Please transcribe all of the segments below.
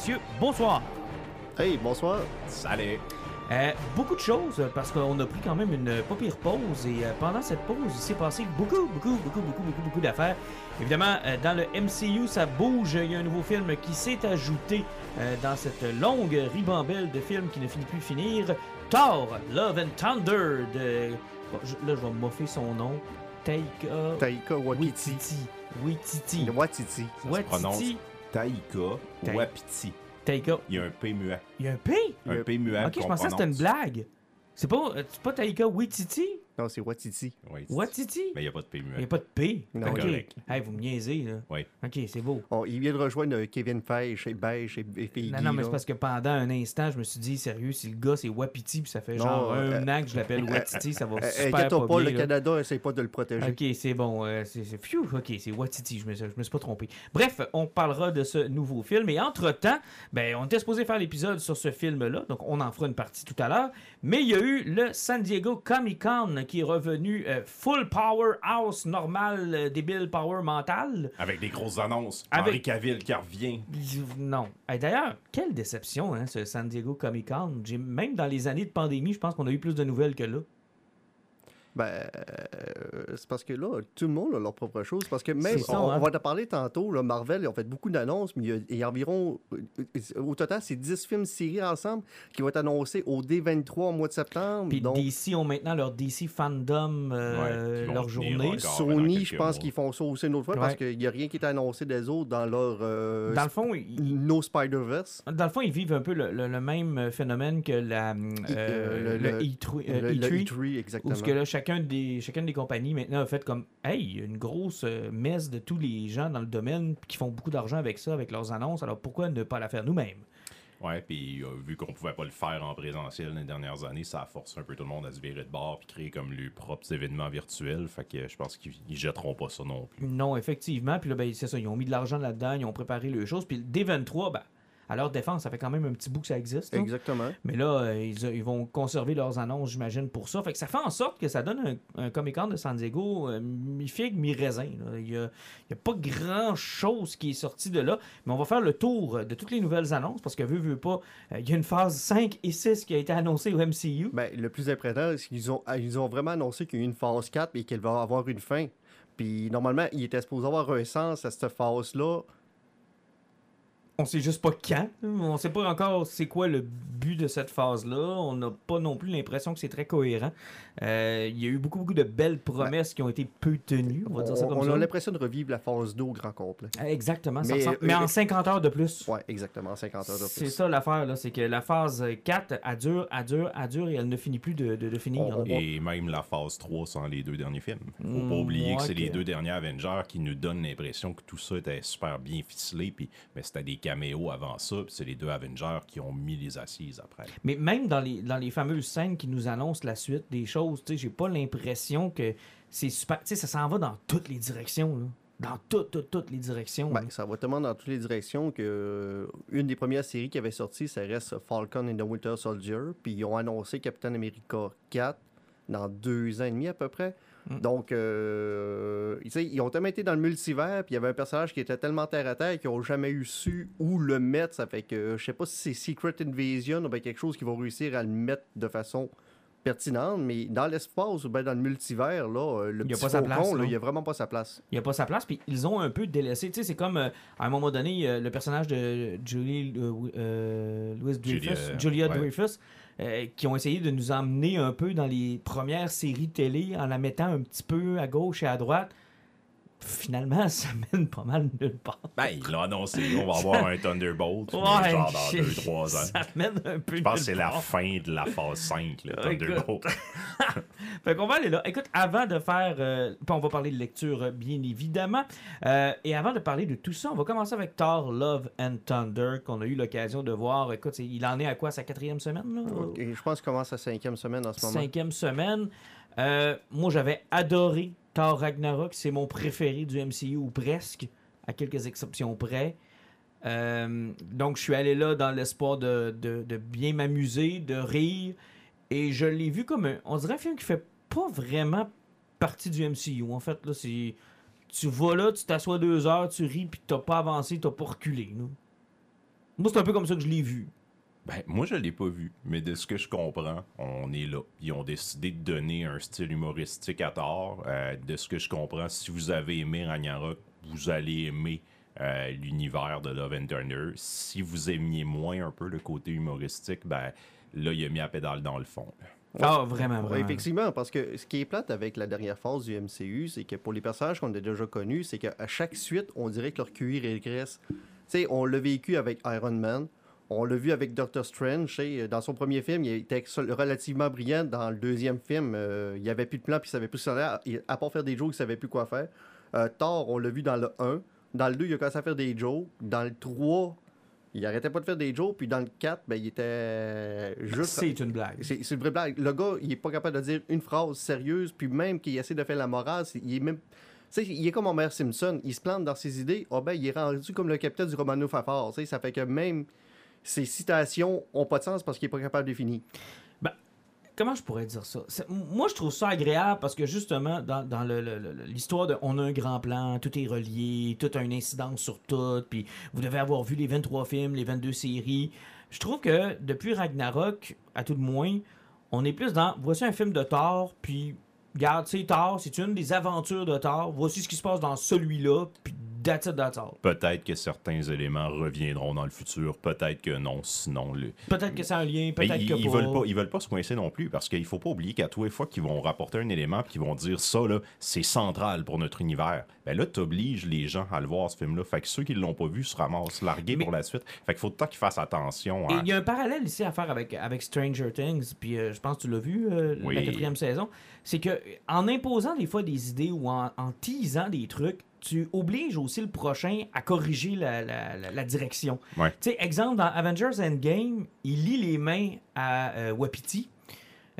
Messieurs, bonsoir. Hey, bonsoir. Salut. Euh, beaucoup de choses parce qu'on a pris quand même une pas pire pause et euh, pendant cette pause il s'est passé beaucoup beaucoup beaucoup beaucoup beaucoup beaucoup d'affaires. Évidemment euh, dans le MCU ça bouge, il y a un nouveau film qui s'est ajouté euh, dans cette longue ribambelle de films qui ne finit plus de finir. Thor, Love and Thunder de bon, je- là je vais moffer son nom. Taika Taika Waititi. Waititi. Waititi. Watiti. se prononce. Waititi. Taika Tai- Wapiti. Taika. Il y a un P muet. Il y a un P? Un P muet. Ok, je pensais que c'était une blague. C'est pas, euh, c'est pas Taika Waititi? Non, c'est Watiti. Oui. Waititi? Mais il n'y a pas de P Il n'y a pas de P? Non, ok. correct. Hey, vous me niaisez, là. Oui. Ok, c'est beau. On- il vient de rejoindre euh, Kevin Feige et Beige et, et Non, non, mais là. c'est parce que pendant un instant, je me suis dit, sérieux, si le gars c'est Wapiti, puis ça fait Non, genre un euh, an que je l'appelle Watiti, ça va Euh, super Inquiète-toi pas, pas, bien, le là. Canada essaie pas de le protéger. Ok, c'est bon. euh, c'est c'est- phew, ok, c'est Watiti, je me, je me suis pas trompé. Bref, on parlera de ce nouveau film. Et entre-temps, ben, on était supposé faire l'épisode sur ce film-là, donc on en fera une partie tout à l'heure. Mais il y a eu le San Diego Comic Con qui est revenu euh, full powerhouse, normal, euh, débile power mental. Avec des grosses annonces. Avec- Henri Cavill qui revient. Non. Et D'ailleurs, quelle déception, hein, ce San Diego Comic Con. J'ai- Même dans les années de pandémie, je pense qu'on a eu plus de nouvelles que là. Ben, euh, c'est parce que là, tout le monde a leur propre chose. Parce que même, C'est ça, on, hein. on va te parler tantôt, là, Marvel, ils ont fait beaucoup d'annonces, mais il y a, il y a environ, euh, au total, c'est 10 films séries ensemble qui vont être annoncés au D23 au mois de septembre. Puis donc, DC ont maintenant leur DC Fandom, euh, Ouais, leur journée. Sony, je pense qu'ils font ça aussi une autre fois parce Ouais. qu'il n'y a rien qui est annoncé des autres dans leur euh, Dans le fond, ils, No Spider-Verse. Dans le fond, ils vivent un peu le, le- le même phénomène que la, euh, euh, le, le- E3, euh, le, le E3, E3, où exactement. ce que là, chacun des, chacune des compagnies maintenant a fait comme Hey, une grosse euh, messe de tous les gens dans le domaine qui font beaucoup d'argent avec ça, avec leurs annonces, alors pourquoi ne pas la faire nous-mêmes? Ouais, puis euh, vu qu'on pouvait pas le faire en présentiel les dernières années, ça a forcé un peu tout le monde à se virer de bord puis créer comme leurs propres événements virtuels. Fait que je pense qu'ils ils jetteront pas ça non plus. Non, effectivement. Puis là, ben, c'est ça, ils ont mis de l'argent là-dedans, ils ont préparé les choses. Puis le D23, ben, à leur défense, ça fait quand même un petit bout que ça existe. là. Exactement. Mais là, euh, ils, ils vont conserver leurs annonces, j'imagine, pour ça. Fait que ça fait en sorte que ça donne un, un Comic Con de San Diego euh, mi-figue, mi-raisin. Il n'y a, pas grand-chose qui est sorti de là. Mais on va faire le tour de toutes les nouvelles annonces parce que, veux, veux pas, euh, il y a une phase 5 et 6 qui a été annoncée au MCU. Ben, le plus impressionnant, c'est qu'ils ont, ils ont vraiment annoncé qu'il y a eu une phase 4 et qu'elle va avoir une fin. Puis normalement, il était supposé avoir un sens à cette phase-là. On sait juste pas quand. On sait pas encore c'est quoi le but de cette phase-là. On n'a pas non plus l'impression que c'est très cohérent. Euh, Il y a eu beaucoup, beaucoup de belles promesses qui ont été peu tenues. On va dire ça On, comme on ça. a l'impression de revivre la phase 2 au grand complet. Exactement. ça Mais, ressemble- euh, mais en euh, 50 heures de plus. Ouais, exactement, 50 heures de C'est plus. ça l'affaire, là. C'est que la phase 4, elle dure, elle dure, elle dure et elle ne finit plus de, de, de finir. On- on- Et même la phase 3 sans les deux derniers films. Faut Mm, pas oublier que c'est les deux derniers Avengers qui nous donnent l'impression que tout ça était super bien ficelé, puis mais c'était des avant ça, puis c'est les deux Avengers qui ont mis les assises après. Mais même dans les, dans les fameuses scènes qui nous annoncent la suite des choses, tu sais, j'ai pas l'impression que c'est super. Tu sais, ça s'en va dans toutes les directions, là. Dans toutes, toutes, toutes les directions. Ben, ça va tellement dans toutes les directions que euh, une des premières séries qui avait sorti, ça reste Falcon and the Winter Soldier. Puis ils ont annoncé Captain America 4 dans deux ans et demi à peu près. Mm. Donc, euh, ils ont tellement été dans le multivers, puis il y avait un personnage qui était tellement terre à terre qu'ils n'ont jamais eu su où le mettre. Ça fait que je sais pas si c'est Secret Invasion ou bien quelque chose qui va réussir à le mettre de façon pertinente, mais dans l'espace ou bien dans le multivers, là, euh, le Il y a petit pas sa place, il y a vraiment pas sa place. Il n'y a pas sa place, puis ils ont un peu délaissé. Tu sais, c'est comme, euh, à un moment donné, euh, le personnage de Julie euh, euh, Louis Dreyfus, Julia, Julia ouais. Dreyfus, euh, qui ont essayé de nous emmener un peu dans les premières séries télé en la mettant un petit peu à gauche et à droite. Finalement, ça mène pas mal nulle part. Ben, il l'a annoncé. On va avoir un Thunderbolt. mais Ouais, genre dans shit. 2-3 ans. Ça mène un peu Je pense que c'est la fin de la phase 5, le. Thunderbolt. Fait qu'on va aller là. Écoute, avant de faire. euh, puis on va parler de lecture, euh, bien évidemment. Euh, et avant de parler de tout ça, on va commencer avec Thor, Love and Thunder, qu'on a eu l'occasion de voir. Écoute, il en est à quoi sa quatrième semaine, là? Je pense qu'il commence sa cinquième semaine en ce moment. Cinquième semaine. Euh, moi, j'avais adoré Ragnarok. C'est mon préféré du MCU, ou presque, à quelques exceptions près. Euh, donc, je suis allé là dans l'espoir de, bien m'amuser, de rire. Et je l'ai vu comme un, on dirait un film qui fait pas vraiment partie du MCU. En fait, là, c'est. Tu vas là, tu t'assois deux heures, tu ris, puis t'as pas avancé, t'as pas reculé. Moi, c'est un peu comme ça que je l'ai vu. Ben, moi, je l'ai pas vu, mais de ce que je comprends, on est là. Ils ont décidé de donner un style humoristique à Thor. Euh, de ce que je comprends, si vous avez aimé Ragnarok, vous allez aimer euh, l'univers de Love and Thunder. Si vous aimiez moins un peu le côté humoristique, ben là, il a mis la pédale dans le fond. Ah, vraiment, Ouais, vraiment. effectivement, parce que ce qui est plate avec la dernière phase du MCU, c'est que pour les personnages qu'on a déjà connus, c'est qu'à chaque suite, on dirait que leur QI régresse. Tu sais, on l'a vécu avec Iron Man, on l'a vu avec Doctor Strange. Dans son premier film, il était relativement brillant. Dans le deuxième film, euh, il n'y avait plus de plan, puis il savait plus ce qu'il. À part faire des jokes, il savait plus quoi faire. Euh, Thor, on l'a vu dans le 1. Dans le 2, il a commencé à faire des jokes. Dans le 3, il arrêtait pas de faire des jokes. Puis dans le 4, ben, il était juste C'est une blague. c'est une vraie blague. Le gars, il est pas capable de dire une phrase sérieuse, puis même qu'il essaie de faire la morale, il est même. Tu sais, il est comme Homer Simpson. Il se plante dans ses idées. Ah ben, il est rendu comme le capitaine du Romano Fafard. Ça fait que même ses citations ont pas de sens parce qu'il est pas capable de finir. comment je pourrais dire ça? Moi, je trouve ça agréable parce que justement, dans, le- le- le- l'histoire de on a un grand plan, tout est relié, tout a une incidence sur tout, puis vous devez avoir vu les 23 films, les 22 séries. Je trouve que depuis Ragnarok, à tout de moins, on est plus dans voici un film de Thor, puis regarde, c'est Thor, c'est une des aventures de Thor, voici ce qui se passe dans celui-là, puis that's it, that's all. Peut-être que certains éléments reviendront dans le futur, peut-être que non, sinon le, Peut-être que c'est un lien, peut-être que ils pas. veulent pas. Ils veulent pas se coincer non plus parce qu'il faut pas oublier qu'à tous les fois qu'ils vont rapporter un élément puis qu'ils vont dire ça là, c'est central pour notre univers. Ben là, t'obliges les gens à le voir ce film-là. Fait que ceux qui l'ont pas vu se ramassent largués Mais- pour la suite. Fait qu'il faut tant qu'ils fassent attention. À- il y a un parallèle ici à faire avec, avec Stranger Things, puis euh, je pense que tu l'as vu, euh, Oui. la quatrième saison. C'est que en imposant des fois des idées ou en, en teasant des trucs, tu obliges aussi le prochain à corriger la, la- la- la direction. Ouais. Tu sais, exemple, dans Avengers Endgame, il lit les mains à euh, Wapiti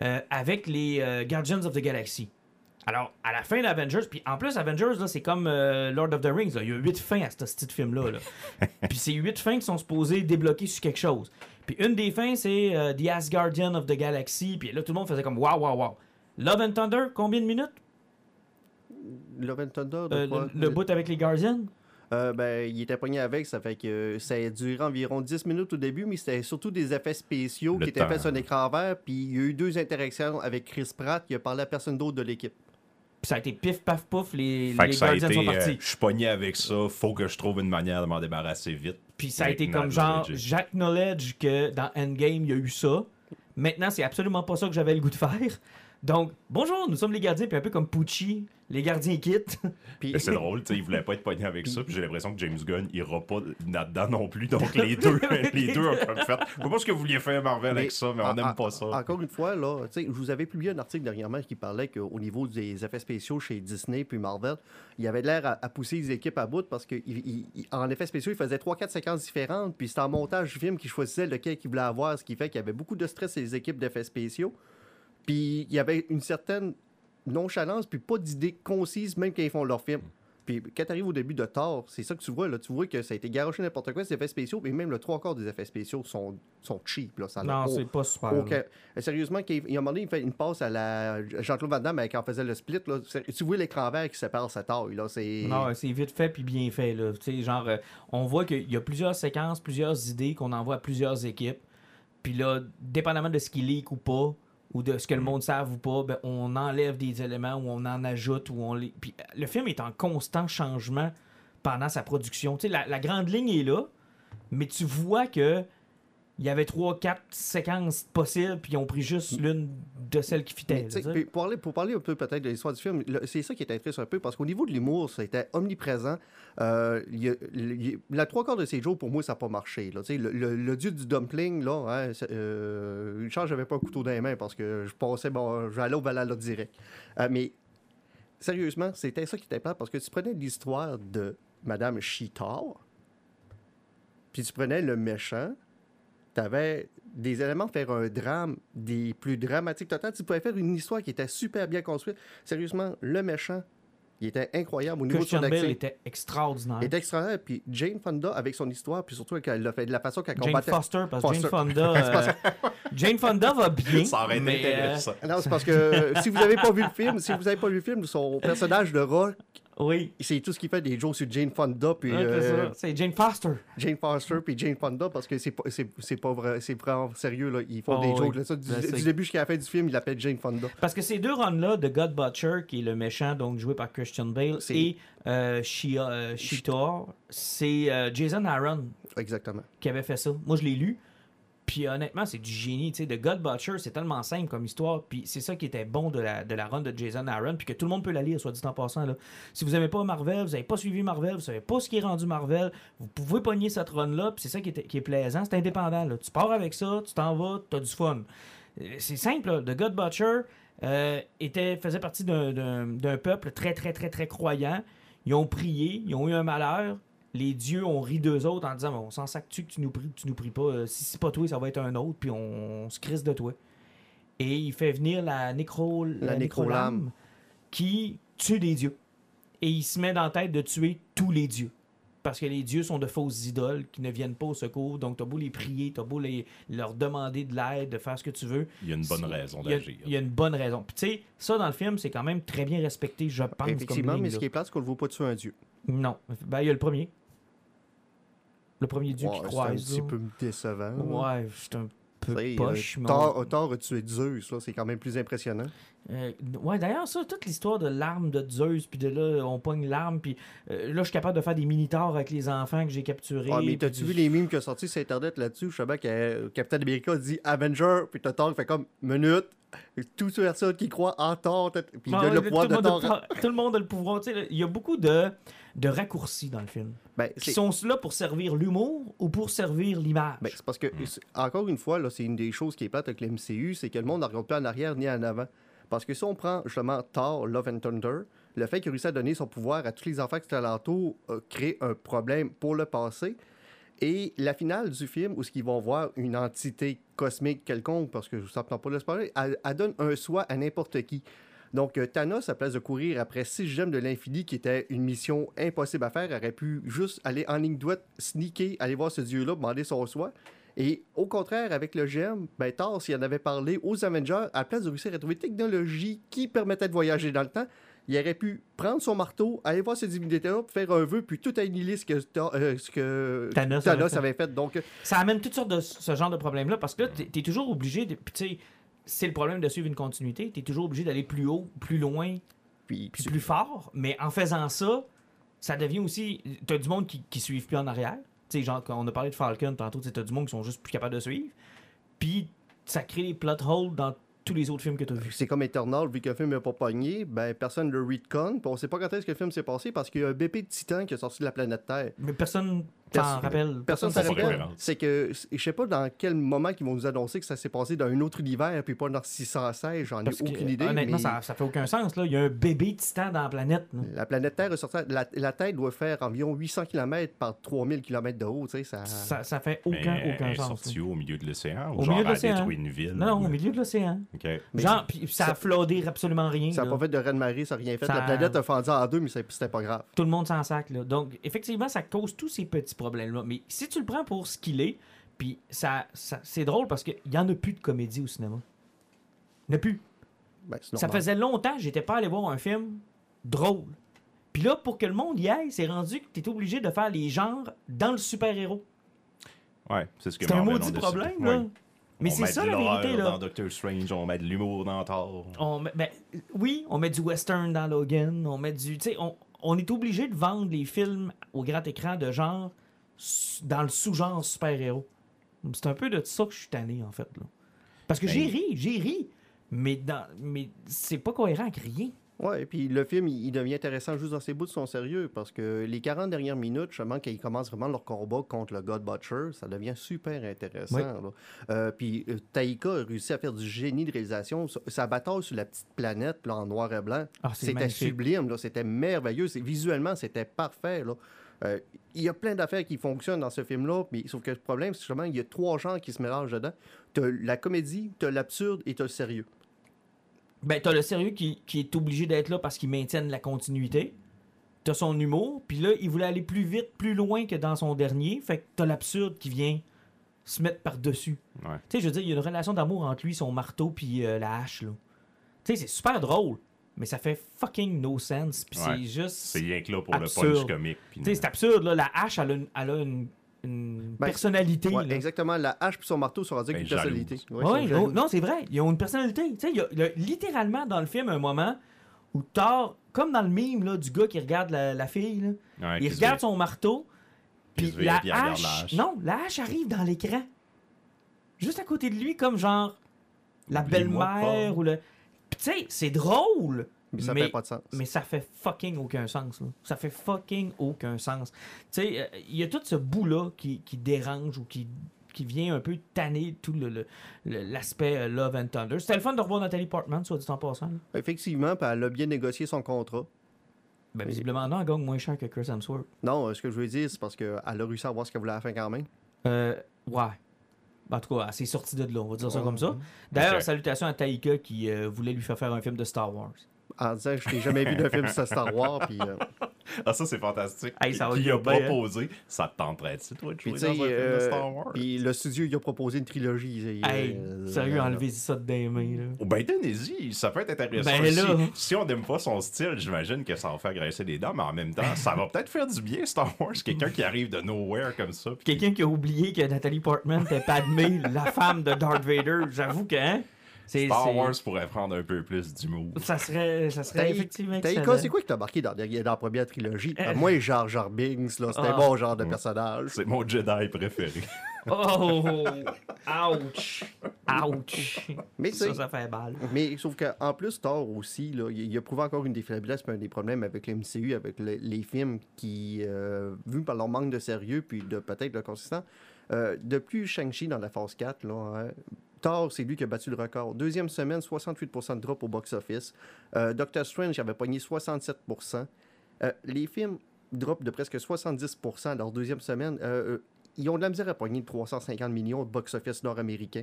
euh, avec les euh, Guardians of the Galaxy. Alors, à la fin d'Avengers, puis en plus, Avengers, là, c'est comme Lord of the Rings. là. Il y a huit fins à ce petit film-là. là. puis c'est huit fins qui sont supposées débloquer sur quelque chose. Puis une des fins, c'est The Asgardian of the Galaxy. Puis là, tout le monde faisait comme Waouh, waouh, waouh. Love and Thunder, combien de minutes? Love and Thunder, de Euh, quoi? le, le bout avec les Guardians? Euh, ben, il était pogné avec, ça fait que euh, ça a duré environ 10 minutes au début, mais c'était surtout des effets spéciaux Le qui étaient temps. faits sur un écran vert, puis il y a eu deux interactions avec Chris Pratt, il a parlé à personne d'autre de l'équipe. Puis ça a été pif, paf, pouf, les, Fait les que ça a Guardians été. sont euh, partis. je suis pogné avec ça. Faut que je trouve une manière de m'en débarrasser vite. Puis ça a été comme genre, j'acknowledge que dans Endgame, il y a eu ça. Maintenant, c'est absolument pas ça que j'avais le goût de faire. Donc, bonjour, nous sommes les gardiens, puis un peu comme Pucci, les gardiens quittent. Puis, c'est drôle, tu sais, il voulait pas être pogné avec ça, puis j'ai l'impression que James Gunn ira pas là-dedans non plus. Donc les deux, les deux ont comme fait. Je sais pas ce que vous vouliez faire Marvel avec ça, mais on n'aime pas ça. Encore une fois, là, tu sais, je vous avais publié un article dernièrement qui parlait qu'au niveau des effets spéciaux chez Disney puis Marvel, il avait l'air à, à pousser les équipes à bout parce qu'en effets spéciaux, il faisait 3-4 séquences différentes, puis c'était en montage du film qu'ils choisissaient lequel qu'ils voulaient avoir, ce qui fait qu'il y avait beaucoup de stress chez les équipes d'effets spéciaux. Puis il y avait une certaine nonchalance, puis pas d'idées concises, même quand ils font leur film. Puis quand tu arrives au début de Thor, c'est ça que tu vois. Là, tu vois que ça a été garoché n'importe quoi, ces effets spéciaux, mais même le trois quarts des effets spéciaux sont, sont cheap. Là, ça Non, c'est pas super. aucun- Euh, Sérieusement, qu'il- il y a un moment donné, il fait une passe à la Jean-Claude Van Damme quand on faisait le split. Là, tu vois l'écran vert qui sépare sa taille. Là, c'est... Non, c'est vite fait puis bien fait. Là. Genre, euh, on voit qu'il y a plusieurs séquences, plusieurs idées qu'on envoie à plusieurs équipes. Puis là, dépendamment de ce qui leak ou pas, ou de ce que le monde savent ou pas, ben, on enlève des éléments ou on en ajoute. ou on les... Puis le film est en constant changement pendant sa production. Tu sais, la, la grande ligne est là, mais tu vois que il y avait trois, quatre séquences possibles, puis ils ont pris juste l'une de celle qui fitait. Mais, pour, parler, pour parler un peu peut-être de l'histoire du film, c'est ça qui est intéressant un peu, parce qu'au niveau de l'humour, ça était omniprésent. Euh, y a- y a- la trois quarts de ces jours, pour moi, ça n'a pas marché. Là. Le, le- le dieu du dumpling, là, hein, euh, j'avais pas un couteau dans les mains parce que je pensais, bon, j'allais au Valhalla direct. Euh, mais sérieusement, c'était ça qui était plate, parce que tu prenais l'histoire de Madame Cheetor, puis tu prenais le méchant, tu avais des éléments pour faire un drame des plus dramatiques total. Tu pouvais faire une histoire qui était super bien construite. Sérieusement, le méchant, il était incroyable au niveau Christian de son accent. était extraordinaire. Il était extraordinaire. Puis Jane Fonda, avec son histoire, puis surtout qu'elle l'a fait de la façon qu'elle Jane combattait. Foster, parce que Foster. Jane Fonda. euh, Jane Fonda va bien. Ça aurait été euh, intéressant. Non, c'est parce que euh, si vous n'avez pas vu le film, si vous n'avez pas vu le film, son personnage de Rock, oui. c'est tout ce qui fait des jokes sur Jane Fonda, puis Ouais, c'est euh. C'est Jane Foster. Jane Foster, puis Jane Fonda, parce que c'est pas, c'est, c'est pas vrai, c'est vraiment sérieux, là. Ils font Oh, des oui. jokes, là. Ça, du, Ben, du début jusqu'à la fin du film, il l'appelle Jane Fonda. Parce que ces deux runs-là, de God Butcher, qui est le méchant, donc joué par Christian Bale, et euh, Shia- euh, Cheetor, c'est euh, Jason Aaron Exactement. qui avait fait ça. Moi, je l'ai lu. Puis honnêtement, c'est du génie. Tu sais, The God Butcher, c'est tellement simple comme histoire. Puis c'est ça qui était bon de la, de run de Jason Aaron. Puis que tout le monde peut la lire, soit dit en passant. Là. Si vous n'aimez pas Marvel, vous n'avez pas suivi Marvel, vous savez pas ce qui est rendu Marvel, vous pouvez pogner cette run-là. Puis c'est ça qui est, plaisant. C'est indépendant. Là. Tu pars avec ça, tu t'en vas, tu as du fun. Euh, C'est simple. Là. The God Butcher euh, était, faisait partie d'un peuple très, très, très, très croyant. Ils ont prié, ils ont eu un malheur. Les dieux ont ri d'eux autres en disant On s'en sac-tu que tu nous pries, tu nous pries pas. Euh, Si c'est pas toi, ça va être un autre, puis on, on se crisse de toi. Et il fait venir la, nécro, La nécrolame. qui tue des dieux. Et il se met dans la tête de tuer tous les dieux. Parce que les dieux sont de fausses idoles qui ne viennent pas au secours. Donc, t'as beau les prier, t'as beau les, leur demander de l'aide, de faire ce que tu veux. Il y a une bonne raison d'agir. Il y a une bonne raison. Puis, tu sais, ça dans le film, c'est quand même très bien respecté, je pense. Effectivement, comme mais ce qui est plate, c'est qu'on ne le voit pas tuer un dieu. Non. Ben, il y a le premier. Le premier dieu Ouais, qui c'est un croise. petit peu décevant. Ouais, c'est un peu poche. euh, mais on- euh, Thor a tué Zeus, là, c'est quand même plus impressionnant. Euh, ouais, d'ailleurs, ça, toute l'histoire de l'arme de Zeus, puis de là, on pogne l'arme, puis euh, là, je suis capable de faire des mini-tors avec les enfants que j'ai capturés. Ah, mais t'as-tu vu les mimes qui sont sortis sur Internet là-dessus? Je savais que Captain America dit Avenger, puis t'as Thor fait comme minute. Toute personne qui croit en Thor, puis il Ah donne ouais, le pouvoir tout, de Thor. tout le monde a le pouvoir. Tu sais, là, Il y a beaucoup de, de raccourcis dans le film. Ben, Qui sont là pour servir l'humour ou pour servir l'image? ben, c'est parce que, c'est- encore une fois, là, c'est une des choses qui est plate avec l'MCU, c'est que le monde ne regarde pas en arrière ni en avant. Parce que si on prend justement Thor, Love and Thunder, le fait qu'il a réussi à donner son pouvoir à tous les enfants qui étaient alentour a créé un problème pour le passé. Et la finale du film, où ce qu'ils vont voir une entité cosmique quelconque, parce que ça ne pas de le spoiler, elle, elle donne un soi à n'importe qui. Donc, euh, Thanos, à place de courir après six gemmes de l'infini, qui était une mission impossible à faire, aurait pu juste aller en ligne droite, sneaker, aller voir ce dieu-là, demander son soi. Et au contraire, avec le gemme, ben, Thor, s'il en avait parlé aux Avengers, à la place de réussir à trouver une technologie qui permettait de voyager dans le temps, il aurait pu prendre son marteau, aller voir cette divinité-là, puis faire un vœu, puis tout annihiler ce que, euh, ce que Thanos Thanos, avait fait. avait fait. Donc, euh, Ça amène toutes sortes de ce genre de problèmes-là parce que là, t'es es toujours obligé de. puis Tu c'est le problème de suivre une continuité. T'es toujours obligé d'aller plus haut, plus loin, puis, puis plus fort. Mais en faisant ça, ça devient aussi. T'as du monde qui, qui suivent plus en arrière. Tu sais, genre, quand on a parlé de Falcon tantôt, tu t'as du monde qui sont juste plus capables de suivre. Puis ça crée des plot holes dans tous les autres films que t'as vus. c'est comme Eternal, vu que le film n'est pas pogné, ben personne ne le retcon, puis on sait pas quand est-ce que le film s'est passé parce qu'il y a un bébé de titan qui est sorti de la planète Terre. Mais personne Rappelle. Personne s'en s'en rappelle. C'est que je sais pas dans quel moment qu'ils vont nous annoncer que ça s'est passé dans un autre univers puis pas dans 616, j'en ai Parce que, aucune idée. Honnêtement, mais ça, ça fait aucun sens. Là. Il y a un bébé titan dans la planète. là. La planète Terre est sortie, la, la Terre doit faire environ 800 km par 3000 km de haut, tu sais, ça... Ça, ça fait aucun, Mais aucun elle est sens. sortie au milieu de l'océan Au ou genre milieu de elle a l'océan. détruit une ville? Non, au milieu de l'océan. Genre, puis ça, ça- a flotté absolument rien. Ça n'a pas fait de reine marée, ça n'a rien fait. Ça- La planète a fendu en deux, mais c'était pas grave. Tout le monde s'en sac. Là. Donc, effectivement, ça cause tous ces petits problèmes-là. Mais si tu le prends pour ce qu'il est, puis ça, ça- c'est drôle parce qu'il n'y en a plus de comédie au cinéma. Il n'y en a plus. Ben, Ça faisait longtemps que j'étais pas allé voir un film drôle. Puis là, pour que le monde y aille, c'est rendu que tu es obligé de faire les genres dans le super-héros. Ouais, c'est ce que C'est un maudit décidé. problème, là. Mais On c'est met ça de la vérité, là. dans Doctor Strange, on met de l'humour dans Thor. On met- ben, oui, on met du western dans Logan, on met du. Tu sais, on, on est obligé de vendre les films au grand écran de genre dans le sous-genre super-héros. C'est un peu de ça que je suis tanné, en fait. Là. Parce que j'ai Ben- ri, j'ai ri. Mais, dans, mais c'est pas cohérent avec rien. Ouais, puis le film, il, il devient intéressant juste dans ses bouts de son sérieux, parce que les 40 dernières minutes, justement, quand ils commencent vraiment leur combat contre le God Butcher, ça devient super intéressant. Oui. là. Euh, puis euh, Taika a réussi à faire du génie de réalisation. Sa- bataille sur la petite planète, là, en noir et blanc, Ah, c'était sublime, là, c'était merveilleux. Visuellement, c'était parfait. Là. Euh, il y a plein d'affaires qui fonctionnent dans ce film-là, mais sauf que le problème, c'est justement il y a trois genres qui se mélangent dedans. T'as la comédie, t'as l'absurde et t'as le sérieux. Ben, t'as le sérieux qui, qui est obligé d'être là parce qu'il maintienne la continuité. T'as son humour, puis là, il voulait aller plus vite, plus loin que dans son dernier. Fait que t'as l'absurde qui vient se mettre par-dessus. Ouais. Tu sais, je veux dire, il y a une relation d'amour entre lui, son marteau, puis euh, la hache, là. Tu sais, c'est super drôle, mais ça fait fucking no sense. Puis Ouais. c'est juste. C'est rien que là pour Absurde. le punch comique. puis Tu sais, c'est absurde, là. La hache, elle a une, elle a une, une Ben, personnalité. Ouais, là. exactement. La hache puis son marteau sont rendus avec Ben, une personnalité. Ouais, non, c'est vrai. Ils ont une personnalité. Tu sais, il y a, il y a littéralement dans le film un moment où Thor, comme dans le mime là, du gars qui regarde la, la fille, là, Ouais, il regarde son marteau, puis la, la hache. Non, la hache arrive dans l'écran. Juste à côté de lui, comme genre la belle-mère ou le. Puis tu sais, c'est drôle. Mais ça mais- fait pas de sens. Mais ça fait fucking aucun sens. Là. Ça fait fucking aucun sens. Tu sais, euh, il y a tout ce bout-là qui, qui dérange ou qui, qui vient un peu tanner tout le- le- le- l'aspect euh, Love and Thunder. C'était le fun de revoir Nathalie Portman, soit dit en passant. là. Effectivement, puis elle a bien négocié son contrat. Ben, visiblement, non, elle gagne moins cher que Chris Hemsworth. Non, euh, ce que je veux dire, c'est parce qu'elle a réussi à avoir ce qu'elle voulait à la fin quand même. Euh, ouais. En tout cas, elle s'est sortie de là, on va dire ça comme ça. Mhm. D'ailleurs, salutations à Taika qui euh, voulait lui faire faire un film de Star Wars. En disant je t'ai jamais vu d'un film sur Star Wars, puis... euh, Ah, ça, c'est fantastique. Hey, ça Qui a hein? proposé? Ça te tenterait-tu, toi, de Puis jouer tu dans un film de euh, Star Wars? puis le studio, il a proposé une trilogie. Hey, Euh, sérieux, euh, enlevez ça de des mains, là. Oh, Ben, donnez-y, ça peut être intéressant. Ben. Si on n'aime pas son style, j'imagine que ça va faire graisser les dents, mais en même temps, ça va peut-être faire du bien, Star Wars. Quelqu'un qui arrive de nowhere comme ça. puis Quelqu'un qui a oublié que Nathalie Portman était Padmé, la femme de Darth Vader. J'avoue que, hein? Star Wars pourrait prendre un peu plus d'humour. Ça serait, ça serait effectivement c'est quoi qui t'a marqué dans, dans la première trilogie? Euh. À moi, Jar Jar Binks, là, c'était Ah. bon genre de personnage. C'est mon Jedi préféré. Oh! Ouch! Ouch! Mais ça, ça fait mal. Mais sauf qu'en plus, Thor aussi, là, il, a prouvé encore une des faiblesses puis un des problèmes avec le MCU, avec le- les films qui, euh, vu par leur manque de sérieux puis de peut-être de consistant, euh, depuis Shang-Chi dans la phase 4, là, hein, Thor, c'est lui qui a battu le record. Deuxième semaine, 68% de drop au box-office. Euh, Doctor Strange avait pogné 67%. Euh, les films drop de presque 70% leur deuxième semaine. Euh, euh, ils ont de la misère à pogner 350 millions de box-office nord-américain.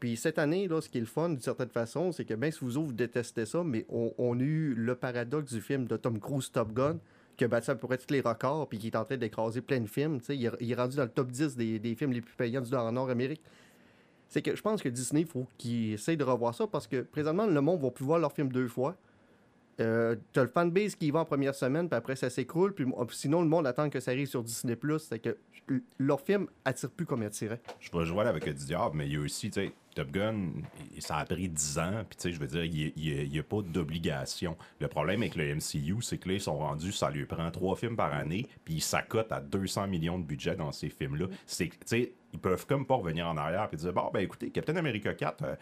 Puis cette année, là, ce qui est le fun d'une certaine façon, c'est que bien si vous vous détestez ça, mais on, a eu le paradoxe du film de Tom Cruise Top Gun, qui a battu à peu près tous les records, puis qui est en train d'écraser plein de films. Il, est- il est rendu dans le top 10 des, films les plus payants du Nord- Nord-Amérique. C'est que je pense que Disney, faut qu'ils essayent de revoir ça parce que présentement, le monde va plus voir leur film deux fois. Euh, T'as le fanbase qui y va en première semaine, puis après ça s'écroule, puis sinon le monde attend que ça arrive sur Disney+. C'est que leur film attire plus comme il attirait. Je vais jouer avec le diable, mais il y a aussi, tu sais, Top Gun, ça a pris 10 ans, puis tu sais, je veux dire, il n'y a, pas d'obligation. Le problème avec le MCU, c'est que là, ils sont rendus, ça lui prend trois films par année, puis ils s'accotent à 200 millions de budget dans ces films-là. C'est, tu sais, ils peuvent comme pas revenir en arrière et dire, bon, ben écoutez, Captain America 4, euh,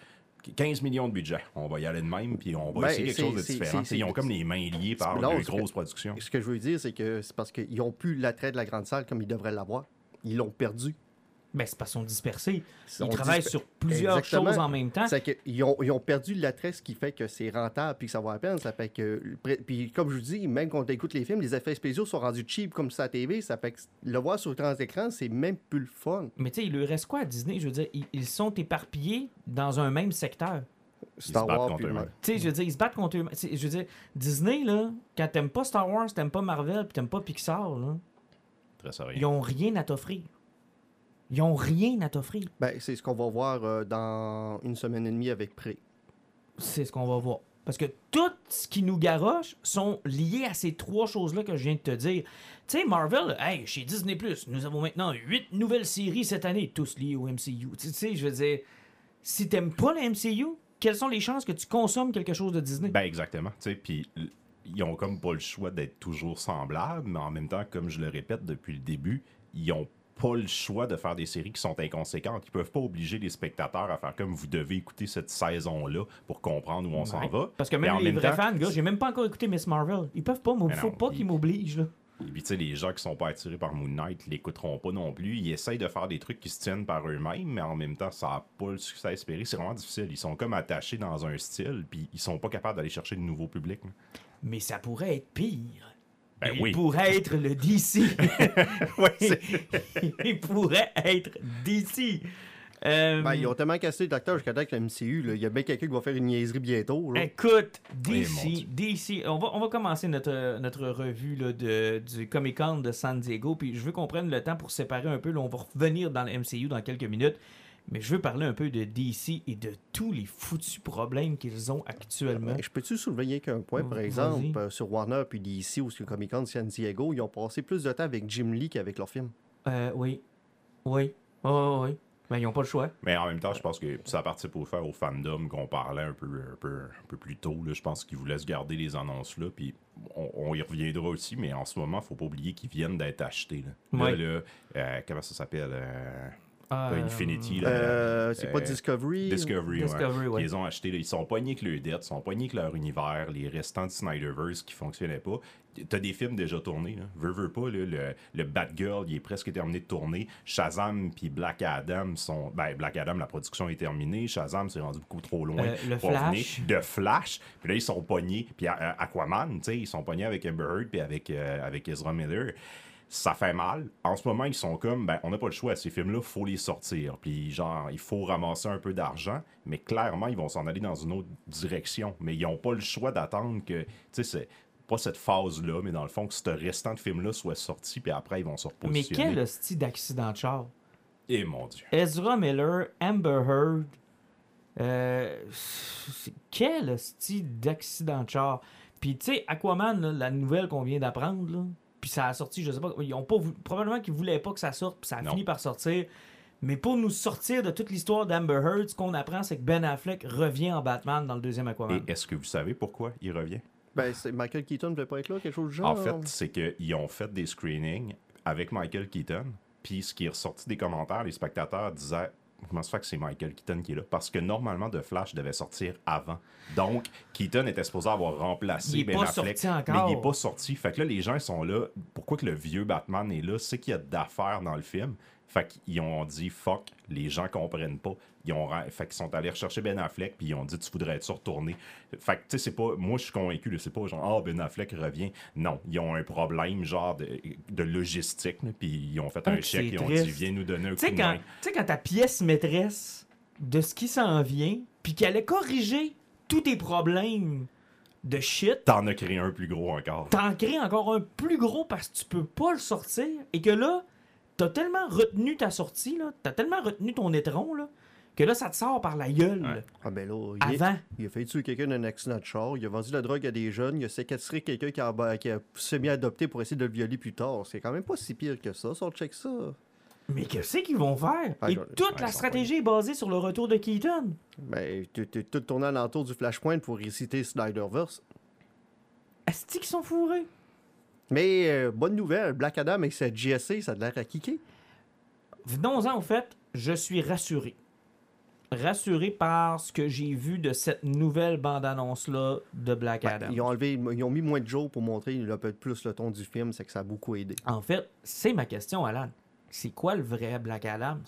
15 millions de budget, on va y aller de même, puis on va Ben, essayer quelque chose de différent. Ils ont comme les mains liées par Non, une grosse production. Ce que je veux dire, c'est que c'est parce qu'ils n'ont plus l'attrait de la grande salle comme ils devraient l'avoir. Ils l'ont perdu. Ben, c'est parce qu'ils sont dispersés. Ils On travaillent sur plusieurs Exactement. choses en même temps. C'est qu'ils ont, ils ont perdu l'attrait, ce qui fait que c'est rentable puis que ça vaut la peine. Ça fait que, puis comme je vous dis, même quand on écoute les films, les effets spéciaux sont rendus cheap comme ça à la TV. Ça fait que le voir sur grand écran, c'est même plus le fun. Mais tu sais, il lui reste quoi à Disney? Je veux dire, ils, ils sont éparpillés dans un même secteur. Star Wars, eux-mêmes. Tu sais, je veux dire, ils se battent contre eux. tu sais, Je veux dire, Disney, là, quand t'aimes pas Star Wars, t'aimes pas Marvel, puis t'aimes pas Pixar, là, Très sérieux. ils ont rien à t'offrir. Ils ont rien à t'offrir. Ben, c'est ce qu'on va voir euh, dans une semaine et demie avec Prey. C'est ce qu'on va voir. Parce que tout ce qui nous garoche sont liés à ces trois choses-là que je viens de te dire. Tu sais, Marvel, hey, chez Disney, nous avons maintenant huit nouvelles séries cette année, tous liées au MCU. Tu sais, je veux dire, si t'aimes pas le MCU, quelles sont les chances que tu consommes quelque chose de Disney? Ben exactement. tu sais, Puis ils ont comme pas le choix d'être toujours semblables, mais en même temps, comme je le répète depuis le début, ils ont pas le choix de faire des séries qui sont inconséquentes. Ils peuvent pas obliger les spectateurs à faire comme vous devez écouter cette saison-là pour comprendre où on s'en Ouais. va. Parce que même en les vrais temps, fans, gars, j'ai même pas encore écouté Miss Marvel. Ils peuvent pas, il Mais faut non, pas ils- qu'ils m'obligent, là. Et puis, tu sais, les gens qui sont pas attirés par Moon Knight l'écouteront pas non plus. Ils essayent de faire des trucs qui se tiennent par eux-mêmes, mais en même temps, ça n'a pas le succès espéré. C'est vraiment difficile. Ils sont comme attachés dans un style, puis ils sont pas capables d'aller chercher de nouveaux publics. Mais ça pourrait être pire. Ben il oui. pourrait être le DC. Ouais, il pourrait être DC. Euh, Ben, ils ont tellement cassé d'acteurs jusqu'à temps que le MCU, là, il y a bien quelqu'un qui va faire une niaiserie bientôt. là. Écoute, DC. DC, on va, on va commencer notre, notre revue là, de, du Comic Con de San Diego. Puis je veux qu'on prenne le temps pour séparer un peu. Là, on va revenir dans le MCU dans quelques minutes. Mais je veux parler un peu de DC et de tous les foutus problèmes qu'ils ont actuellement. Ben, je peux-tu soulever qu'un point, par exemple, euh, sur Warner puis DC ou sur Comic Con de San Diego, ils ont passé plus de temps avec Jim Lee qu'avec leur film. Euh, oui. Oui. Oh, oui. Ben, ils n'ont pas le choix. Mais en même temps, je pense que ça participe au faire au fandom qu'on parlait un peu, un peu, un peu plus tôt. là. Je pense qu'ils voulaient se garder les annonces là. Puis on, on y reviendra aussi, mais en ce moment, faut pas oublier qu'ils viennent d'être achetés. Là, Là, Ouais. là, euh, comment ça s'appelle euh, Ah, pas Infinity. Là, Euh, c'est pas euh, Discovery? Discovery, Discovery, ouais. ouais. Ils ont achetés, là. ils sont pognés avec leur dette, ils sont pognés avec leur univers, les restants de Snyderverse qui fonctionnaient pas. T'as des films déjà tournés, là. Veux, veux pas, là, le, le Batgirl, il est presque terminé de tourner. Shazam puis Black Adam sont. Ben, Black Adam, la production est terminée. Shazam, c'est rendu beaucoup trop loin. Euh, le pour Flash. venir. De Flash. Puis là, ils sont pognés. Puis euh, Aquaman, tu sais, ils sont pognés avec Amber Heard puis avec, euh, avec Ezra Miller ça fait mal. En ce moment, ils sont comme, ben, on n'a pas le choix. Ces films-là, faut les sortir. Puis, genre, il faut ramasser un peu d'argent. Mais clairement, ils vont s'en aller dans une autre direction. Mais ils n'ont pas le choix d'attendre que, tu sais, pas cette phase-là, mais dans le fond, que ce restant de film-là soit sorti. Puis après, ils vont se Mais repositionner. quel style d'accident de char? Et mon Dieu. Ezra Miller, Amber Heard. Euh, quel style d'accident de char? Puis, tu sais, Aquaman, là, la nouvelle qu'on vient d'apprendre, là, puis ça a sorti, je sais pas, ils ont pas voulu- probablement qu'ils voulaient pas que ça sorte, puis ça a Non. fini par sortir. Mais pour nous sortir de toute l'histoire d'Amber Heard, ce qu'on apprend, c'est que Ben Affleck revient en Batman dans le deuxième Aquaman. Et est-ce que vous savez pourquoi il revient? Ben, c'est Michael Keaton ne devait pas être là, quelque chose du genre. En fait, c'est qu'ils ont fait des screenings avec Michael Keaton. Puis ce qui est ressorti des commentaires, les spectateurs disaient Comment se fait que c'est Michael Keaton qui est là Parce que normalement, The Flash devait sortir avant. Donc, Keaton était supposé avoir remplacé Ben Affleck. Mais il n'est pas sorti. Fait que là, les gens sont là. Pourquoi que le vieux Batman est là? C'est qu'il y a d'affaires dans le film. Fait qu'ils ont dit fuck, les gens comprennent pas. Ils ont, fait qu'ils sont allés rechercher Ben Affleck puis ils ont dit tu voudrais être sur retourner? Fait que tu sais c'est pas moi je suis convaincu c'est pas genre ah Ben Affleck revient. Non, ils ont un problème genre de, de logistique puis ils ont fait Ah, un que chèque, ils ont dit viens nous donner un coup de main. tu sais, quand ta pièce maîtresse de ce qui s'en vient, puis qu'elle allait corriger tous tes problèmes de shit, T'en as créé un plus gros encore. t'en crées encore un plus gros parce que tu peux pas le sortir, et que là, t'as tellement retenu ta sortie, là, t'as tellement retenu ton étron, là, que là, ça te sort par la gueule, Ouais. Ah ben là, il, avant. il a fait tuer quelqu'un d'un accident de char, il a vendu la drogue à des jeunes, il a séquestré quelqu'un qui a, qui a semi-adopté pour essayer de le violer plus tard. C'est quand même pas si pire que ça, ça, on check ça. Mais qu'est-ce qu'ils vont faire? Ah, et toute la stratégie est basée sur le retour de Keaton. Ben, tu t'es tout tourné alentour du Flashpoint pour réciter Snyderverse. Est-ce qu'ils sont fourrés? Mais euh, bonne nouvelle, Black Adam avec sa GSC, ça a de l'air à kicker. Venons-en, en fait, je suis rassuré. Rassuré par ce que j'ai vu de cette nouvelle bande-annonce-là de Black Ben, Adam. ils, ont enlevé, ils ont mis moins de jours pour montrer un peu plus le ton du film, c'est que ça a beaucoup aidé. En fait, c'est ma question, Alan. C'est quoi le vrai Black Adams?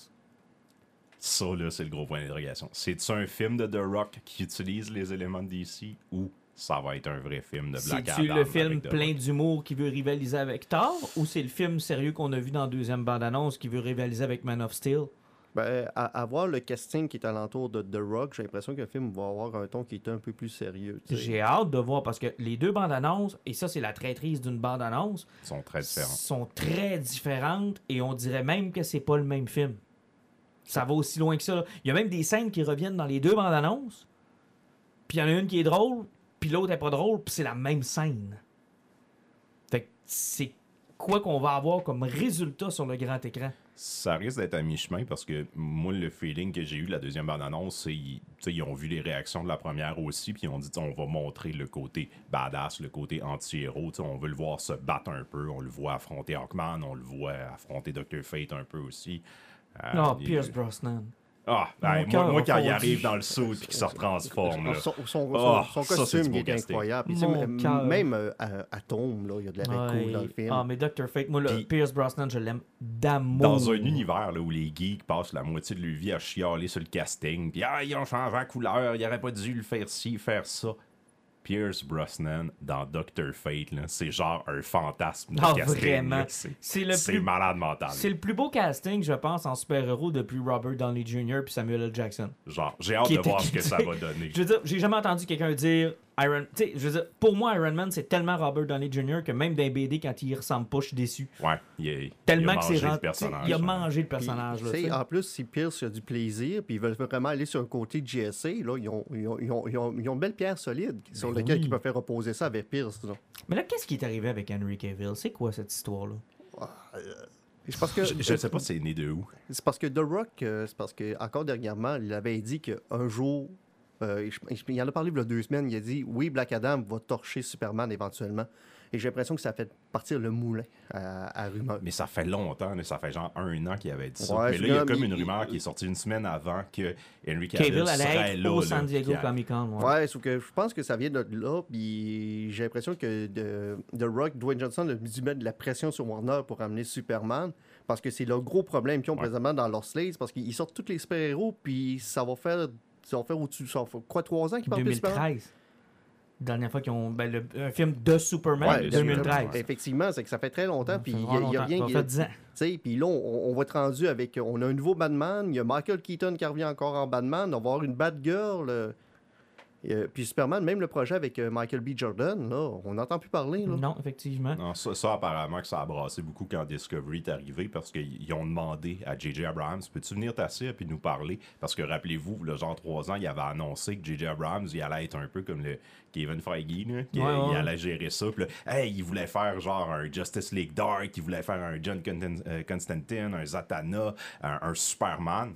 Ça, là, c'est le gros point d'interrogation. C'est-tu un film de The Rock qui utilise les éléments de DC ou ça va être un vrai film de Black Adam? C'est-tu le film plein Rock? d'humour qui veut rivaliser avec Thor ou c'est le film sérieux qu'on a vu dans la deuxième bande-annonce qui veut rivaliser avec Man of Steel? Ben, à, à voir le casting qui est alentour de The Rock, j'ai l'impression que le film va avoir un ton qui est un peu plus sérieux. J'ai hâte de voir parce que les deux bandes-annonces, et ça c'est la traîtrise d'une bande-annonce, Ils sont très différents. sont très différentes et on dirait même que c'est pas le même film. Ça va aussi loin que ça. Il y a même des scènes qui reviennent dans les deux bandes annonces. Puis il y en a une qui est drôle, puis l'autre est pas drôle, puis c'est la même scène. Fait que c'est quoi qu'on va avoir comme résultat sur le grand écran? Ça risque d'être à mi-chemin parce que moi, le feeling que j'ai eu de la deuxième bande-annonce, c'est ils, tu sais, ils ont vu les réactions de la première aussi, puis ils ont dit on va montrer le côté badass, le côté anti-héros. On veut le voir se battre un peu, on le voit affronter Hawkman, on le voit affronter Dr. Fate un peu aussi. Euh, Non, il- Pierce Brosnan. Ah, ben, moi, moi, quand il arrive dans le saut et qu'il se retransforme, là. Son, son- Ah, son ça, c'est costume il est casting. incroyable. Puis, cœur. même euh, à, là, il y a de cool Ouais. dans le film. Ah, mais Dr. Fate, moi, le Puis- Pierce Brosnan, je l'aime d'amour. Dans un univers là, où les geeks passent la moitié de leur vie à chialer sur le casting, puis ah, ils ont changé la couleur, ils auraient pas dû le faire ci, faire ça. Pierce Brosnan dans Doctor Fate, c'est genre un fantasme de Ah, casting. C'est le plus malade mental. C'est le plus beau casting, je pense, en super-héros depuis Robert Downey Jr. puis Samuel L. Jackson. Genre, j'ai hâte de voir ce que ça va donner. Je veux dire, j'ai jamais entendu quelqu'un dire Iron. Tu sais, je veux dire, pour moi, Iron Man, c'est tellement Robert Downey Jr. que même dans les BD, quand il y ressemble pas, je suis déçu. Ouais, il, a- Tellement il a que mangé c'est le personnage. Il a mangé le Puis, personnage. là, en plus, si Pierce a du plaisir, puis ils veulent vraiment aller sur un côté GSA, là, ils, ont, ils, ont, ils, ont, ils, ont, ils ont une belle pierre solide sur Ben laquelle oui. ils peuvent faire reposer ça avec Pierce. là. Mais là, qu'est-ce qui est arrivé avec Henry Cavill? C'est quoi cette histoire-là? Je pense que Je, je sais pas c'est né de où. C'est parce que The Rock, euh, c'est parce que encore dernièrement, il avait dit qu'un jour, euh, je- je- il en a parlé il y a deux semaines, il a dit oui, Black Adam va torcher Superman éventuellement. Et j'ai l'impression que ça fait partir le moulin à, à rumeur. Mais ça fait longtemps, là, ça fait genre un an qu'il avait dit ça. Ouais, mais là, il y a comme- comme une il- rumeur il- qui est sortie une semaine avant que Henry Cavill, serait allait être là. au San Diego Comic Con. Ouais. Ouais, sauf que je pense que ça vient de là, puis j'ai l'impression que de, The Rock, Dwayne Johnson a dû mettre de la pression sur Warner pour amener Superman, parce que c'est le gros problème qu'ils ont Ouais. présentement dans leur slate, parce qu'ils sortent tous les super-héros, puis ça va faire, ça va faire au-dessus, ça faire quoi, trois ans qu'ils parlent de Superman? 2013. Dernière fois qu'ils ont. Ben, le, un film de Superman, Ouais, 2013. Effectivement, c'est que ça fait très longtemps, puis fait il n'y a, rien qui... fait 10 ans. Tu sais, puis là, on, on va être rendu avec... On a un nouveau Batman, il y a Michael Keaton qui revient encore en Batman, on va avoir une Batgirl, euh, et, euh, puis Superman, même le projet avec euh, Michael B. Jordan, là, on n'entend plus parler, là. Non, effectivement. Non, ça, ça, apparemment que ça a brassé beaucoup quand Discovery est arrivé parce qu'ils ont demandé à J.J. Abrams peux-tu venir t'asseoir et puis nous parler? Parce que rappelez-vous, le genre trois ans, il avait annoncé que J.J. Abrams il allait être un peu comme le Kevin Feige, là, qu'il Ouais, ouais. il allait gérer ça. Puis là, hey, il voulait faire genre un Justice League Dark, il voulait faire un John euh, Constantine, un Zatanna, un, un Superman.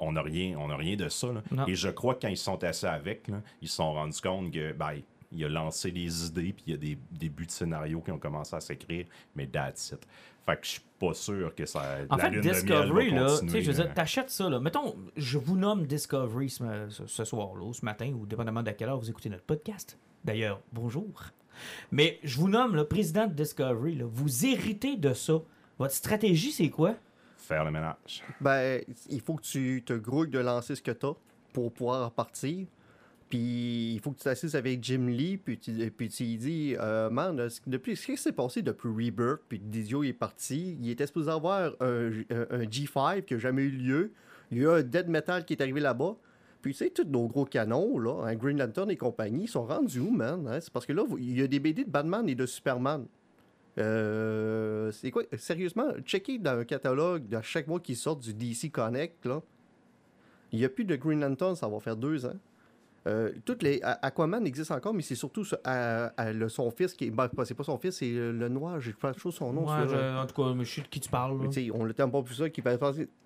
On n'a rien, on a rien de ça. là. Et je crois que quand ils sont assis avec, là, ils se sont rendus compte que ben, il a lancé les idées, puis il y a des débuts de scénarios qui ont commencé à s'écrire, mais that's it. Fait que je suis pas sûr que ça. En la fait, lune de miel Discovery, va là, tu sais, je veux là. dire, t'achètes ça, là. Mettons, je vous nomme Discovery ce, ce- ce soir-là, ou ce matin, ou dépendamment de quelle heure vous écoutez notre podcast. D'ailleurs, bonjour. Mais je vous nomme le président de Discovery, là. Vous héritez de ça. Votre stratégie, c'est quoi? Faire le ménage. Ben, il faut que tu te grouilles de lancer ce que tu as pour pouvoir partir. Puis il faut que tu t'assises avec Jim Lee, puis tu, puis dis, euh, man, depuis, ce qui s'est passé depuis Rebirth, puis que Didio est parti, il était supposé avoir un, un- un G5 qui n'a jamais eu lieu. Il y a un Dead Metal qui est arrivé là-bas. Puis tu sais, tous nos gros canons, là, hein, Green Lantern et compagnie, ils sont rendus où, man? hein? C'est parce que là, il y a des BD de Batman et de Superman. Euh, c'est quoi? Sérieusement, checker dans un catalogue de chaque mois qui sort du DC Connect, là. Il n'y a plus de Green Lantern, ça va faire deux ans. Euh, toutes les Aquaman existe encore, mais c'est surtout à- à le- son fils qui est. Ben, c'est pas son fils, c'est le, le noir. J'ai pas trop son nom. Ouais, celui-là. je- en tout cas, je sais de qui tu parles. là. Mais on le t'aime pas plus ça, qui.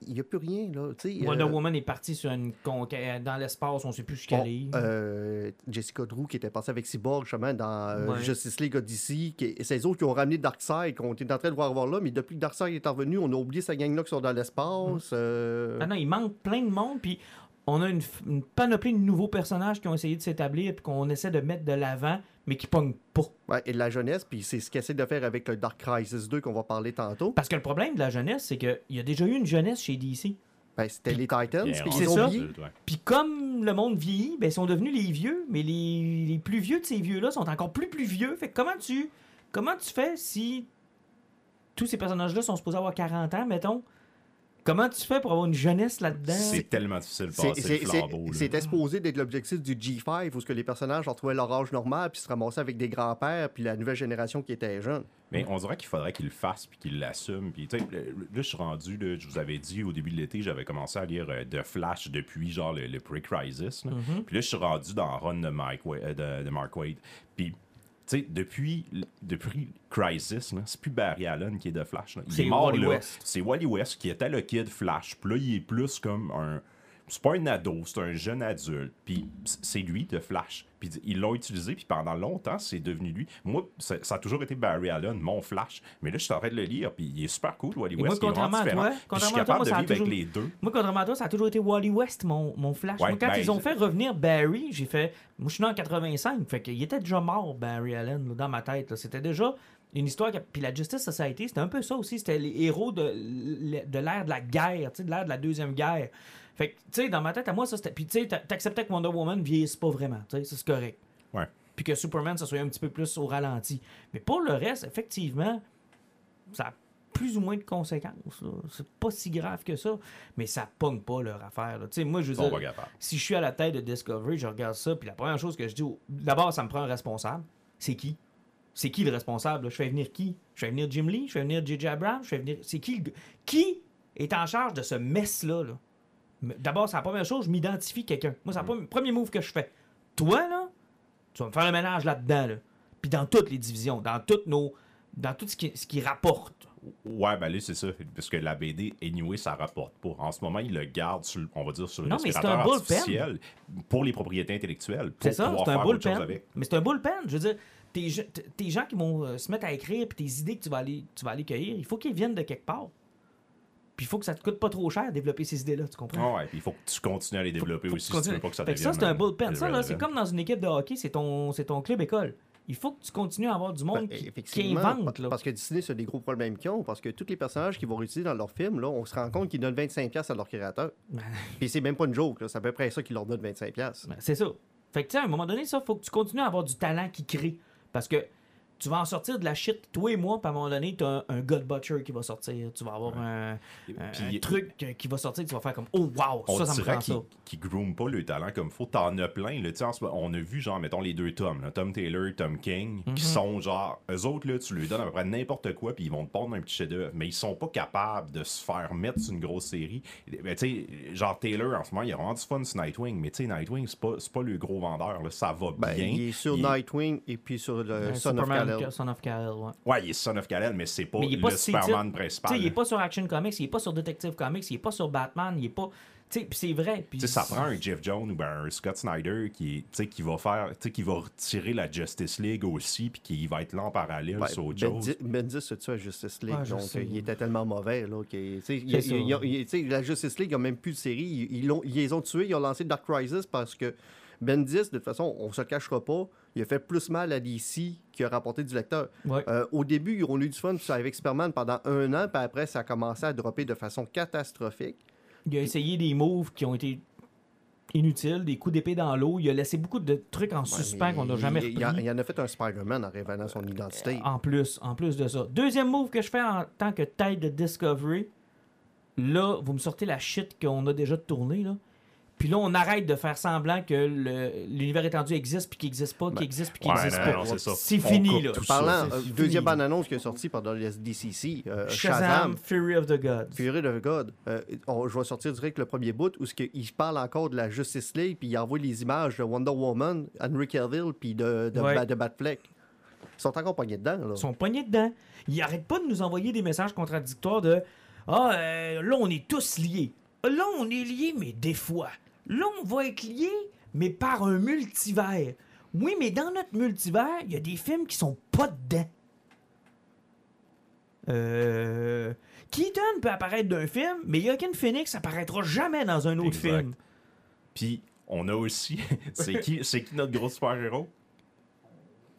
Il n'y a plus rien, là. Wonder euh, Woman est partie sur une conquête dans l'espace, on sait plus ce bon, qu'elle est. euh, Jessica Drew qui était passée avec Cyborg justement dans euh, Ouais. Justice League Odyssey. Qui, c'est les autres qui ont ramené Darkseid, qu'on était en train de voir voir là, mais depuis que Darkseid est revenu, on a oublié sa gang-là qui sont dans l'espace. euh, Ah non, il manque plein de monde, puis on a une, panoplie de nouveaux personnages qui ont essayé de s'établir, puis qu'on essaie de mettre de l'avant, mais qui pognent pas. ouais, et de la jeunesse, puis c'est ce qu'ils essaient de faire avec le Dark Crisis 2 qu'on va parler tantôt. Parce que le problème de la jeunesse, c'est qu'il y a déjà eu une jeunesse chez DC. Ben, c'était les Titans, puis c'est ils ont ça. Puis comme le monde vieillit, ben, ils sont devenus les vieux, mais les, les plus vieux de ces vieux-là sont encore plus plus vieux. Fait que comment tu, comment tu fais si tous ces personnages-là sont supposés avoir 40 ans, mettons? Comment tu fais pour avoir une jeunesse là-dedans? C'est tellement difficile de C'est- passer c'est- le c'est- flambeau. C'était supposé d'être l'objectif du G5, où ce que les personnages retrouvaient leur âge normal, puis se ramassaient avec des grands-pères, puis la nouvelle génération qui était jeune. Mais on dirait qu'il faudrait qu'il le fasse puis qu'il l'assume. Puis, là, je suis rendu, là, je vous avais dit au début de l'été, j'avais commencé à lire euh, The Flash depuis genre le, le pre-crisis. là. Mhm. Puis là, je suis rendu dans run de, Mike euh, de, de Mark Wade. Puis sais, depuis, depuis Crisis, c'est plus Barry Allen qui est de Flash. C'est est mort Wally là. West. C'est Wally West qui était le kid Flash. Puis là, il est plus comme un. C'est pas un ado, c'est un jeune adulte. Puis c'est lui de Flash. Puis ils l'ont utilisé, puis pendant longtemps, c'est devenu lui. Moi, ça, a toujours été Barry Allen, mon Flash. Mais là, je suis en train de le lire, puis il est super cool, Wally moi, West. vraiment contrairement à toi- Puis je suis contrairement à toi, capable moi, de avec les deux. Moi, contrairement à toi, ça a toujours été Wally West, mon, mon Flash. Ouais, Moi, quand ben, ils ont fait revenir Barry, j'ai fait. Moi, je suis né en 85, fait qu'il était déjà mort, Barry Allen, là, dans ma tête. C'était déjà une histoire. qui- Puis la Justice Society, c'était un peu ça aussi. C'était les héros de, de l'ère de la guerre, de l'ère de la Deuxième Guerre. Fait que, tu sais, dans ma tête, à moi, ça c'était. Puis, tu sais, t'a- t'acceptais que Wonder Woman vieillisse pas vraiment, tu sais, c'est correct. Ouais. Puis que Superman, ça soit un petit peu plus au ralenti. Mais pour le reste, effectivement, ça a plus ou moins de conséquences. C'est pas si grave que ça, mais ça pogne pas leur affaire. là. Tu sais, moi, je veux dire, si je suis à la tête de Discovery, je regarde ça, puis la première chose que je dis, d'abord, ça me prend un responsable. C'est qui? C'est qui le responsable? là? Je fais venir qui? Je fais venir Jim Lee? Je fais venir J.J. Abrams? Je fais venir... C'est qui? le? Qui est en charge de ce mess-là? là? Mais D'abord, c'est la première chose, je m'identifie quelqu'un. Moi, c'est le premier- premier move que je fais. Toi, là, tu vas me faire le ménage là-dedans, là. Puis dans toutes les divisions, dans toutes nos... Dans tout ce qui, ce qui rapporte. Ouais, ben là, c'est ça. Parce que la BD, anyway, ça rapporte pas. En ce moment, ils le gardent, sur, le- on va dire, sur le Non, mais c'est respirateur un bullpen. artificiel pour les propriétés intellectuelles. C'est ça, pouvoir c'est un bullpen. avec. Mais c'est un bullpen. Je veux dire, tes, tes gens qui vont euh, se mettre à écrire, puis tes idées que tu vas aller, tu vas aller cueillir, il faut qu'ils viennent de quelque part. Puis il faut que ça te coûte pas trop cher développer ces idées-là, tu comprends? Ah ouais, puis il faut que tu continues à les développer Faut aussi tu si tu veux pas que ça Fait que devienne. ça, c'est un bullpen. Ça, là, c'est comme dans une équipe de hockey, c'est ton, c'est ton club école. Il faut que tu continues à avoir du monde Ben, qui, qui invente. Là. Parce que Disney, c'est des gros problèmes qu'ils ont. Parce que tous les personnages qu'ils vont utiliser dans leurs films, là, on se rend compte qu'ils donnent 25$ à leur créateur. Ben, Puis c'est même pas une joke, c'est à peu près ça qu'ils leur donnent 25$. ben, c'est ça. Fait que, tu sais, à un moment donné, ça, faut que tu continues à avoir du talent qui crée. Parce que tu vas en sortir de la shit, toi et moi, puis à un moment donné, tu as un, un God Butcher qui va sortir. Tu vas avoir un, un- Puis- un truc qui va sortir, tu vas faire comme Oh, wow, on ça, ça me prend qu'ils ça. qu'ils groom pas le talent comme faut. T'en as plein. Là, on a vu, genre, mettons les deux Tom, là, Tom Taylor, Tom King, Mhm. qui sont genre, eux autres, là, tu lui donnes à peu près n'importe quoi, puis ils vont te pondre un petit chef-d'œuvre. Mais ils sont pas capables de se faire mettre sur une grosse série. Ben, tu sais, genre Taylor, en ce moment, il a vraiment du fun sur Nightwing. Mais tu sais, Nightwing, c'est pas, c'est pas le gros vendeur. Là. Ça va Ben, bien. il est sur Il- Nightwing et puis sur le Euh, Son of Superman, Kal-El. Son of Kal-El, ouais. Ouais, il est Son of Kal-El, mais c'est pas Mais il est le pas Superman titre. principal. Tu sais, il est pas sur Action Comics, il est pas sur Detective Comics, il est pas sur Batman, il est pas. Tu sais, puis c'est vrai. Sais, ça prend un Jeff Jones ou ben un Scott Snyder qui, est- tu sais, qui va faire, tu sais, qui va retirer la Justice League aussi, puis qui va être là en parallèle sur autre chose. Bendis, se tue à Justice League, Ouais, donc sais. il était tellement mauvais. Là, il- il- il- sais, la Justice League, il n'y a même plus de série. Ils, ils l'ont- ils les ont tués, ils ont lancé Dark Crisis parce que Bendis, de toute façon, on se le cachera pas, il a fait plus mal à DC qu'il a rapporté du lecteur. Ouais. Euh, au début, on a eu du fun avec Superman pendant un an, puis après, ça a commencé à dropper de façon catastrophique. Il a essayé des moves qui ont été inutiles, des coups d'épée dans l'eau. Il a laissé beaucoup de trucs en Ouais, suspens qu'on n'a jamais il, il, repris. il en a fait un Spider-Man en révélant son identité. En plus, en plus de ça. Deuxième move que je fais en tant que tête de Discovery, là, vous me sortez la shit qu'on a déjà tourné, là. Puis là, on arrête de faire semblant que le- l'univers étendu existe, puis qu'il n'existe pas, qu'il existe, puis qu'il n'existe pas. non, c'est fini, là. Parlant, euh, deuxième bande-annonce qui est sortie pendant le DCC, euh, Shazam, Shazam, Fury of the Gods. Fury of God. Euh, on- je vais sortir direct le premier bout où il parle encore de la Justice League, puis il envoie les images de Wonder Woman, Henry Cavill, puis de, de, Ouais. Ba- de Batfleck. Ils sont encore pognés dedans. Là. Ils sont pognés dedans. Ils arrêtent pas de nous envoyer des messages contradictoires de Ah, euh, là, on est tous liés. Là, on est liés, mais des fois. Là, on va être liés, mais par un multivers. Oui, mais dans notre multivers, il y a des films qui sont pas dedans. Euh. Keaton peut apparaître d'un film, mais Joaquin Phoenix apparaîtra jamais dans un autre Exact. film. Puis on a aussi, c'est qui, c'est qui notre gros super-héros?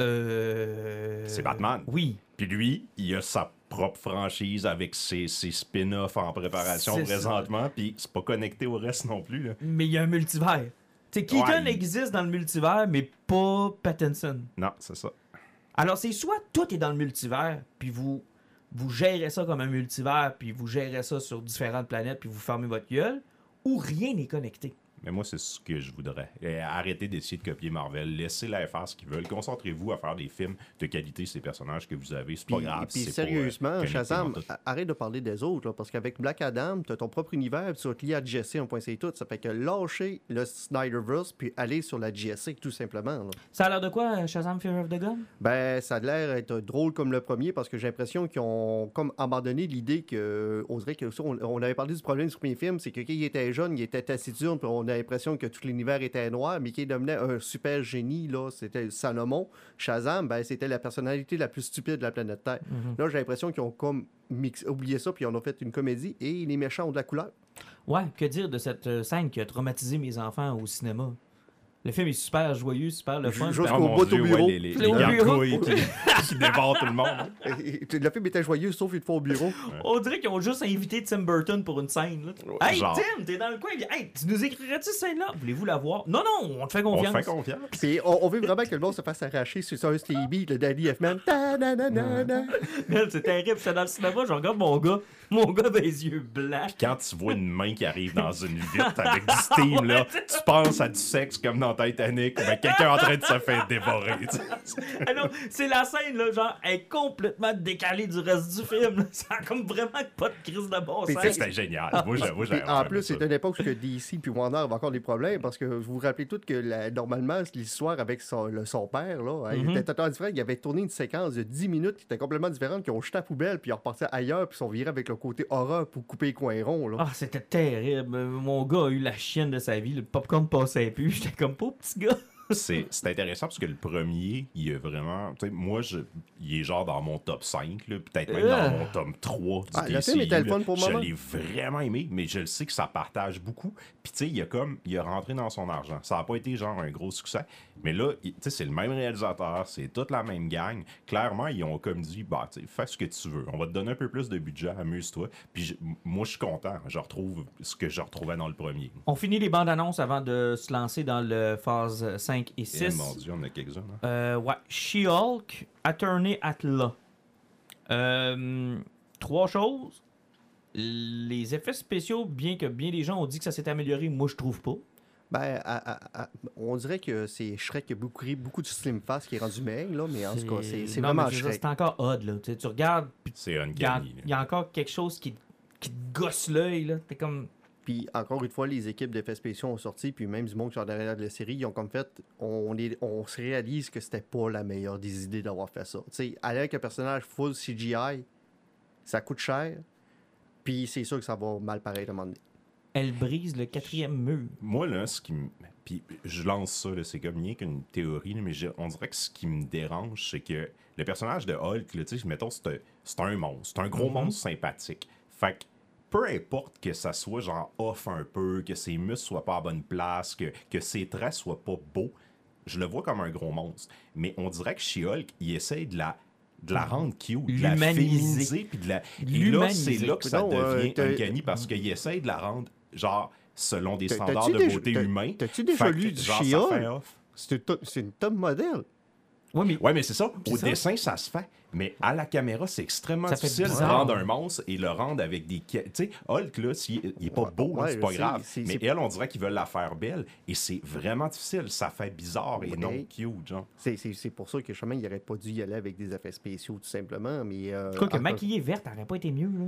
Euh. C'est Batman. Oui. Puis lui, il a sa propre franchise avec ses, ses spin-offs en préparation présentement, puis c'est pas connecté au reste non plus. Là. Mais il y a un multivers. Tu sais, Keaton Ouais, existe dans le multivers, mais pas Pattinson. Non, c'est ça. Alors, c'est soit tout est dans le multivers, puis vous, vous gérez ça comme un multivers, puis vous gérez ça sur différentes planètes, puis vous fermez votre gueule, ou rien n'est connecté. Mais moi, c'est ce que je voudrais. Et arrêtez d'essayer de copier Marvel. Laissez-la faire ce qu'ils veulent. Concentrez-vous à faire des films de qualité, ces personnages que vous avez. C'est pas Puis, grave. puis sérieusement, euh, Shazam, arrête de parler des autres, là, parce qu'avec Black Adam, tu as ton propre univers, puis tu vas te lier à GSC, un point c'est tout. Ça fait que lâcher le Snyderverse, puis aller sur la GSC, tout simplement. là. Ça a l'air de quoi, euh, Shazam Fear of the God? Ben, ça a l'air être drôle comme le premier, parce que j'ai l'impression qu'ils ont comme abandonné l'idée que, on dirait que, ça, on, on avait parlé du problème du premier film, c'est que quand il était jeune, il était taciturne, puis on a l'impression que tout l'univers était noir, mais qu'il devenait un super génie, là, c'était Salomon. Shazam, ben, c'était la personnalité la plus stupide de la planète Terre. Là, j'ai l'impression qu'ils ont comme mix- oublié ça, puis ils en ont fait une comédie, et les méchants ont de la couleur. Ouais, que dire de cette euh, scène qui a traumatisé mes enfants au cinéma? Le film est super joyeux, super le fun. Jusqu'au Oh mon bout au bureau. ouais, les, gargouilles qui, qui dévorent tout le monde. hein. le film était joyeux, sauf une fois au bureau. On dirait qu'ils ont juste invité Tim Burton pour une scène. Là. Hey, genre. Tim, t'es dans le coin. Hey, tu nous écrirais-tu cette scène-là? Voulez-vous la voir? Non, non, on te fait On confiance. te fait confiance. Puis on, on veut vraiment que le monde se fasse arracher sur un Stevie, le Daddy F-Man. Ta-na-na-na-na. Man, C'est terrible. J'étais dans le cinéma, je regarde mon gars. Mon gars avait les yeux blancs. Quand tu vois une main qui arrive dans une vitre avec du steam, là, tu penses à du sexe comme dans Titanic, mais quelqu'un en train de se faire dévorer. Ah non, c'est la scène, là, genre, elle est complètement décalée du reste du film. là. Ça a comme vraiment pas de crise de bon sens. c'est- C'était génial. Moi, j'avoue, Puis en plus, une époque où que DC puis Warner avaient encore des problèmes parce que vous vous rappelez tous que la- normalement, l'histoire avec son, le- son père, là, elle Mhm. était totalement différente. Il avait tourné une séquence de 10 minutes qui était complètement différente, qui ont jeté à la poubelle, puis ils repartaient ailleurs, puis ils sont virés avec le côté horreur pour couper les coins ronds. Là. Ah, c'était terrible. Mon gars a eu la chienne de sa vie. Le popcorn passait plus. J'étais comme pauvre petit gars. C'est c'est intéressant parce que le premier, il est vraiment. moi, je, il est genre dans mon top 5, là, peut-être même Euh. dans mon top 3 du Ah, le DCU, film était le là. fun pour le Je l'ai vraiment aimé, mais je le sais que ça partage beaucoup. Puis, tu sais, il a comme. Il a rentré dans son argent. Ça n'a pas été genre un gros succès. Mais là, tu sais, c'est le même réalisateur, c'est toute la même gang. Clairement, ils ont comme dit, bah, tu sais, fais ce que tu veux. On va te donner un peu plus de budget, amuse-toi. Puis, je- moi, je suis content. Je retrouve ce que je retrouvais dans le premier. On finit les bandes annonces avant de se lancer dans le phase 5 et Eh, 6. mon Dieu, on a quelques-uns. hein. Euh, ouais. She-Hulk, Attorney at Law. Euh, trois choses. Les effets spéciaux, bien que bien des gens ont dit que ça s'est amélioré, moi je trouve pas. Ben, à- à- à- on dirait que c'est Shrek qui a beaucoup, beaucoup de Slim Fast qui est rendu maigre, là, mais en tout cas, c'est vraiment Shrek. C'est encore odd, là. Tu, sais, tu regardes, y, il y a encore quelque chose qui, qui te gosse l'œil, là. T'es comme. Puis encore une fois, les équipes d'effets spéciaux ont sorti, puis même du monde qui sont derrière de la série, ils ont comme fait, on, est, on se réalise que c'était pas la meilleure des idées d'avoir fait ça. Tu sais, aller avec un personnage full CGI, ça coûte cher, puis c'est sûr que ça va mal paraître à un moment donné. Elle brise le quatrième mur. Moi, là, ce qui me. Puis je lance ça, c'est comme rien qu'une théorie, là, mais on dirait que ce qui me dérange, c'est que le personnage de Hulk, là, tu sais, mettons, c'est un, c'est un monstre. C'est un gros Mhm. monstre sympathique. Fait que peu importe que ça soit genre off un peu, que ses muscles soient pas à bonne place, que, que ses traits soient pas beaux, je le vois comme un gros monstre. Mais on dirait que chez Hulk, il essaye de la de la rendre cute, de la L'humaniser. féminiser, puis de la... Et là, c'est là que ça Non, euh, devient t'as- uncanny parce qu'il essaye de la rendre, genre, selon des standards de beauté t'as- humain. t'as-tu déjà lu du genre, ça She-Hulk? fait off. C'est une top- c'est une top modèle. Ouais, mais. Ouais, mais c'est ça. Au ça. dessin, ça se fait. Mais à la caméra, c'est extrêmement Ça difficile de rendre un monstre et le rendre avec des. Tu sais, Hulk, là, s'il il est pas beau, ouais, c'est pas grave. Mais elle, on dirait qu'ils veulent la faire belle. Et c'est vraiment difficile. Ça fait bizarre et Ouais. non cute, genre. C'est- C'est c'est pour ça que chemin, il aurait pas dû y aller avec des effets spéciaux, tout simplement. Mais, euh, Quoi que maquillée verte, aurait pas été mieux, là.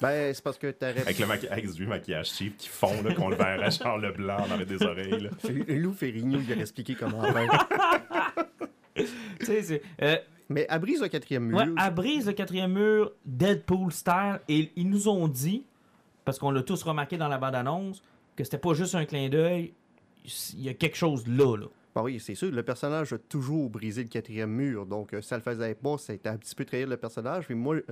Ben, c'est parce que t'aurais. Avec le maqui- avec du maquillage cheap qui fond, là, qu'on le verrait genre le blanc dans les des oreilles. là. Lou Ferrigno, il a expliqué comment c'est. euh, Mais à brise le quatrième mur. Ouais, brise le quatrième mur, Deadpool style, et ils nous ont dit, parce qu'on l'a tous remarqué dans la bande-annonce, que c'était pas juste un clin d'œil, il y a quelque chose là, là. Ben oui, c'est sûr, le personnage a toujours brisé le quatrième mur, donc euh, ça le faisait pas, c'était un petit peu trahir le personnage. Mais moi, euh,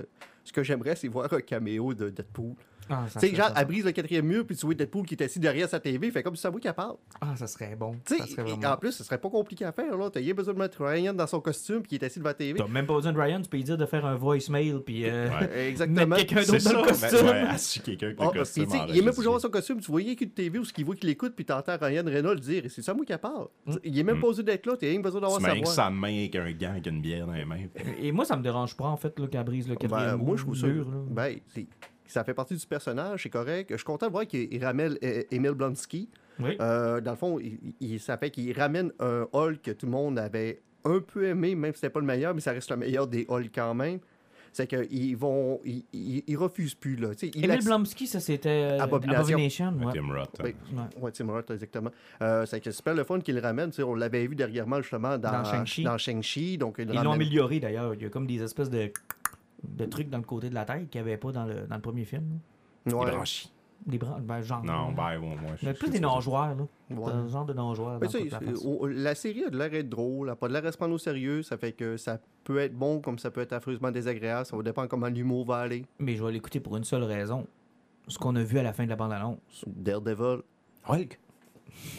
ce que j'aimerais, c'est voir un caméo de Deadpool. Ah, Tu sais, genre, elle brise le quatrième mur, puis tu vois Deadpool qui est assis derrière sa TV, fait comme si ça vous qu'elle parle. Ah, ça serait bon. Tu Ça sais, serait vraiment- en plus, ce serait pas compliqué à faire, là. T'as rien besoin de mettre Ryan dans son costume, puis il est assis devant la TV. T'as même pas besoin de Ryan, tu peux lui dire de faire un voicemail, puis euh, Ouais. Exactement. quelqu'un C'est d'autre ça. dans le costume. ouais, assis quelqu'un avec Ah, le puis, costume. en il est même pas dans son costume, tu voyais qu'une TV où ce qu'il voit qu'il écoute, puis t'entends Ryan Reynolds dire c'est ça moi qui parle. Mm. Il est même Mm. pas osé d'être là, t'as rien besoin d'avoir sa voix. sa main avec un gant avec une bière dans les mains. Et moi, ça me dérange pas, en fait, là, qu'elle brise le quatrième Ben, moi, je trouve ça. Ça fait partie du personnage, c'est correct. Je suis content de voir qu'il ramène euh, Emile Blonsky. Oui. Euh, dans le fond, il, il- ça fait qu'il ramène un Hulk que tout le monde avait un peu aimé, même si c'était pas le meilleur, mais ça reste le meilleur des Hulk quand même. C'est qu'ils vont. Ils, ils- ils refusent plus, là. Tu sais, ils Emile acc- Blomsky, ça c'était euh, Abomination. Abomination. ouais. Tim Roth. Oui. Ouais. Ouais, Tim Roth, exactement. Euh, c'est que c'est super le fun qu'il ramène. Tu sais, on l'avait vu dernièrement, justement, dans, Dans Shang-Chi. dans Shang-Chi, donc il le Ils l'ont ramène- amélioré d'ailleurs. Il y a comme des espèces de, de trucs dans le côté de la tête qu'il n'y avait pas dans le, dans le premier film. là. Ouais. Il branchit. Des bran- ben, genre. Non, ben, bon, moi. Mais je- plus des nageoires, là. Ouais. Un genre de nageoires. Mais dans tu sais, toute la euh, la série a de l'air d'être drôle, elle a pas de l'air à se prendre au sérieux, ça fait que ça peut être bon comme ça peut être affreusement désagréable, ça va dépendre comment l'humour va aller. Mais je vais l'écouter pour une seule raison. Ce qu'on a vu à la fin de la bande-annonce. Daredevil. Hulk.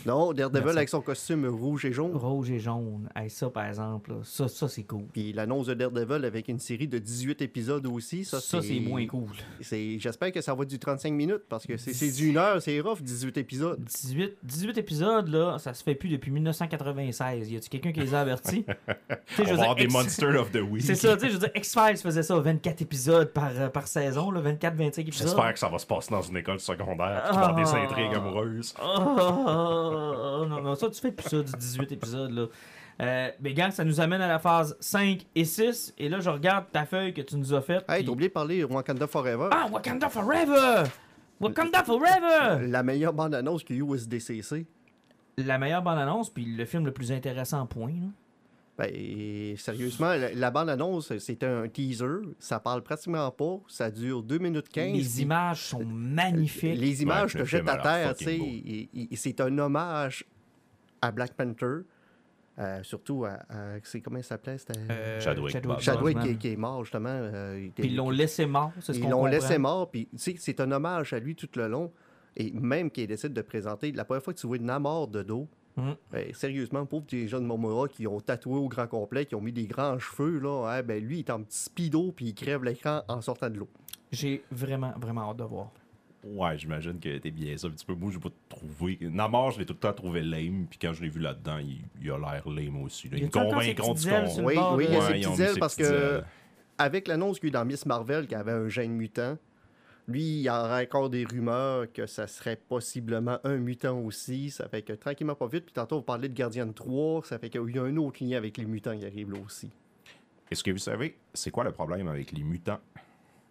Non, Daredevil avec son costume rouge et jaune. Rouge et jaune. Hey, ça, par exemple, là, ça, ça c'est cool. Puis l'annonce de Daredevil avec une série de 18 épisodes aussi, ça, Ça, c'est moins cool. J'espère que ça va du 35 minutes parce que c'est c'est d'une heure, c'est rough, 18 épisodes. 18, 18 épisodes, là, ça se fait plus depuis 1996. Y a-tu quelqu'un qui les a avertis? On je va avoir des Monsters of the Week. C'est ça, tu sais, je veux dire, X-Files faisait ça, 24 épisodes par, euh, par saison, là, 24-25 épisodes. J'espère que ça va se passer dans une école secondaire, y avoir des Ah. intrigues amoureuses. Oh, non, non, ça, tu fais plus ça du 18 épisodes, là. Euh, mais gang, ça nous amène à la phase 5 et 6. Et là, je regarde ta feuille que tu nous as faite. Hey, puis- t'as oublié de parler de Wakanda Forever. Ah, Wakanda Forever! Wakanda Forever! La meilleure bande-annonce qu'il y a eu au SDCC. La meilleure bande-annonce, puis le film le plus intéressant, point. là. Ben, sérieusement, la, la bande-annonce, c'est un teaser. Ça parle pratiquement pas. Ça dure 2 minutes 15. Les images sont magnifiques. Les images Ouais, te jettent à terre. C'est un hommage à Black Panther. Euh, surtout à. à- c'est comment il s'appelait? C'était Euh, Chadwick Boseman. Chadwick Boseman. qui, qui est mort, justement. euh, il était- Puis ils l'ont laissé mort, c'est ce Ils l'ont laissé mort. Puis, c'est un hommage à lui tout le long. Et même qu'il décide de présenter, la première fois que tu vois une mort de dos, Mhm. ben, sérieusement, pauvre des jeunes Momora qui ont tatoué au grand complet, qui ont mis des grands cheveux, là, hein, ben, lui, il est en petit speedo, puis il crève l'écran en sortant de l'eau. J'ai vraiment, vraiment hâte de voir. Ouais, j'imagine que t'es bien ça un petit peu. Moi, j'ai pas trouvé. Namor, je l'ai tout le temps trouvé lame, puis quand je l'ai vu là-dedans, il, il a l'air lame aussi. là. Il me convainc contre ce qu'on. Oui, oui, il y a Ouais, ses ailes ses parce que, avec l'annonce qu'il y a eu dans Miss Marvel, qui avait un gène mutant, lui, il y aura encore des rumeurs que ça serait possiblement un mutant aussi. Ça fait que tranquillement, pas vite. Puis tantôt, on parlait de Guardian 3. Ça fait qu'il y a un autre lien avec les mutants qui arrive là aussi. Est-ce que vous savez, c'est quoi le problème avec les mutants?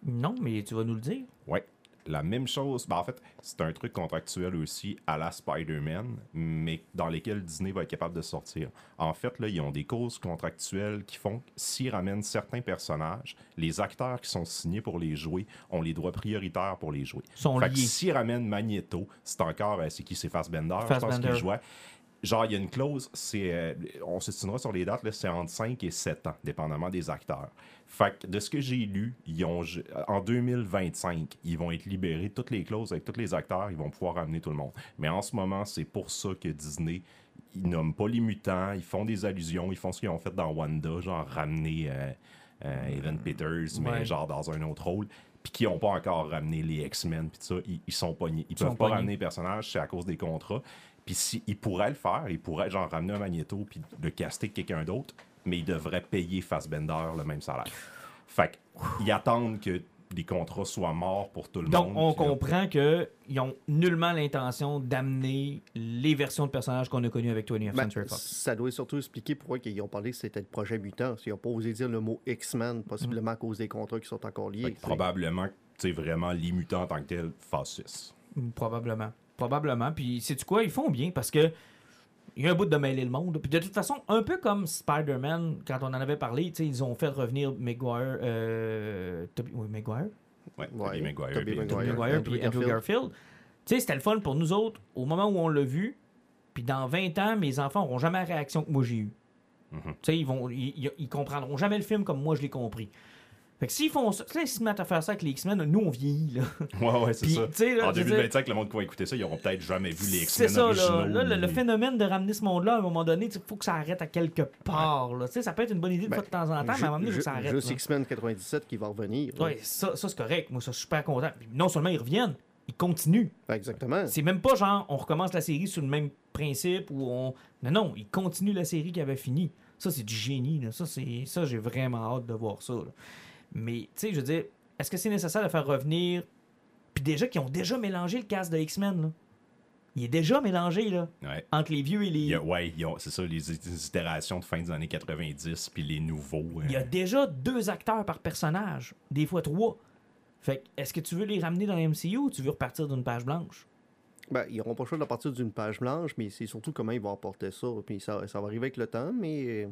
Non, mais tu vas nous le dire. Ouais. La même chose, ben en fait, c'est un truc contractuel aussi à la Spider-Man, mais dans lesquels Disney va être capable de sortir. En fait, là, ils ont des causes contractuelles qui font que s'ils ramènent certains personnages, les acteurs qui sont signés pour les jouer ont les droits prioritaires pour les jouer. Sont fait que liés. s'ils ramènent Magneto, c'est encore, euh, c'est qui? C'est Fassbender, je pense Fassbender. qu'il jouait. Genre, il y a une clause, c'est, euh, on s'estimera sur les dates, c'est entre 5 et 7 ans, dépendamment des acteurs. Fait que de ce que j'ai lu, ils ont, en 2025, ils vont être libérés, toutes les clauses avec tous les acteurs, ils vont pouvoir ramener tout le monde. Mais en ce moment, c'est pour ça que Disney, ils nomment pas les mutants, ils font des allusions, ils font ce qu'ils ont fait dans Wanda, genre ramener euh, euh, Evan Peters, mais Ouais. genre dans un autre rôle. Puis qui n'ont pas encore ramené les X-Men, puis tout ça, ils, ils sont pognés. Ils, sont peuvent pas pognés. ramener les personnages, c'est à cause des contrats. Puis si, ils pourraient le faire, ils pourraient genre ramener un Magneto puis le caster quelqu'un d'autre, mais ils devraient payer Fassbender le même salaire. Fait qu'ils attendent que les contrats soient morts pour tout le Donc, monde. on puis là, comprend qu'ils ont nullement l'intention d'amener les versions de personnages qu'on a connues avec 20th Ben, Century Fox. ça doit surtout expliquer pourquoi ils ont parlé que c'était le projet mutant. Ils n'ont pas osé dire le mot X-Men, possiblement à cause des contrats qui sont encore liés. que probablement que c'est vraiment les mutants en tant que tel fassent. Probablement. Probablement. Puis, sais-tu quoi? Ils font bien parce que il y a un bout de mêler le monde. Puis de toute façon, un peu comme Spider-Man, quand on en avait parlé, tu sais, ils ont fait revenir Maguire. Euh, Tobey- oui, Maguire? Ouais, Tobey Maguire, Maguire. Tobey Maguire Andrew puis Andrew Garfield. Tu sais, c'était le fun pour nous autres au moment où on l'a vu. Puis dans 20 ans, mes enfants n'auront jamais la réaction que moi j'ai eue. Mhm. Tu sais, ils, vont, ils, ils- ils comprendront jamais le film comme moi je l'ai compris. Fait que s'ils font ça, tu sais, s'ils se mettent à faire ça avec les X-Men, nous on vieillit, là. Ouais, ouais, c'est ça. là, En je veux dire- 2025, le monde qui va écouter ça, ils auront peut-être jamais vu les C'est X-Men ça, originaux. là. Là, le, phénomène de ramener ce monde-là, à un moment donné, il faut que ça arrête à quelque part. Là. Ça peut être une bonne idée de Ben, fois de temps en temps, mais à un moment donné, il faut que ça arrête. Juste. X-Men 97 qui va revenir. là. Ouais, ça, ça c'est correct. Moi, ça, je suis super content. Puis non seulement ils reviennent, ils continuent. Ben, exactement. C'est même pas genre, on recommence la série sur le même principe ou on. Non, non, ils continuent la série qui avait fini. Ça, c'est du génie. Là. Ça, c'est... ça j'ai vraiment hâte de voir ça. là. Mais, tu sais, je veux dire, est-ce que c'est nécessaire de faire revenir? Puis déjà, qu'ils ont déjà mélangé le cast de X-Men. là. il est déjà mélangé, là, Ouais. entre les vieux et les... Il y a- ouais, c'est ça, les, les itérations de fin des années 90, puis les nouveaux. Il y a euh, déjà deux acteurs par personnage, des fois trois. Fait que, est-ce que tu veux les ramener dans le MCU ou tu veux repartir d'une page blanche? Ben, ils n'auront pas le choix de partir d'une page blanche, mais c'est surtout comment ils vont apporter ça. Puis ça, ça va arriver avec le temps, mais.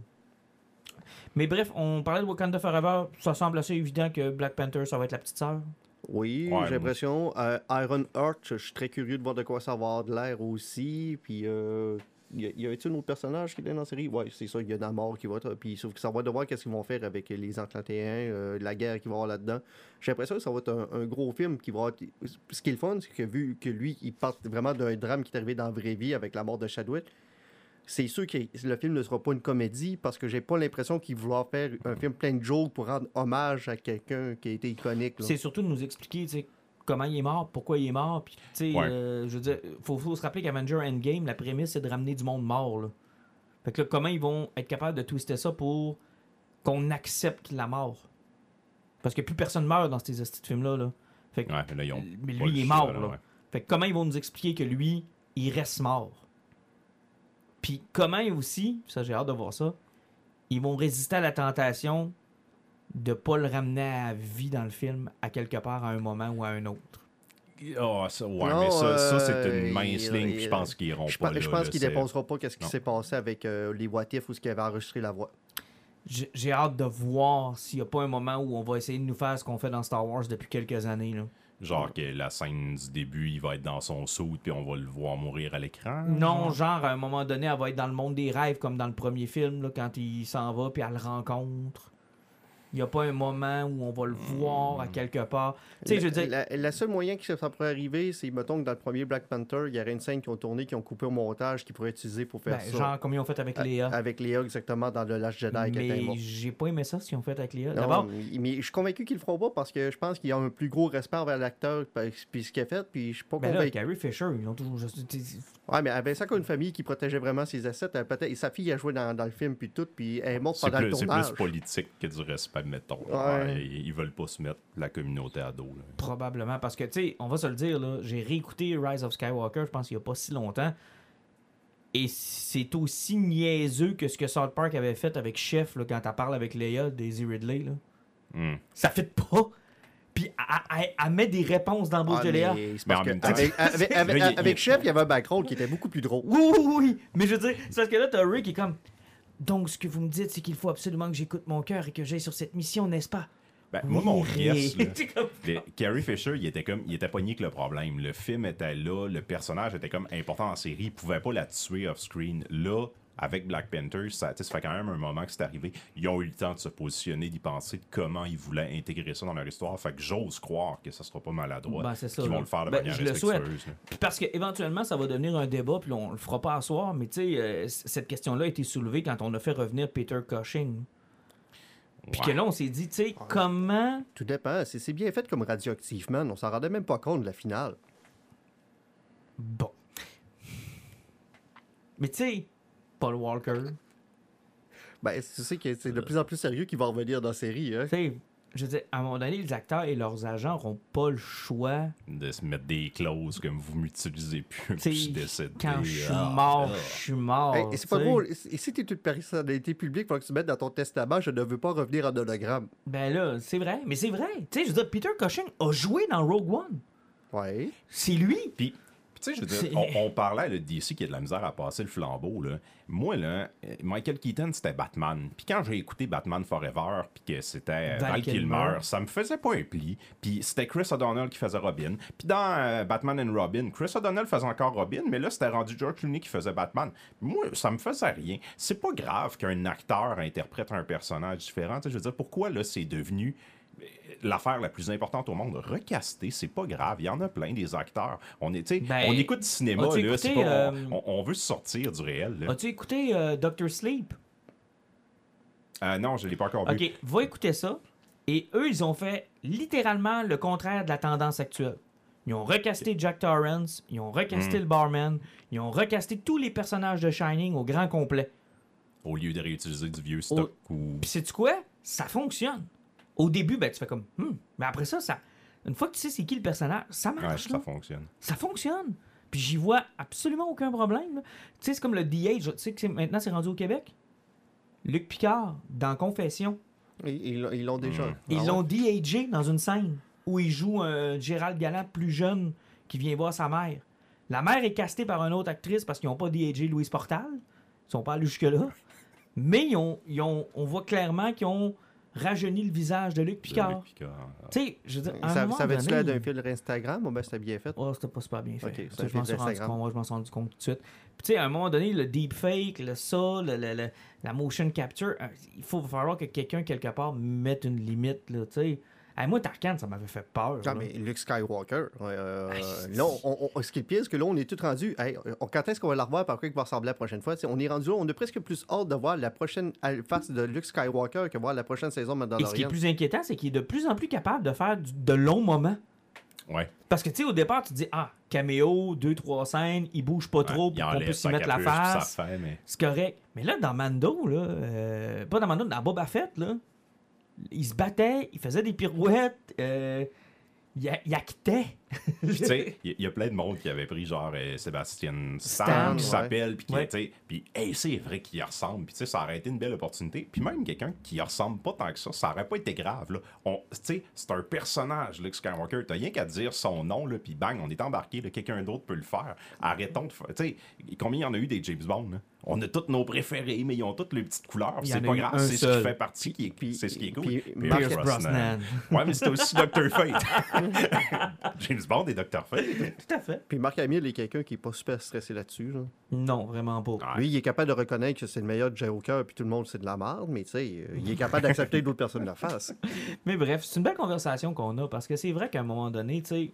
Mais bref, on parlait de Wakanda Forever. Ça semble assez évident que Black Panther, ça va être la petite sœur. Oui, Ouais, j'ai l'impression. Euh, Iron Heart, je suis très curieux de voir de quoi ça va avoir de l'air aussi. Puis, euh, y, a- y avait-il un autre personnage qui est dans la série? Ouais, c'est ça, il y a Namor qui va être. Puis, sauf que ça va de voir qu'est-ce qu'ils vont faire avec les Atlantéens, euh, la guerre qu'il va y avoir là-dedans. J'ai l'impression que ça va être un, un gros film qui va être. Ce qui est le fun, c'est que vu que lui, il part vraiment d'un drame qui est arrivé dans la vraie vie avec la mort de Chadwick. C'est sûr que le film ne sera pas une comédie parce que j'ai pas l'impression qu'il vouloir faire un film plein de jokes pour rendre hommage à quelqu'un qui a été iconique. C'est surtout de nous expliquer comment il est mort, pourquoi il est mort. Puis, tu sais, Ouais. euh, je veux dire, faut, faut se rappeler qu'Avenger Endgame, la prémisse, c'est de ramener du monde mort. Là. Fait que là, comment ils vont être capables de twister ça pour qu'on accepte la mort? Parce que plus personne meurt dans ces films-là. Là. Fait que, Ouais, mais là, ils ont mais lui, il est mort. là, là. ouais. Fait que comment ils vont nous expliquer que lui, il reste mort? Puis comment aussi, ça j'ai hâte de voir ça, ils vont résister à la tentation de pas le ramener à vie dans le film à quelque part à un moment ou à un autre. Ah, ça, ouais, Non, mais ça, ça, c'est euh, une mince il- ligne, puis je pense qu'ils iront Je, pas là. je pense là, qu'il c'est- dépassera pas qu'est-ce qui s'est passé avec euh, les What If ou ce qui avait enregistré la voix. J'ai j'ai hâte de voir s'il n'y a pas un moment où on va essayer de nous faire ce qu'on fait dans Star Wars depuis quelques années. Là. Genre que la scène du début, il va être dans son saut, puis on va le voir mourir à l'écran. Non, genre. à un moment donné, elle va être dans le monde des rêves comme dans le premier film, là, quand il s'en va puis elle le rencontre. Il n'y a pas un moment où on va le voir à quelque part. Tu sais, je veux dire, La, la seule moyen que ça pourrait arriver, c'est, mettons, que dans le premier Black Panther, il y aurait une scène qui ont tourné, qui ont coupé au montage, qu'ils pourraient utiliser pour faire ben, ça. genre comme ils ont fait avec A- Léa. Avec Léa, exactement, dans le Last Jedi. Mais j'ai pas aimé ça ce qu'ils ont fait avec Léa. Non, D'abord, mais, mais je suis convaincu qu'ils le feront pas parce que je pense qu'il y a un plus gros respect envers l'acteur puis ce qu'il a fait, puis je suis pas ben là, convaincu. Carrie Fisher, ils ont toujours. Ouais, mais avec ça, comme une famille qui protégeait vraiment ses assets, elle, peut-être, et sa fille a joué dans, dans le film, puis tout, puis elle est morte C'est pendant le plus, c'est tournage. plus politique que du respect, mettons. Ouais. Ouais, ils, ils veulent pas se mettre la communauté à dos. là. Probablement. Parce que, tu sais, on va se le dire, là, j'ai réécouté Rise of Skywalker, je pense, il y a pas si longtemps. Et c'est aussi niaiseux que ce que South Park avait fait avec Chef, là, quand elle parle avec Leia, Daisy Ridley. Là. Hmm. Ça fait pas. Puis elle, elle- elle met des réponses dans la bouche Ah, de Léa. mais c'est Mais parce en que même temps- avec, Chef, il y avait un background qui était beaucoup plus drôle. Oui, oui, oui. Mais je veux dire, c'est parce que là, t'as Rick qui est comme. Donc, ce que vous me dites, c'est qu'il faut absolument que j'écoute mon cœur et que j'aille sur cette mission, n'est-ce pas? Ben, moi, mon guess, là, Carrie Fisher, il était comme, il était pogné avec le problème. Le film était là, le personnage était comme important la série, il pouvait pas la tuer off-screen. Là, avec Black Panther, ça, ça fait quand même un moment que c'est arrivé. Ils ont eu le temps de se positionner, d'y penser de comment ils voulaient intégrer ça dans leur histoire. Fait que j'ose croire que ça sera pas maladroit. Ben, c'est ça, qu'ils là. vont le faire de Ben, manière je le souhaite. là. Parce qu'éventuellement, ça va devenir un débat, puis on le fera pas à soir, mais tu sais, euh, cette question-là a été soulevée quand on a fait revenir Peter Cushing. Puis Ouais. que là, on s'est dit, tu sais, comment. Tout dépend. C'est c'est bien fait comme Radioactive Man. On s'en rendait même pas compte de la finale. Bon. Mais tu sais, Paul Walker, Ben, tu sais que c'est de plus en plus sérieux qu'il va revenir dans la série. Hein? tu sais, je veux dire, à un moment donné, les acteurs et leurs agents n'auront pas le choix. De se mettre des clauses comme vous m'utilisez plus, Tu je décide. quand je suis Ah, mort, ah. je suis mort. Hey, et c'est pas tu drôle. Et si t'es une personnalité publique, il faut que tu mettes dans ton testament je ne veux pas revenir en hologramme. Ben là, c'est vrai, mais c'est vrai. Tu sais, je veux dire, Peter Cushing a joué dans Rogue One. Ouais. C'est lui. Puis tu sais, je veux dire, on, on parlait le DC qui a de la misère à passer le flambeau. Là. Moi, là, euh, Michael Keaton, c'était Batman. Puis quand j'ai écouté Batman Forever, puis que c'était euh, Val Val Kilmer. Kilmer, ça me faisait pas un pli. Puis c'était Chris O'Donnell qui faisait Robin. Puis dans euh, Batman and Robin, Chris O'Donnell faisait encore Robin, mais là, c'était rendu George Clooney qui faisait Batman. Moi, ça me faisait rien. C'est pas grave qu'un acteur interprète un personnage différent. Tu sais, je veux dire, pourquoi là, c'est devenu l'affaire la plus importante au monde. Recaster, c'est pas grave. Il y en a plein des acteurs. On, est, Ben, on écoute du cinéma, là, écouté, pas- euh, on, on veut sortir du réel. As-tu écouté euh, Doctor Sleep? Euh, non, je l'ai pas encore vu. Ok, va écouter ça. Et eux, ils ont fait littéralement le contraire de la tendance actuelle. Ils ont recasté Jack Torrance, ils ont recasté Hmm. le barman, ils ont recasté tous les personnages de Shining au grand complet. Au lieu de réutiliser du vieux stock ou. Puis sais-tu quoi? Ça fonctionne. Au début, ben, tu fais comme, hmm. Mais après ça, ça, une fois que tu sais c'est qui le personnage, ça Ouais, marche. ça là. fonctionne. Ça fonctionne. Puis j'y vois absolument aucun problème. là. Tu sais, c'est comme le DH. Tu sais que maintenant, c'est rendu au Québec. Luc Picard, dans Confession. Ils ils l'ont- déjà. Mm. Ils Ah ouais? l'ont DHé dans une scène où il joue un Gérald Galland plus jeune qui vient voir sa mère. La mère est castée par une autre actrice parce qu'ils n'ont pas DHé Louise Portal. Ils sont pas allés jusque-là. Mais ils ont, ils ont- on voit clairement qu'ils ont rajeuni le visage de Luc Picard. Tu sais, je veux dire, à un Ça, moment ça avait-tu donné- l'air d'un fil Instagram ou ben c'était bien fait? Oh, c'était pas super bien fait. Je m'en suis rendu compte, moi, je m'en suis rendu compte tout de suite. Puis tu sais, à un moment donné, le deepfake, le ça, le- le- le- la motion capture, euh, il faut falloir que quelqu'un, quelque part, mette une limite, là, tu sais. Hey, moi, Tarkan, ça m'avait fait peur. Ah, là. mais Luke Skywalker. euh, Ah, là, on- on- ce qui est le pire, c'est que là, on est tout rendu. hey, on- quand est-ce qu'on va la revoir? Par quoi il va ressembler la prochaine fois? T'sais, on est rendu là, on a presque plus hâte de voir la prochaine face de Luke Skywalker que voir la prochaine saison de Et ce qui est Mandalorian. plus inquiétant, c'est qu'il est de plus en plus capable de faire du- de longs moments. Ouais. Parce que, tu sais, au départ, tu te dis, ah, caméo, deux, trois scènes, il bouge pas trop Ouais, pour qu'on puisse y sa mettre la face. Mais... C'est correct. Mais là, dans Mando, là, euh, pas dans Mando, dans Boba Fett, là, il se battait, il faisait des pirouettes, euh, il, a- il actait. Puis, tu sais, il y, y a plein de monde qui avait pris genre euh, Sébastien Stan, Stan, qui ouais. s'appelle, puis qui, Ouais. tu sais, puis hey, c'est vrai qu'il y ressemble, puis tu sais, ça aurait été une belle opportunité. Puis même quelqu'un qui ressemble pas tant que ça, ça aurait pas été grave, là. On- Tu sais, c'est un personnage, Luke Skywalker, t'as rien qu'à dire son nom, là, puis bang, on est embarqué, là, quelqu'un d'autre peut le faire. Arrêtons de faire, tu sais, combien il y en a eu des James Bond, là? On a tous nos préférés, mais ils ont toutes les petites couleurs, c'est pas grave, c'est ce qui fait partie, qui est, c'est ce qui est cool. puis Pierce Pierce Brosnan. Ouais, mais c'était aussi Dr. Fate. James Bond et Dr. Fate. Tout à fait. Puis Marc Hamill est quelqu'un qui est pas super stressé là-dessus. là. Non, vraiment pas. Ouais. Lui, il est capable de reconnaître que c'est le meilleur Joker, puis tout le monde, c'est de la merde, mais tu sais, euh, il est capable d'accepter que d'autres personnes le fassent. Mais bref, c'est une belle conversation qu'on a parce que c'est vrai qu'à un moment donné, tu sais,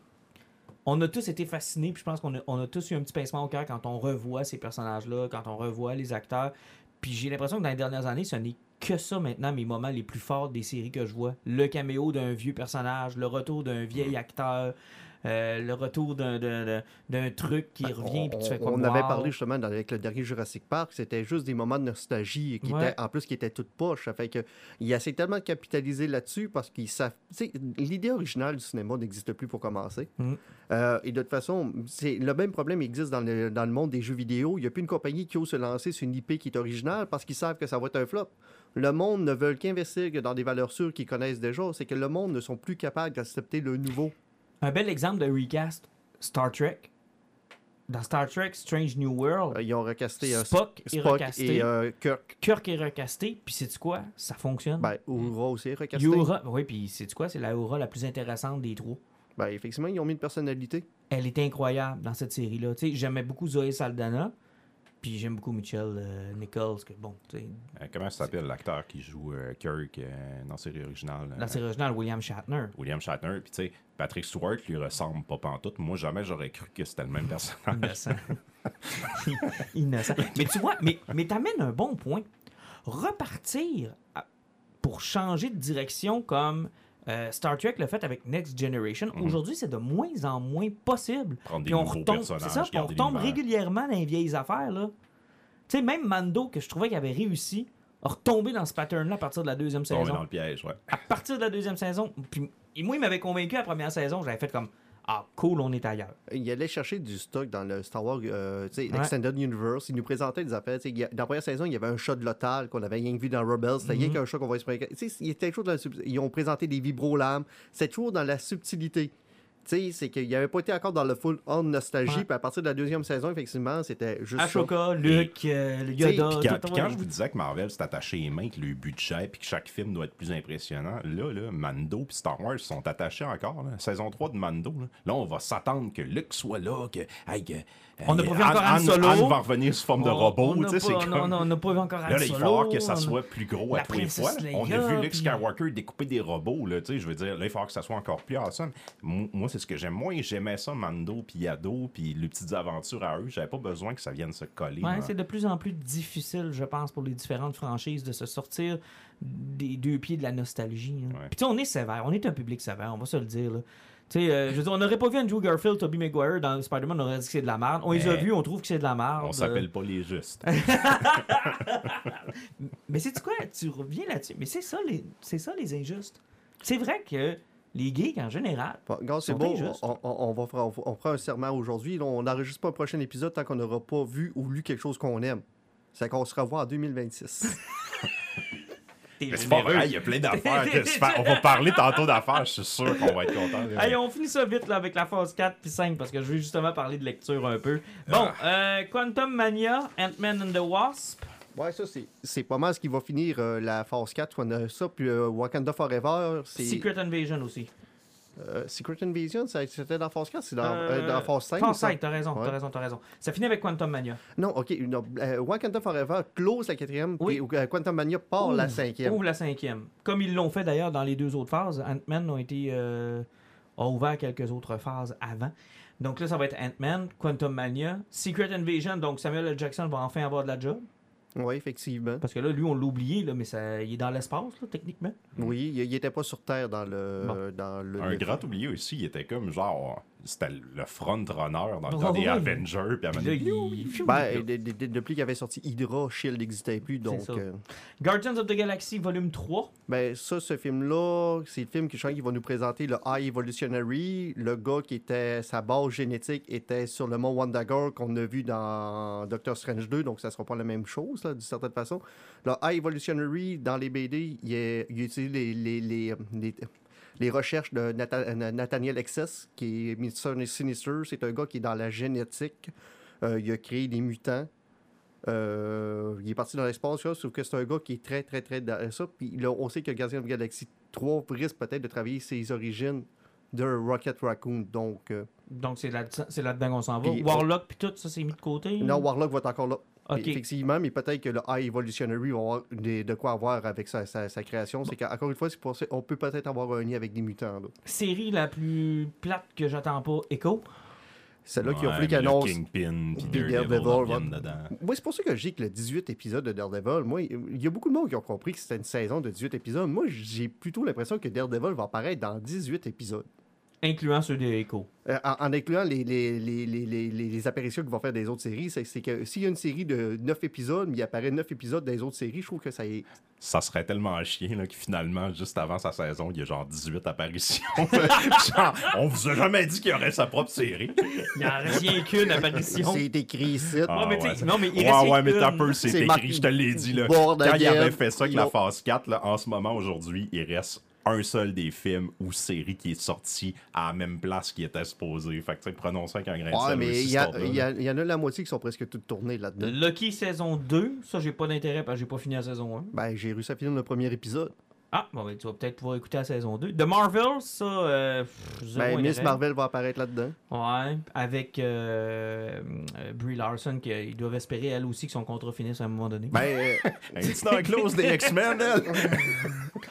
on a tous été fascinés, puis je pense qu'on a, on a tous eu un petit pincement au cœur quand on revoit ces personnages-là, quand on revoit les acteurs. Puis j'ai l'impression que dans les dernières années, ce n'est que ça maintenant mes moments les plus forts des séries que je vois. Le caméo d'un vieux personnage, le retour d'un vieil acteur, euh, le retour d'un, truc qui revient, puis tu fais on, comme on avait parlé justement avec le dernier Jurassic Park, c'était juste des moments de nostalgie qui Ouais. étaient, en plus qui étaient toutes poches. Ça fait que il essaie tellement de capitaliser là-dessus parce qu'ils savent. L'idée originale du cinéma n'existe plus pour commencer. Mm. Euh, et de toute façon, c'est le même problème existe dans le, dans le monde des jeux vidéo. Il n'y a plus une compagnie qui ose se lancer sur une IP qui est originale parce qu'ils savent que ça va être un flop. Le monde ne veut qu'investir que dans des valeurs sûres qu'ils connaissent déjà. C'est que le monde ne sont plus capables d'accepter le nouveau. Un bel exemple de recast, Star Trek. Dans Star Trek Strange New World, Euh, Ils ont recasté euh, Spock est Spock recasté. et euh, Kirk. Kirk est recasté, puis c'est quoi? Ça fonctionne. Ben, Uhura aussi est recasté. Uhura, oui, puis c'est quoi? C'est la Uhura la plus intéressante des trois. Ben, effectivement, ils ont mis une personnalité. Elle est incroyable dans cette série-là. Tu sais, j'aimais beaucoup Zoé Saldana, puis j'aime beaucoup Mitchell euh, Nichols, que bon, tu sais, Euh, comment ça s'appelle l'acteur qui joue euh, Kirk dans la série originale? euh, la série originale, William Shatner. William Shatner. Puis tu sais, Patrick Stewart lui ressemble pas pantoute. Moi, jamais j'aurais cru que c'était le même personnage. Innocent. Innocent. Mais tu vois, mais, mais t'amènes un bon point. Repartir à- pour changer de direction comme euh, Star Trek l'a fait avec Next Generation, Mhm. aujourd'hui, c'est de moins en moins possible. Prendre des Puis on retombe, ça, puis on retombe régulièrement dans les vieilles affaires. là. Tu sais, même Mando, que je trouvais qu'il avait réussi, a retombé dans ce pattern-là à partir de la deuxième Tombé saison. dans le piège, ouais. À partir de la deuxième saison, puis et moi, il m'avait convaincu la première saison, j'avais fait comme Ah, cool, on est ailleurs. Il allait chercher du stock dans le Star Wars, euh, tu sais, Ouais. l'Extended Universe. Il nous présentait des affaires. a- Dans la première saison, il y avait un shot de l'otal qu'on avait rien vu dans Rebels. C'était rien Mhm. qu'un shot qu'on voit se Tu sais, il était toujours dans la Ils ont présenté des vibrolames. C'est toujours dans la subtilité. Tu sais, c'est qu'il n'avait pas été encore dans le full on nostalgie. Puis à partir de la deuxième saison, effectivement, c'était juste ça. Ashoka, Luke, euh, le Yoda. Puis quand, quand je vous disais que Marvel s'est attaché les mains, que le budget, puis que chaque film doit être plus impressionnant, là, là Mando puis Star Wars sont attachés encore. Là. Saison 3 de Mando, là, Là, on va s'attendre que Luke soit là, que... hey, que On n'a pas vu encore Han Solo. Han va revenir sous forme de robot, on n'a pas- vu encore Han Là, là, il va Solo, falloir que ça soit plus gros à tous les fois. On a vu Luke Skywalker découper des robots, je veux dire, là, il va falloir que ça soit encore plus awesome. Mo- Moi, c'est ce que j'aime moins. J'aimais ça, Mando, puis Yado, puis les petites aventures à eux. J'avais pas besoin que ça vienne se coller. C'est de plus en plus difficile, je pense, pour les différentes franchises de se sortir des deux pieds de la nostalgie. hein. Puis tu sais, on est sévère, on est un public sévère, on va se le dire. Là. Tu sais, euh, je veux dire, on n'aurait pas vu Andrew Garfield, Tobey Maguire dans Spider-Man, on aurait dit que c'est de la merde. On les a vus, on trouve que c'est de la merde. On s'appelle pas les justes. Mais c'est quoi? Tu reviens là-dessus. Mais c'est ça, les... c'est ça les injustes. C'est vrai que Les geeks en général. C'est Sont bon, on, va faire, on, on prend un serment aujourd'hui. On n'enregistre pas un prochain épisode tant qu'on n'aura pas vu ou lu quelque chose qu'on aime. C'est qu'on se revoit en 2026. Mais c'est pas vrai, il y a plein d'affaires. On va parler tantôt d'affaires, je suis sûr qu'on va être content. Hey, on finit ça vite là, avec la phase 4 puis 5 parce que je vais justement parler de lecture un peu. Bon, euh, Quantum Mania, Ant-Man and the Wasp. ouais, ça, c'est- c'est pas mal ce qui va finir euh, la phase 4. On a ça, puis euh, Wakanda Forever. c'est Secret Invasion aussi. Euh, Secret Invasion, c'était dans phase 4, c'est dans, Euh, euh, dans phase 5. Phase ça? 5, t'as raison, Ouais. t'as raison, t'as raison. Ça finit avec Quantum Mania. Non, ok. non, euh, Wakanda Forever close la quatrième, Oui. puis Quantum Mania part la Ouvre- cinquième. Ouvre la cinquième. Comme ils l'ont fait d'ailleurs dans les deux autres phases. Ant-Man ont été a ouvert quelques autres phases avant. Donc là, ça va être Ant-Man, Quantum Mania, Secret Invasion. Donc Samuel L. Jackson va enfin avoir de la job. Oui, effectivement. Parce que là, lui, on l'a oublié, là, mais ça, il est dans l'espace, là, techniquement. Oui, il, il était pas sur Terre dans le. Bon. Dans le Un le- grand oublié aussi, il était comme genre. C'était le front-runner dans le temps des. Avengers. Ben, de- de- de- depuis qu'il avait sorti Hydra, Shield n'existait plus, donc... euh, Guardians of the Galaxy volume 3. ben, ça, ce film-là, c'est le film qui, je va nous présenter le High Evolutionary, le gars qui était, sa base génétique était sur le mont Wandagore qu'on a vu dans Doctor Strange 2, donc ça sera pas la même chose, là, d'une certaine façon. Le High Evolutionary, dans les BD, il, est- il utilise les, les, les, les- les recherches de Na- Nathaniel Excess, qui est Mr. Sinister. C'est un gars qui est dans la génétique. Euh, il a créé des mutants. Euh, il est parti dans l'espace, sauf que c'est un gars qui est très, très, très dans ça. Puis là, on sait que Guardian of the Galaxy 3 risque peut-être de travailler ses origines de Rocket Raccoon. Donc, euh, Donc c'est là- c'est là-dedans qu'on s'en va. Warlock, puis tout, ça, c'est mis de côté. non, Warlock va être encore là. Effectivement, mais peut-être que le High Evolutionary va avoir des- de quoi avoir avec sa, sa- sa création. C'est qu'encore une fois, c'est pour ça- on peut peut-être avoir un lien avec des mutants. là. Série la plus plate que j'attends pas, Echo. C'est là qu'ils ont Ouais, voulu mais qu'ils le annoncent. Kingpin, puis Daredevil. Moi, c'est pour ça que je dis que le 18 épisode de Daredevil, moi, il y a beaucoup de monde qui ont compris que c'était une saison de 18 épisodes. Moi, j'ai plutôt l'impression que Daredevil va apparaître dans 18 épisodes. Incluant ceux de Echo. Euh, en, en incluant les, les, les, les, les, les- les apparitions qu'ils vont faire des autres séries, c'est que s'il y a une série de 9 épisodes, mais il apparaît 9 épisodes des autres séries, je trouve que ça est. Ça serait tellement chien là, que finalement, juste avant sa saison, il y a genre 18 apparitions. genre, on vous a jamais dit qu'il y aurait sa propre série. Il n'y en a rien qu'une apparition. C'est écrit ici. Ah, mais tu sais, ouais, non, mais il ouais, reste ouais, mais t'as peu, c'est écrit, je te l'ai dit. Là. Quand il avait fait ça avec la Non. phase 4, là, en ce moment, aujourd'hui, il reste un seul des films ou séries qui est sorti à la même place qui était supposé. Fait que, tu sais, prenons ça avec un grain de Ouais, sel mais il y, y en a la moitié qui sont presque toutes tournées là-dedans. Lucky saison 2, ça j'ai pas d'intérêt parce que j'ai pas fini la saison 1. Ben, j'ai réussi à finir le premier épisode. Ah, bon, ben, tu vas peut-être pouvoir écouter la saison 2. The Marvel, ça, euh, pff, Ben, Miss. Marvel va apparaître là-dedans. Ouais, avec euh, euh, Brie Larson, qu'ils doivent espérer elle aussi que son contrat finisse à un moment donné. Ben, euh, Est-ce dans la clause des X-Men, elle?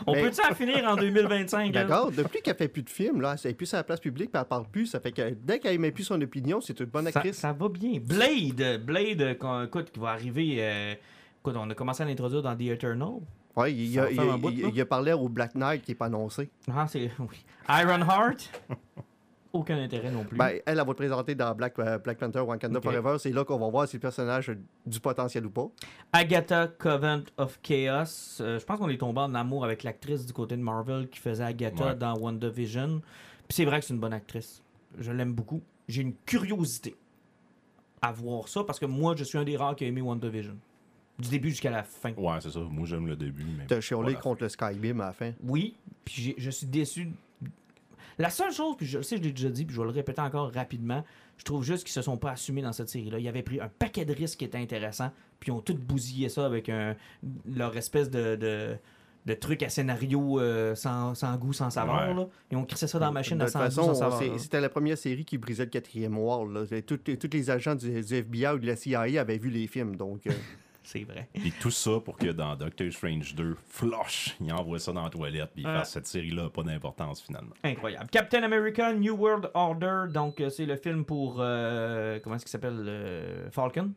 On mais- peut-tu en finir en 2025? elle? D'accord, depuis qu'elle fait plus de films, là, elle est plus à la place publique, puis elle parle plus, ça fait que dès qu'elle met plus son opinion, c'est une bonne Ça, actrice. ça va bien. Blade, Blade, écoute, qui va arriver. euh, écoute, on a commencé à l'introduire dans The Eternal. Ouais, il, a, il, a- bout, il- il a parlé au Black Knight qui est pas annoncé. Ah, c'est. Oui. Ironheart. Aucun intérêt non plus. Ben, elle, elle va te présenter dans Black, euh, Black Panther Wakanda Ok. Forever. C'est là qu'on va voir si le personnage a du potentiel ou pas. Agatha Covent of Chaos. Euh, je pense qu'on est tombé en amour avec l'actrice du côté de Marvel qui faisait Agatha Ouais. dans WandaVision. Puis c'est vrai que c'est une bonne actrice. Je l'aime beaucoup. J'ai une curiosité à voir ça parce que moi, je suis un des rares qui a aimé WandaVision. Du début jusqu'à la fin. Ouais, c'est ça. Moi, j'aime le début. mais T'as chiolé voilà. contre le Skybeam à la fin. Oui, puis j'ai- je suis déçu. La seule chose, puis je le sais, je l'ai déjà dit, puis je vais le répéter encore rapidement, je trouve juste qu'ils se sont pas assumés dans cette série-là. Ils avaient pris un paquet de risques qui étaient intéressants, puis ils ont tout bousillé ça avec un, leur espèce de, de, de truc à scénario euh, sans, sans goût, sans saveur. Ouais. là. Ils ont crissé ça dans la machine de à toute sans goût, façon, sans saveur. c'était la première série qui brisait le quatrième wall. Tous les, tous les agents du, du FBI ou de la CIA avaient vu les films. Donc, euh, C'est vrai. Puis tout ça pour que dans Doctor Strange 2, Flush, il envoie ça dans la toilette, puis il Ouais. fasse cette série-là, pas d'importance finalement. Incroyable. Captain America New World Order, donc euh, c'est le film pour. euh, comment est-ce qu'il s'appelle euh, Falcon,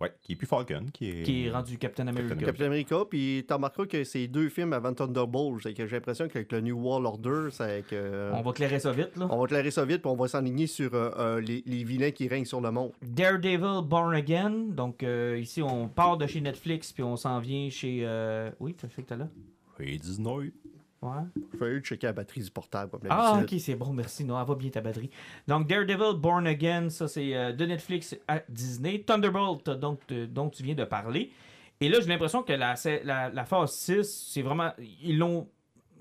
Ouais, qui est plus Falcon, qui est. qui est rendu Captain America. Captain America, puis t'as remarqué que c'est deux films avant Thunderbolt. C'est que J'ai l'impression qu'avec le New World Order, c'est que. On va clairer ça vite, là. On va clairer ça vite, puis on va s'enligner sur euh, euh, les, les vilains qui règnent sur le monde. Daredevil Born Again. Donc euh, ici, on part de chez Netflix puis on s'en vient chez. euh, Oui, t'as fait que t'as là. Et Disney. Ouais. Fallait checker la batterie du portable comme Ah, ok, c'est bon, merci. Non, elle va bien ta batterie. Donc, Daredevil Born Again, ça c'est euh, de Netflix à Disney. Thunderbolt, donc, dont tu viens de parler. Et là, j'ai l'impression que la, la, la phase 6, c'est vraiment. Ils l'ont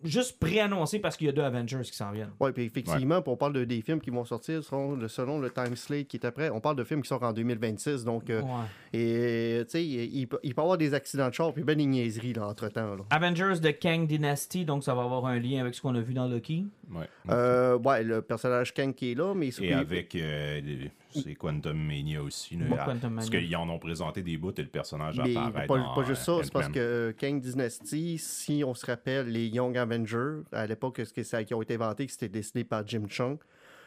juste préannoncé parce qu'il y a deux Avengers qui s'en viennent. Oui, puis effectivement, on parle de, des films qui vont sortir selon le, selon le time slate qui est après. On parle de films qui sortent en 2026. Donc, euh, Ouais. et tu sais, il, il peut il peut y avoir des accidents de char puis ben des niaiseries là, entre-temps. là. Avengers de Kang Dynasty, donc ça va avoir un lien avec ce qu'on a vu dans Loki. Ouais. Euh, ouais, le personnage Kang qui est là, mais... Et avec euh, c'est Quantum Mania aussi. là, Moi, à- Quantum parce qu'ils en ont présenté des bouts et le personnage Mais apparaît pas, dans, pas juste euh, ça, c'est parce que Kang Dynasty, si on se rappelle les Young Avengers, à l'époque, ce qui ont été inventés, que c'était dessiné par Jim Chung,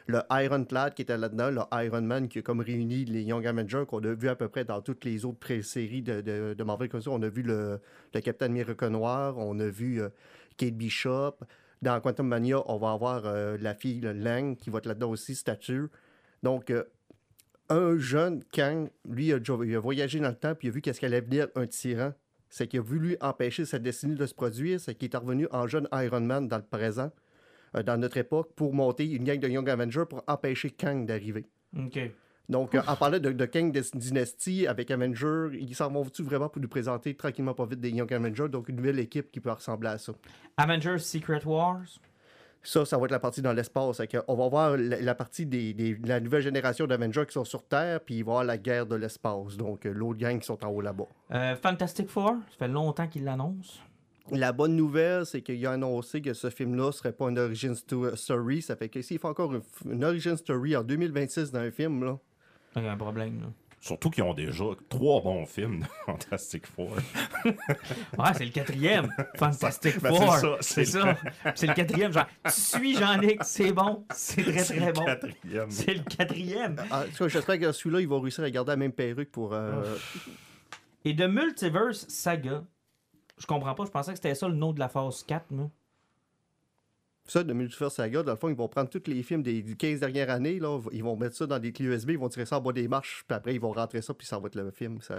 le Ironclad qui était là-dedans, le Iron Man qui a comme réuni les Young Avengers qu'on a vu à peu près dans toutes les autres pré-séries de, de, de Marvel comme ça. On a vu le, le Captain America Noir, on a vu euh, Kate Bishop. Dans Quantum Mania, on va avoir euh, la fille, le Lang, qui va être là-dedans aussi, statue. Donc, euh, un jeune Kang, lui, il a, il a voyagé dans le temps, puis il a vu qu'est-ce qu'allait venir un tyran. C'est qu'il a voulu empêcher sa destinée de se produire, c'est qu'il est revenu en jeune Iron Man dans le présent, euh, dans notre époque, pour monter une gang de Young Avengers pour empêcher Kang d'arriver. Ok. Donc, euh, en parlant de, de Kang Dynasty avec Avengers, ils s'en vont-tu vraiment pour nous présenter tranquillement pas vite des Young Avengers, donc une nouvelle équipe qui peut ressembler à ça. Avengers Secret Wars? Ça, ça va être la partie dans l'espace. On va voir la, la partie des, des- de la nouvelle génération d'Avengers qui sont sur Terre, puis il va y avoir la guerre de l'espace. Donc, euh, l'autre gang qui sont en haut là-bas. Euh, Fantastic Four, ça fait longtemps qu'ils l'annoncent. La bonne nouvelle, c'est qu'il a annoncé que ce film-là serait pas une origin sto- story. Ça fait que s'il fait encore une, une origin story en 2026 dans un film, là, Il y a un problème, là. Surtout qu'ils ont déjà trois bons films de Fantastic Four. Ouais, c'est le quatrième. Fantastic Ben, Four. c'est ça, C'est c'est ça. C'est le quatrième. Genre, tu suis Jean-Luc, c'est bon. C'est très, très bon. Quatrième. C'est le quatrième. Ah, en tout cas, j'espère que celui-là, il va réussir à garder la même perruque pour. euh, Et de Multiverse Saga, je comprends pas. Je pensais que c'était ça le nom de la phase 4, moi. Ça, de Multiverse Saga, dans le fond, ils vont prendre tous les films des 15 dernières années, là, ils vont mettre ça dans des clés USB, ils vont tirer ça en bas des marches, puis après, ils vont rentrer ça, puis ça va être le film. Ça,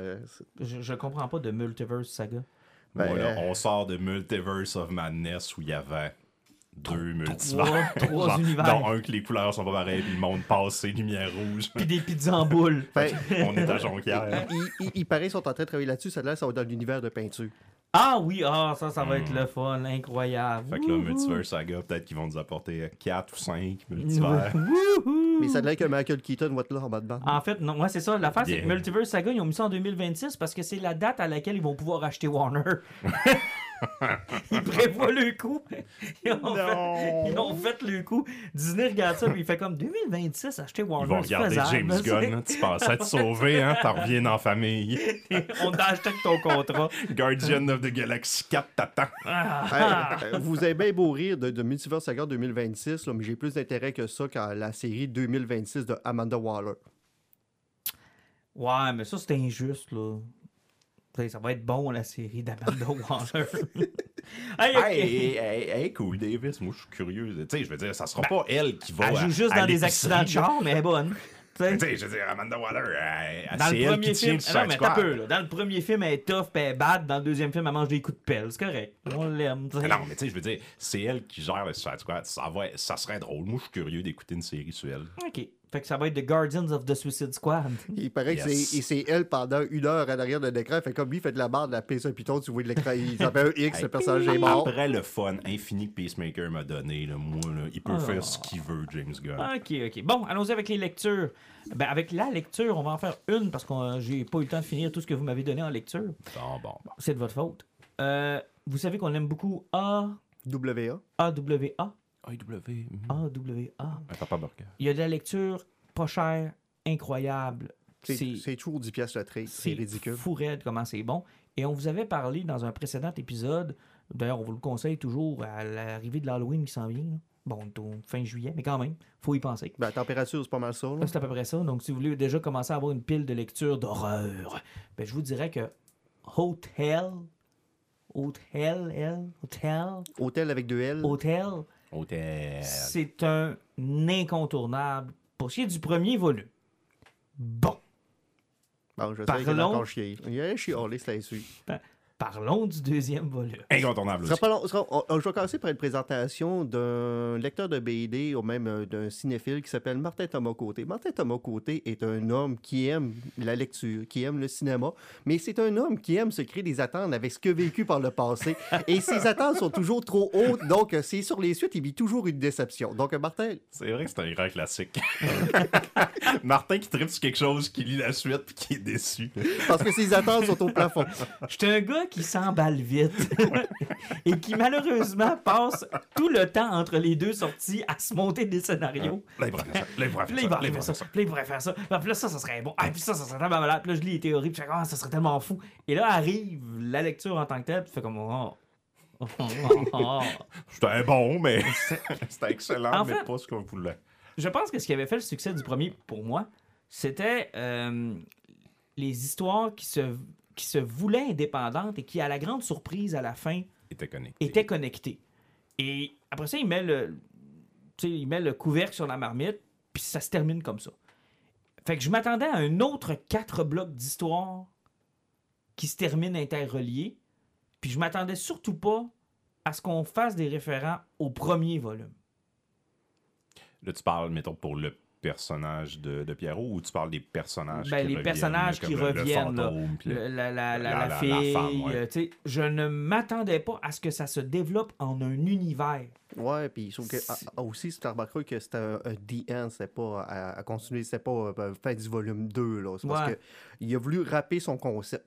Je, je comprends pas de Multiverse Saga. Ben, Voilà, euh, on sort de Multiverse of Madness où il y avait deux multivers. Trois, trois univers. Dans un que les couleurs sont pas pareilles, puis le monde passe ses lumières rouges. Puis des pizzas en boule. ben, on est à Jonquière. il, il- il paraît qu'ils sont en train de travailler là-dessus, ça, là, ça va être dans l'univers de peinture. Ah oui, ah, ça, ça va être le fun. Incroyable. Hmm. Fait que là. Multiverse Saga, peut-être qu'ils vont nous apporter 4 ou 5 multivers. Wouhou. Mais ça a l'air que Michael Keaton va être là en bas de bande. En fait, non, ouais, c'est ça. L'affaire, c'est que. Multiverse Saga, ils ont mis ça en 2026 parce que c'est la date à laquelle ils vont pouvoir acheter Warner. ils prévoient le coup. Ils ont, fait, ils ont fait le coup. Disney regarde ça, puis il fait comme 2026, acheter Warner. Ils vont regarder faisable, James Gunn. hein. Tu pensais te sauver, hein? T'en reviens en famille. On t'a acheté avec ton contrat. Guardian of the Galaxy 4 t'attend. Ah, Hey, euh, vous avez bien beau rire de, de Multiverse Saga 2026, là, mais j'ai plus d'intérêt que ça qu'à la série 2026 de Amanda Waller. Ouais, mais ça, c'est injuste, là. Ça va être bon, la série d'Amanda Waller. hey. Hey, hey, hey, cool, Davis. Moi, je suis curieux. Tu sais, je veux dire, ça sera pas elle qui va. Ben, Elle joue juste à dans des accidents de char, mais elle est bonne. Tu sais, je veux dire, Amanda Waller, elle- elle- Dans le premier film, non, mais t'as peu, là. Dans le premier film, elle est tough, puis elle est bad. Dans le deuxième film, elle mange des coups de pelle. C'est correct. On l'aime. Non, mais tu sais, je veux dire, c'est elle qui gère le Suicide Squad. Ça, va, ça serait drôle. Moi, je suis curieux d'écouter une série sur elle. Ok. Fait que ça va être The Guardians of the Suicide Squad. Il paraît que Yes. c'est, elle pendant une heure à l'arrière de l'écran. Fait comme lui, il fait de la barre de la un piton, tu vois de l'écran, il s'appelle un X, le personnage est mort. Après le fun infini que Peacemaker m'a donné, là, moi, là, il peut Ah. faire ce qu'il veut, James Gunn. Ok, ok. Bon, allons-y avec les lectures. Ben, avec la lecture, on va en faire une parce que euh, j'ai pas eu le temps de finir tout ce que vous m'avez donné en lecture. Bon, bon, bon. C'est de votre faute. Euh, vous savez qu'on aime beaucoup A, WA. AWA, AEW. AWA. Un papa burger. Il y a de la lecture pas chère, incroyable. C'est, toujours 10 piastres le trait. C'est ridicule. fou raide comment c'est bon. Et on vous avait parlé dans un précédent épisode, d'ailleurs on vous le conseille toujours à l'arrivée de l'Halloween qui s'en vient. là. Bon, on est au fin juillet, mais quand même, faut y penser. Ben, la température, c'est pas mal ça. C'est à peu près ça. Donc, si vous voulez déjà commencer à avoir une pile de lecture d'horreur, ben, je vous dirais que Hotel, Hotel, L, Hotel, Hôtel avec deux L. Hotel, Hôtel. c'est un incontournable pour ce qui est du premier volume. Bon. Bon, je sais Parlons- qu'il a encore chié. Il a chiolé, c'est là-dessus. Parlons du deuxième volume. Incontournable Ce sera aussi. pas long- sera- on- je vais commencer par une présentation d'un lecteur de BD ou même euh, d'un cinéphile qui s'appelle Martin Thomas Côté. Martin Thomas Côté est un homme qui aime la lecture, qui aime le cinéma, mais c'est un homme qui aime se créer des attentes avec ce a vécu par le passé. Et ses attentes sont toujours trop hautes, donc euh, c'est sur les suites, il vit toujours une déception. Donc euh, Martin, C'est vrai que c'est un grand classique. Martin qui tripe sur quelque chose, qui lit la suite puis qui est déçu. parce que ses attentes sont au plafond. J'étais un gars qui s'emballe vite et qui malheureusement passe tout le temps entre les deux sorties à se monter des scénarios. Là, il pourrait faire ça. Là, il pourrait faire ça. Là, il pourrait ça. faire ça. Puis là, il pourrait faire ça. Puis là, ça, ça serait bon. Ah, puis ça, ça serait tellement malade. Puis là, je lis les théories. Puis je fais, ah, ça serait tellement fou. Et là, arrive la lecture en tant que telle. Puis tu fais comme, oh. Oh, oh, oh. C'était bon, mais c'était excellent, En mais fait- pas ce qu'on voulait. Je pense que ce qui avait fait le succès du premier pour moi, c'était euh, les histoires qui se, qui se voulaient indépendantes et qui, à la grande surprise à la fin, était connecté. étaient connectées. Et après ça, il met le, tu sais, il met le couvercle sur la marmite, puis ça se termine comme ça. Fait que je m'attendais à un autre quatre blocs d'histoire qui se terminent interreliés, puis je m'attendais surtout pas à ce qu'on fasse des référents au premier volume. Là, tu parles, mettons, pour le personnage de, de Pierrot ou tu parles des personnages Ben, qui les reviennent, personnages qui le- reviennent, là. fantôme, le- la, la, la, la- fille, la femme, ouais. euh, tu sais, je ne m'attendais pas à ce que ça se développe en un univers. Ouais, puis sauf que C'est- ah, ah, aussi, remarqué que c'était un, un The End, c'était pas à, à continuer, c'était pas euh, fin du volume 2, là. C'est parce que il a voulu rapper son concept.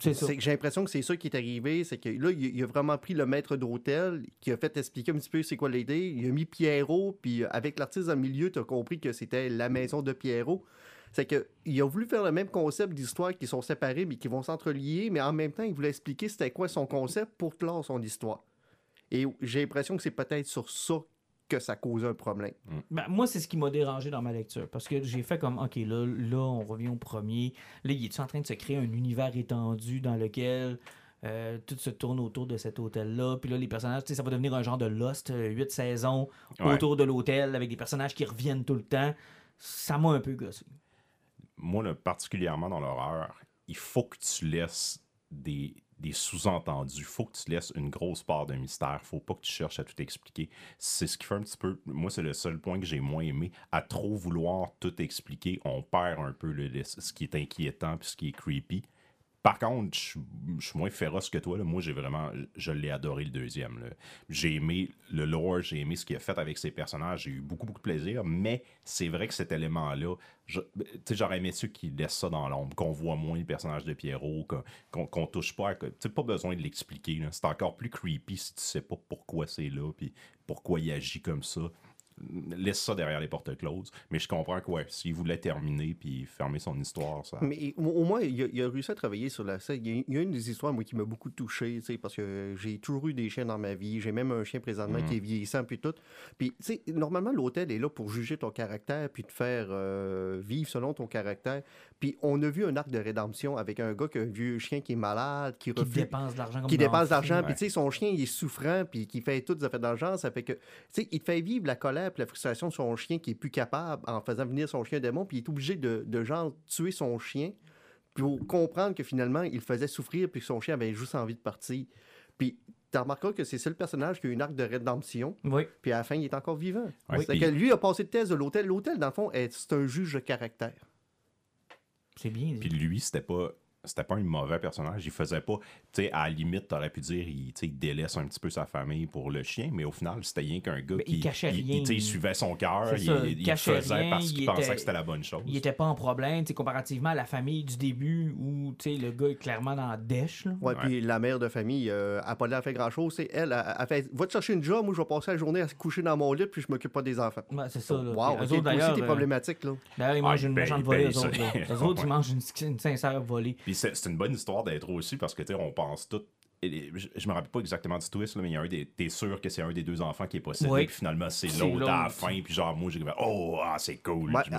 C'est J'ai l'impression que c'est ça qui est arrivé, c'est que là, il, il a vraiment pris le maître d'hôtel qui a fait expliquer un petit peu c'est quoi l'idée. Il a mis Pierrot, puis euh, avec l'artiste le milieu, tu as compris que c'était la maison de Pierrot. C'est que il a voulu faire le même concept d'histoire qui sont séparés mais qui vont s'entrelier, mais en même temps, il voulait expliquer c'était quoi son concept pour clore son histoire. Et j'ai l'impression que c'est peut-être sur ça que ça cause un problème. Ben, moi, c'est ce qui m'a dérangé dans ma lecture. Parce que j'ai fait comme, OK, là, là, on revient au premier. Là, il est en train de se créer un univers étendu dans lequel euh, tout se tourne autour de cet hôtel-là. Puis là, les personnages, ça va devenir un genre de Lost, euh, huit saisons Ouais. autour de l'hôtel avec des personnages qui reviennent tout le temps. Ça m'a un peu gossé. moi, là, particulièrement dans l'horreur, il faut que tu laisses des, des sous-entendus. Faut que tu laisses une grosse part de mystère. faut pas que tu cherches à tout expliquer. C'est ce qui fait un petit peu. Moi, c'est le seul point que j'ai moins aimé. À trop vouloir tout expliquer, on perd un peu le- ce qui est inquiétant puis ce qui est creepy. Par contre, je suis moins féroce que toi. Moi, j'ai vraiment. Je l'ai adoré le deuxième. J'ai aimé le lore, j'ai aimé ce qu'il a fait avec ses personnages. J'ai eu beaucoup, beaucoup de plaisir. Mais c'est vrai que cet élément-là, j'aurais aimé ceux qui laissent ça dans l'ombre, qu'on voit moins le personnage de Pierrot, qu'on qu'on touche pas. Tu pas besoin de l'expliquer. C'est encore plus creepy si tu sais pas pourquoi c'est là, puis pourquoi il agit comme ça. Laisse ça derrière les portes closes. Mais je comprends que, ouais, s'il voulait terminer puis fermer son histoire, ça. Mais au, moins, il a, il a réussi à travailler sur la scène. Il y a, il y a une des histoires, moi, qui m'a beaucoup touché, tu sais, parce que j'ai toujours eu des chiens dans ma vie. J'ai même un chien présentement Mhm. qui est vieillissant, puis tout. Puis, tu sais, normalement, l'hôtel est là pour juger ton caractère, puis te faire euh, vivre selon ton caractère. Puis, on a vu un arc de rédemption avec un gars qui a un vieux chien qui est malade, qui, Qui refuse- dépense de l'argent comme qui dépense de l'argent, puis tu sais, son chien, il est souffrant, puis qui fait toutes les affaires d'argent, ça fait que, tu sais, il te fait vivre la colère puis la frustration de son chien qui est plus capable en faisant venir son chien démon, puis il est obligé de, de genre, tuer son chien pour comprendre que finalement, il le faisait souffrir, puis que son chien avait juste envie de partir. Puis, tu remarqueras que c'est ça le personnage qui a une arc de rédemption, Oui. puis à la fin, il est encore vivant. Ouais, c'est puis- que lui a passé le test de l'hôtel. L'hôtel, dans le fond, est- c'est un juge de caractère. C'est bien. Puis lui, c'était pas. C'était pas un mauvais personnage. Il faisait pas. Tu sais, à la limite, t'aurais pu dire, il, tu sais, il délaisse un petit peu sa famille pour le chien, mais au final, c'était rien qu'un gars Mais qui. il cachait rien. tu sais, il suivait son cœur, il, il il faisait rien, parce il qu'il pensait était- que c'était la bonne chose. Il était pas en problème, tu sais, comparativement à la famille du début où tu sais, le gars est clairement dans la dèche. Là. Ouais, puis la mère de famille euh, a pas l'air fait grand-chose. C'est elle, elle, elle fait Va te chercher une job, moi je vais passer la journée à se coucher dans mon lit, puis je m'occupe pas des enfants. Ouais, c'est ça. Là. Wow, Puis eux ok, autres, toi aussi, t'es euh, problématique, là. D'ailleurs, ils Ah, mangent ils une payent- méchante volée, eux ça. autres. là. Eux autres, ils mangent une sincère volée. Puis c'est c'est une bonne histoire d'être aussi parce que, tu sais, on pense tout. et Je, je me rappelle pas exactement du twist, là, mais il y a un des. T'es sûr que c'est un des deux enfants qui est possédé, Oui. puis finalement, c'est C'est l'autre à la fin, puis genre, moi, j'ai dit, oh, ah, c'est cool. Fait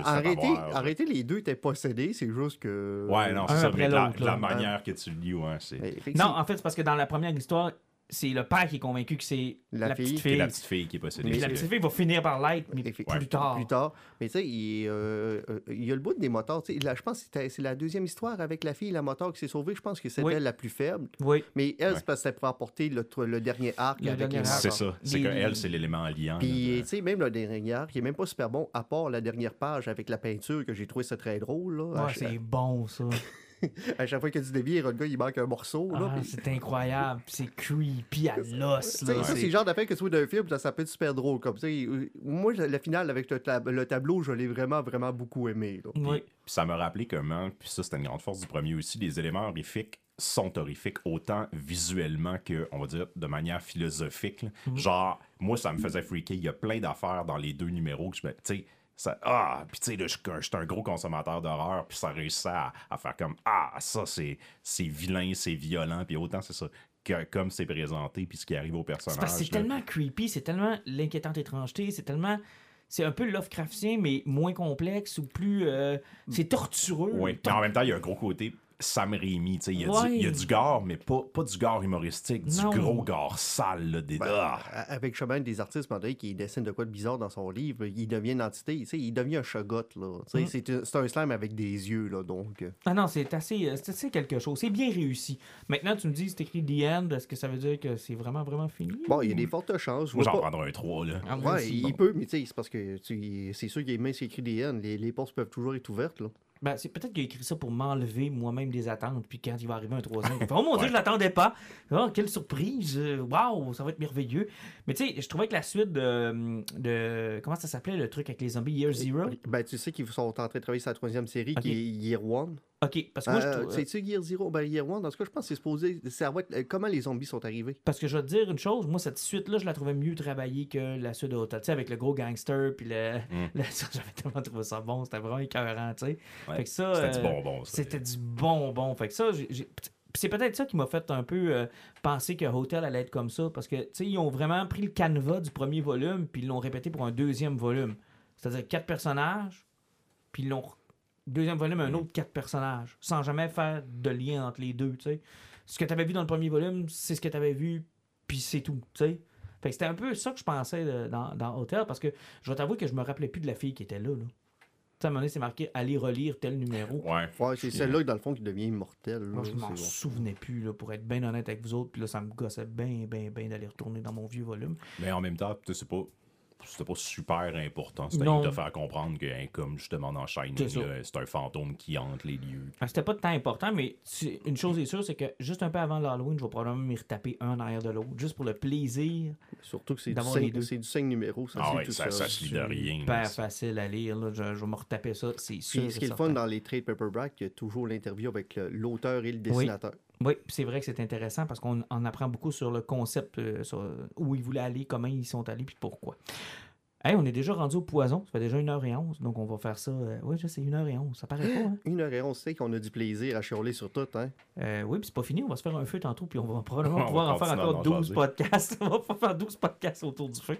arrêtez, les deux étaient possédés, c'est juste que. Ouais, non, c'est Un ça. après Mais de la, manière que tu le lis, ouais, c'est. Que Non, en fait, c'est parce que dans la première histoire, c'est le père qui est convaincu que c'est La la, fille. petite C'est fille. la petite fille qui est possédée. Puis la c'est- petite fille va finir par l'être, mais plus tard. Plus tard. Mais tu sais, il, euh, euh, il y a le bout des motards. tu sais, là, je pense que c'est la deuxième histoire avec la fille, la motard qui s'est sauvée. Je pense que c'était Oui. la plus faible. Oui. Mais elle, Ouais. c'est parce que pour apporter le, le dernier arc Le avec dernier les arc. C'est ça. C'est que elle, c'est l'élément liant. Puis, tu sais, même le dernier arc, il est même pas super bon, à part la dernière page avec la peinture, que j'ai trouvé ça très drôle. Là. Ouais, c'est bon, ça. à chaque fois que tu dévies, le gars, il manque un morceau. là, Ah, c'est incroyable. C'est creepy à l'os. C'est le genre d'affaire que tu vois d'un film, ça, ça peut être super drôle. Comme, euh, moi, la, finale avec le, tab- le tableau, je l'ai vraiment, vraiment beaucoup aimé. là. Oui. Puis ça m'a rappelé comment, puis ça c'était une grande force du premier aussi, les éléments horrifiques sont horrifiques autant visuellement que, on va dire, de manière philosophique. là. Mhm. Genre, moi, ça me faisait freaker. Il y a plein d'affaires dans les deux numéros que je me. Tu sais, ça. Ah, puis tu sais, là, je suis un- gros consommateur d'horreur, puis ça réussit à, à faire comme Ah, ça, c'est vilain, c'est violent, puis autant c'est ça. Que, comme c'est présenté, puis ce qui arrive au personnage. c'est tellement creepy, c'est tellement l'inquiétante étrangeté, c'est tellement. C'est un peu Lovecraftien, mais moins complexe ou plus. euh, c'est tortureux. Oui, mais en même temps, il y a un gros côté Sam Raimi. tu sais, Il y, a du- Ouais. il y a du gore, mais pas, pas du gore humoristique, du Non. gros gore sale. Là, des... Ben, Ah! Avec chemin des artistes, pendant qui dessinent de quoi de bizarre dans son livre, il devient une entité, tu sais, il devient un chagot, là. Tu sais, Mm. C'est un slime avec des yeux, là, donc... euh, Ah non, c'est assez, euh, c'est assez quelque chose. C'est bien réussi. Maintenant, tu me dis, c'est écrit The End. Est-ce que ça veut dire que c'est vraiment, vraiment fini? Bon, il y a des fortes chances. je Moi, j'en pas- prendrais un 3. Là. Ah, Ouais, il peut, mais tu sais, c'est parce que tu- c'est sûr qu'il est écrit des N, les, les portes peuvent toujours être ouvertes, là. Ben, c'est peut-être qu'il a écrit ça pour m'enlever moi-même des attentes. Puis quand il va arriver un troisième, il oh mon dieu, Ouais. je l'attendais pas. Oh, quelle surprise. Euh, Waouh, ça va être merveilleux. Mais tu sais, je trouvais que la suite de, de- Comment ça s'appelait le truc avec les zombies Year Zero? Ben, tu sais qu'ils sont en train de travailler sur la troisième série, qui est Year One. Ok, parce que moi, je Euh, trouve- C'est-tu Year Zero? Ben, Year One, dans ce cas, je pense que c'est supposé... Ça va être euh, comment les zombies sont arrivés? Parce que je vais te dire une chose, moi, cette suite-là, je la trouvais mieux travaillée que la suite de Hotel. Tu sais, avec le gros gangster, puis le. Mm. le- ça, J'avais tellement trouvé ça bon, c'était vraiment écœurant, tu sais. Ouais. Fait que ça. C'était du euh, bonbon, ça. C'était du bonbon. Fait que ça, j'ai- c'est peut-être ça qui m'a fait un peu euh, penser que Hotel allait être comme ça. Parce que, tu sais, ils ont vraiment pris le canevas du premier volume, puis ils l'ont répété pour un deuxième volume. C'est-à-dire quatre personnages, puis ils l'ont. Deuxième volume, un autre quatre personnages, sans jamais faire de lien entre les deux, tu sais. Ce que tu avais vu dans le premier volume, c'est ce que tu avais vu, puis c'est tout, tu sais. Fait que c'était un peu ça que je pensais euh, dans, dans Hotel, parce que je vais t'avouer que je me rappelais plus de la fille qui était là, là. Tu sais, à un moment donné, c'est marqué « Aller relire tel numéro ». Ouais. Ouais, c'est celle-là, dans le fond, qui devient immortelle. là, Moi, je m'en souvenais plus, là, pour être bien honnête avec vous autres. Puis là, ça me gossait bien, bien, bien d'aller retourner dans mon vieux volume. Mais en même temps, tu sais, pas. C'était pas super important. C'était de te faire comprendre que, hein, comme justement dans Shining, C'est un fantôme qui hante les lieux. Ah, C'était pas de temps important, mais tu- une chose est sûre, c'est que juste un peu avant l'Halloween, je vais probablement m'y retaper un en arrière de l'autre, juste pour le plaisir. Surtout que c'est du, D'avoir cinq- les deux. c'est du 5 numéros, ça, Ah c'est ouais, tout ça, ça se lit de rien. Super facile à lire. Là. Je, je vais me retaper ça, c'est sûr. Puis, ce qui est le fun dans les trade paperback, il y a toujours l'interview avec l'auteur et le dessinateur. Oui, puis c'est vrai que c'est intéressant parce qu'on en apprend beaucoup sur le concept, euh, sur où ils voulaient aller, comment ils sont allés, puis pourquoi. Hey, on est déjà rendu au poison. Ça fait déjà 1h11, donc on va faire ça. euh, oui, je sais, 1h11. Ça paraît pas, hein? Une heure et on sait qu'on a du plaisir à chialer sur tout, hein. Euh, oui, puis c'est pas fini. On va se faire un feu tantôt, puis on va probablement On va pouvoir en faire encore en 12 jaser. podcasts. on va pas faire 12 podcasts autour du feu.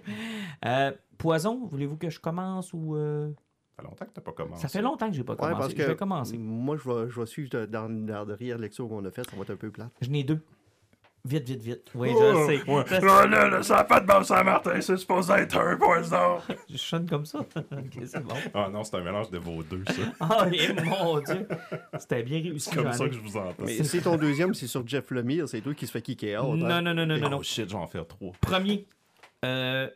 Euh, poison, voulez-vous que je commence ou. Ça fait longtemps que t'as pas commencé. Ça fait longtemps que j'ai pas Ouais, commencé. parce que Je vais commencer. moi, je vais, je vais suivre de- dans la dernière lecture qu'on a faite, ça va être un peu plate. Je n'ai deux. Vite, vite, vite. Oui, Oh, je sais. ouais. Je sais. Là, là, là, ça a pas de bon sens, Martin, c'est supposé être un poison. Je sonne comme ça. Ok, c'est bon. Ah non, c'est un mélange de vos deux, ça. Ah, et mon Dieu. C'était bien réussi. C'est comme ça que je vous entends. Mais c'est ton deuxième, c'est sur Jeff Lemire, c'est toi qui se fait kicker out. Non, hein. non, non, non, non, Oh non. shit, j'en faire trois. Premier, euh,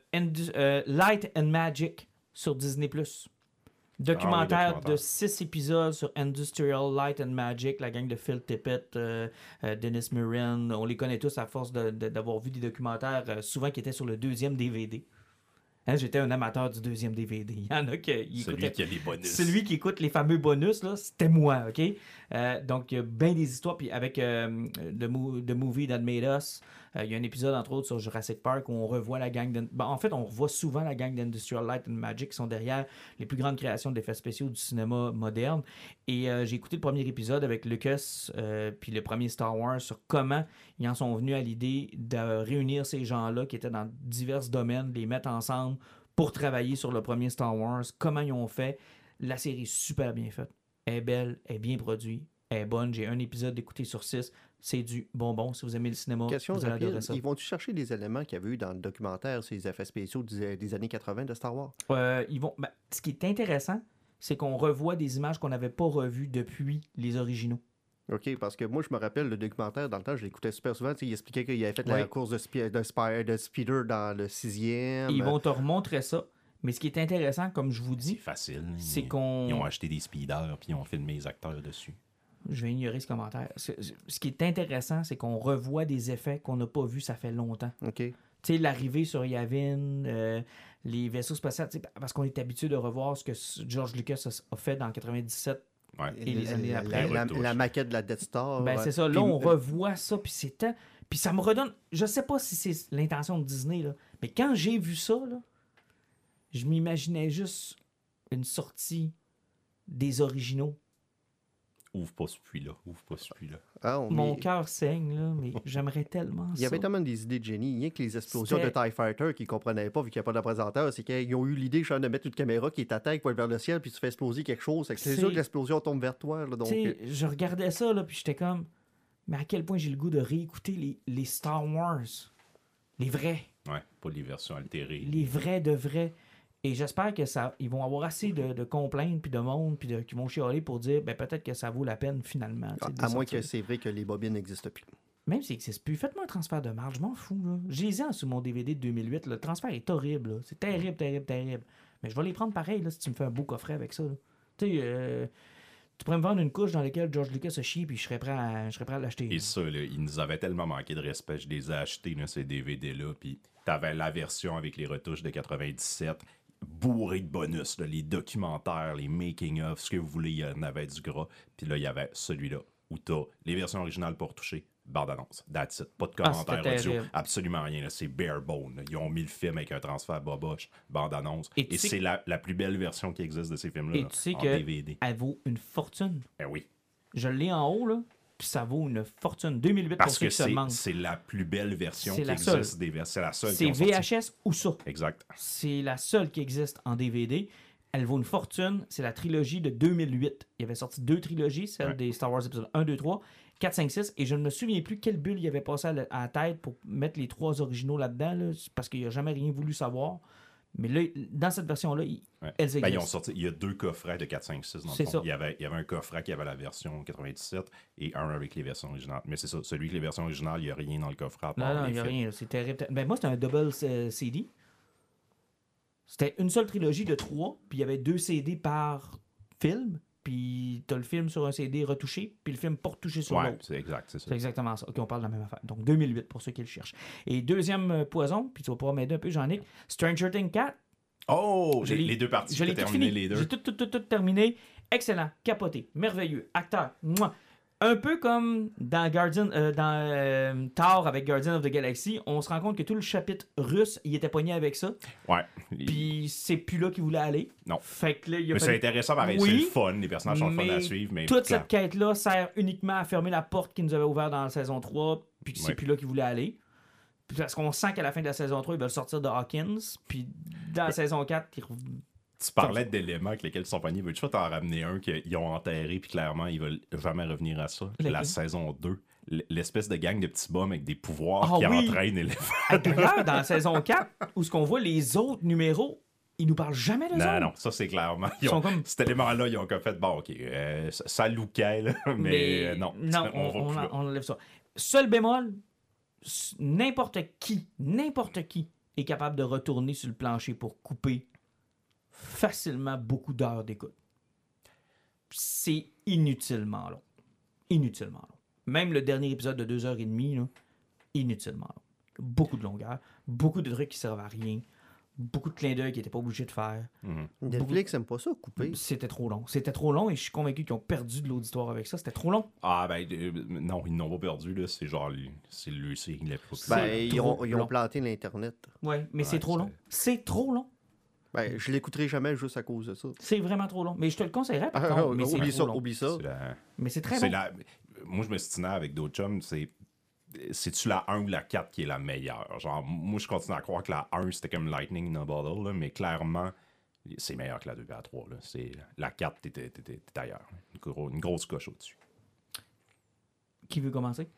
euh, Light and Magic sur Disney+. Documentaire documentaire. de six épisodes sur Industrial Light and Magic, la gang de Phil Tippett, euh, euh, Dennis Murin. On les connaît tous à force d'avoir vu des documentaires, euh, souvent qui étaient sur le deuxième DVD. Hein, J'étais un amateur du deuxième DVD. Il y en a qui Celui écoutaient- qui a les bonus. celui qui écoute les fameux bonus, c'était moi, OK? Donc, il y a bien des histoires. Puis avec The, Mo- The Movie That Made Us, il y a un épisode, entre autres, sur Jurassic Park où on revoit la gang... ben, en fait, on revoit souvent la gang d'Industrial Light and Magic qui sont derrière les plus grandes créations d'effets spéciaux du cinéma moderne. Et euh, j'ai écouté le premier épisode avec Lucas, euh, puis le premier Star Wars, sur comment ils en sont venus à l'idée de réunir ces gens-là qui étaient dans divers domaines, les mettre ensemble pour travailler sur le premier Star Wars, comment ils ont fait. La série est super bien faite. Est belle, elle est bien produite, est bonne. J'ai un épisode d'écouter sur six. C'est du bonbon. Si vous aimez le cinéma, Question vous allez rapide, adorer ça. ils vont-tu chercher des éléments qu'il y avait eu dans le documentaire, ces effets spéciaux des, des années 80 de Star Wars? Euh, ils vont... ben, ce qui est intéressant, c'est qu'on revoit des images qu'on n'avait pas revues depuis les originaux. OK, parce que moi, je me rappelle le documentaire, dans le temps, je l'écoutais super souvent. Il expliquait qu'il avait fait la course de, spi- de, spi- de speeder dans le sixième. Ils vont te remontrer ça. Mais ce qui est intéressant, comme je vous C'est dis, facile. c'est qu'on... Ils ont acheté des speeders puis ils ont filmé les acteurs dessus. Je vais ignorer ce commentaire. Ce, ce qui est intéressant, c'est qu'on revoit des effets qu'on n'a pas vus ça fait longtemps. OK. Tu sais, l'arrivée sur Yavin, euh, les vaisseaux spatiaux, tu sais, parce qu'on est habitué de revoir ce que George Lucas a, fait dans 97. Ouais. Et les années après. la- maquette de la Death Star. Ben, ouais. c'est ça. Là, on revoit ça, puis c'est tant- Puis ça me redonne... Je sais pas si c'est l'intention de Disney, là, mais quand j'ai vu ça, là, je m'imaginais juste une sortie des originaux. Ouvre pas celui-là. Ouvre pas celui-là. ah, on- Mon cœur saigne, là, mais j'aimerais tellement Il y avait tellement des idées de génie. Rien que les explosions de TIE Fighter qu'ils comprenaient pas vu qu'il n'y a pas de présenteur, c'est qu'ils ont eu l'idée de mettre une caméra qui est à terre, qui pointe vers le ciel, puis tu fais exploser quelque chose. C'est que c'est C'est- sûr que l'explosion tombe vers toi. là, donc, Tu euh, je regardais ça, là, puis j'étais comme, mais à quel point j'ai le goût de réécouter les, les Star Wars? Les vrais. Ouais, pas les versions altérées. Les vrais de vrais. Et j'espère que ça, ils vont avoir assez de, de complaintes, puis de monde, puis de, qui vont chialer pour dire, ben peut-être que ça vaut la peine finalement. à moins que c'est vrai que les bobines n'existent plus. Même s'il n'existe plus, faites-moi un transfert de marge, je m'en fous. J'ai les ai sur mon DVD de 2008. Le transfert est horrible. là. C'est terrible, terrible, terrible. Mais je vais les prendre pareil là, si tu me fais un beau coffret avec ça. Tu sais, euh, tu pourrais me vendre une couche dans laquelle George Lucas se chie, puis je serais prêt à, je serais prêt à l'acheter. Et ça, là, ils nous avaient tellement manqué de respect. Je les ai achetés, là, ces DVD-là. Puis t'avais la version avec les retouches de 97, bourrée de bonus. là, les documentaires, les making-of, ce que vous voulez, il y en avait du gras. Puis là, il y avait celui-là, où t'as les versions originales pour toucher. Bande-annonce. That's it. Pas de Ah, commentaires c'était audio. Absolument rien. C'est bare bone. là. Ils ont mis le film avec un transfert boboche, bande-annonce. Et Et, c'est la, la plus belle version qui existe de ces films-là. Et là, tu sais en que DVD. elle vaut une fortune. Ben oui. Je l'ai en haut, là, puis ça vaut une fortune. 2008 Parce pour ceux que c'est la plus belle version qui la existe des vers- C'est la seule. C'est. VHS ou ça. Exact. C'est la seule qui existe en DVD. Elle vaut une fortune. C'est la trilogie de 2008. Il y avait sorti deux trilogies, celle Ouais. des Star Wars épisode 1, 2, 3, 4, 5, 6. Et je ne me souviens plus quelle bulle il avait passé à la, à la tête pour mettre les trois originaux là-dedans, là, parce qu'il n'a jamais rien voulu savoir. Mais là, dans cette version-là, Ouais. elles Ben, existent. ils ont sorti, il y a deux coffrets de 4, 5, 6 dans le fond. ça. Il y, avait, il y avait un coffret qui avait la version 97 et un avec les versions originales. Mais c'est ça, celui avec les versions originales, il n'y a rien dans le coffret à part Non, non, il n'y a films. rien. C'est terrible. Ben, moi, c'était un double euh, CD. C'était une seule trilogie de trois, puis il y avait deux CD par film, puis t'as le film sur un CD retouché, puis le film pas retouché sur Ouais, l'autre. c'est exact, c'est ça. C'est exactement ça. OK, on parle de la même affaire. Donc 2008 pour ceux qui le cherchent. Et deuxième euh, poison, puis tu vas pouvoir m'aider un peu, Jean-Nic. Stranger Things 4. Oh, Je les, deux parties, Je l'ai terminé les deux. J'ai tout, tout, tout, tout terminé. Excellent, capoté, merveilleux, acteur. Mouah. Un peu comme dans Guardian, euh, dans euh, Thor avec Guardian of the Galaxy, on se rend compte que tout le chapitre russe, il était pogné avec ça. Ouais. Il- Puis c'est plus là qu'il voulait aller. Non. Fait que là, il a Mais c'est intéressant pareil, Oui, c'est le fun, les personnages sont le fun à suivre, mais Toute cette quête-là sert uniquement à fermer la porte qu'il nous avait ouverte dans la saison 3, puis que c'est Ouais. plus là qu'il voulait aller. Puis Parce qu'on sent qu'à la fin de la saison 3, ils veulent sortir de Hawkins, puis dans la saison 4, ils Tu parlais d'éléments avec lesquels ils sont pognés. Veux-tu pas t'en ramener un qu'ils ont enterré, puis clairement, ils veulent jamais revenir à ça? Lequel? La saison 2. L- L'espèce de gang de petits bums avec des pouvoirs Ah qui oui! entraînent les D'ailleurs, dans la saison 4, où ce qu'on voit les autres numéros, ils nous parlent jamais de Non, autres. non, ça c'est clairement. Ils ont- comme- Cet élément-là, ils ont comme fait, bon, ok, euh, ça, ça lookait, là, mais, euh, non, non, on, enlève ça. Seul bémol, n'importe qui, n'importe qui est capable de retourner sur le plancher pour couper facilement beaucoup d'heures d'écoute. C'est inutilement long. Inutilement long. Même le dernier épisode de 2h30, là, inutilement long. Beaucoup de longueur, beaucoup de trucs qui servent à rien, beaucoup de clins d'œil qu'ils n'étaient pas obligés de faire. Mhm. Netflix aime pas ça, couper. C'était trop long. C'était trop long et je suis convaincu qu'ils ont perdu de l'auditoire avec ça. C'était trop long. Ah, ben, euh, non, ils n'ont pas perdu, là. C'est genre, c'est le série la plus populaire. Ben, ils ont, ils planté l'Internet. Ouais, mais c'est trop long. C'est trop long. Ben, je l'écouterai jamais juste à cause de ça. C'est vraiment trop long. Mais je te le conseillerais par Ah, contre. mais c'est oublie trop ça, long. oublie ça. La- Mais c'est très long. la- Moi, je me stinais avec d'autres chums, c'est. C'est-tu la 1 ou la 4 qui est la meilleure? Genre, moi, je continue à croire que la 1, c'était comme Lightning in a Bottle, là, mais clairement, c'est meilleur que la 2 et la 3. Là. C'est... La 4, t'es, t'es- t'es- t'es ailleurs. Une, gros- une grosse coche au-dessus. Qui veut commencer?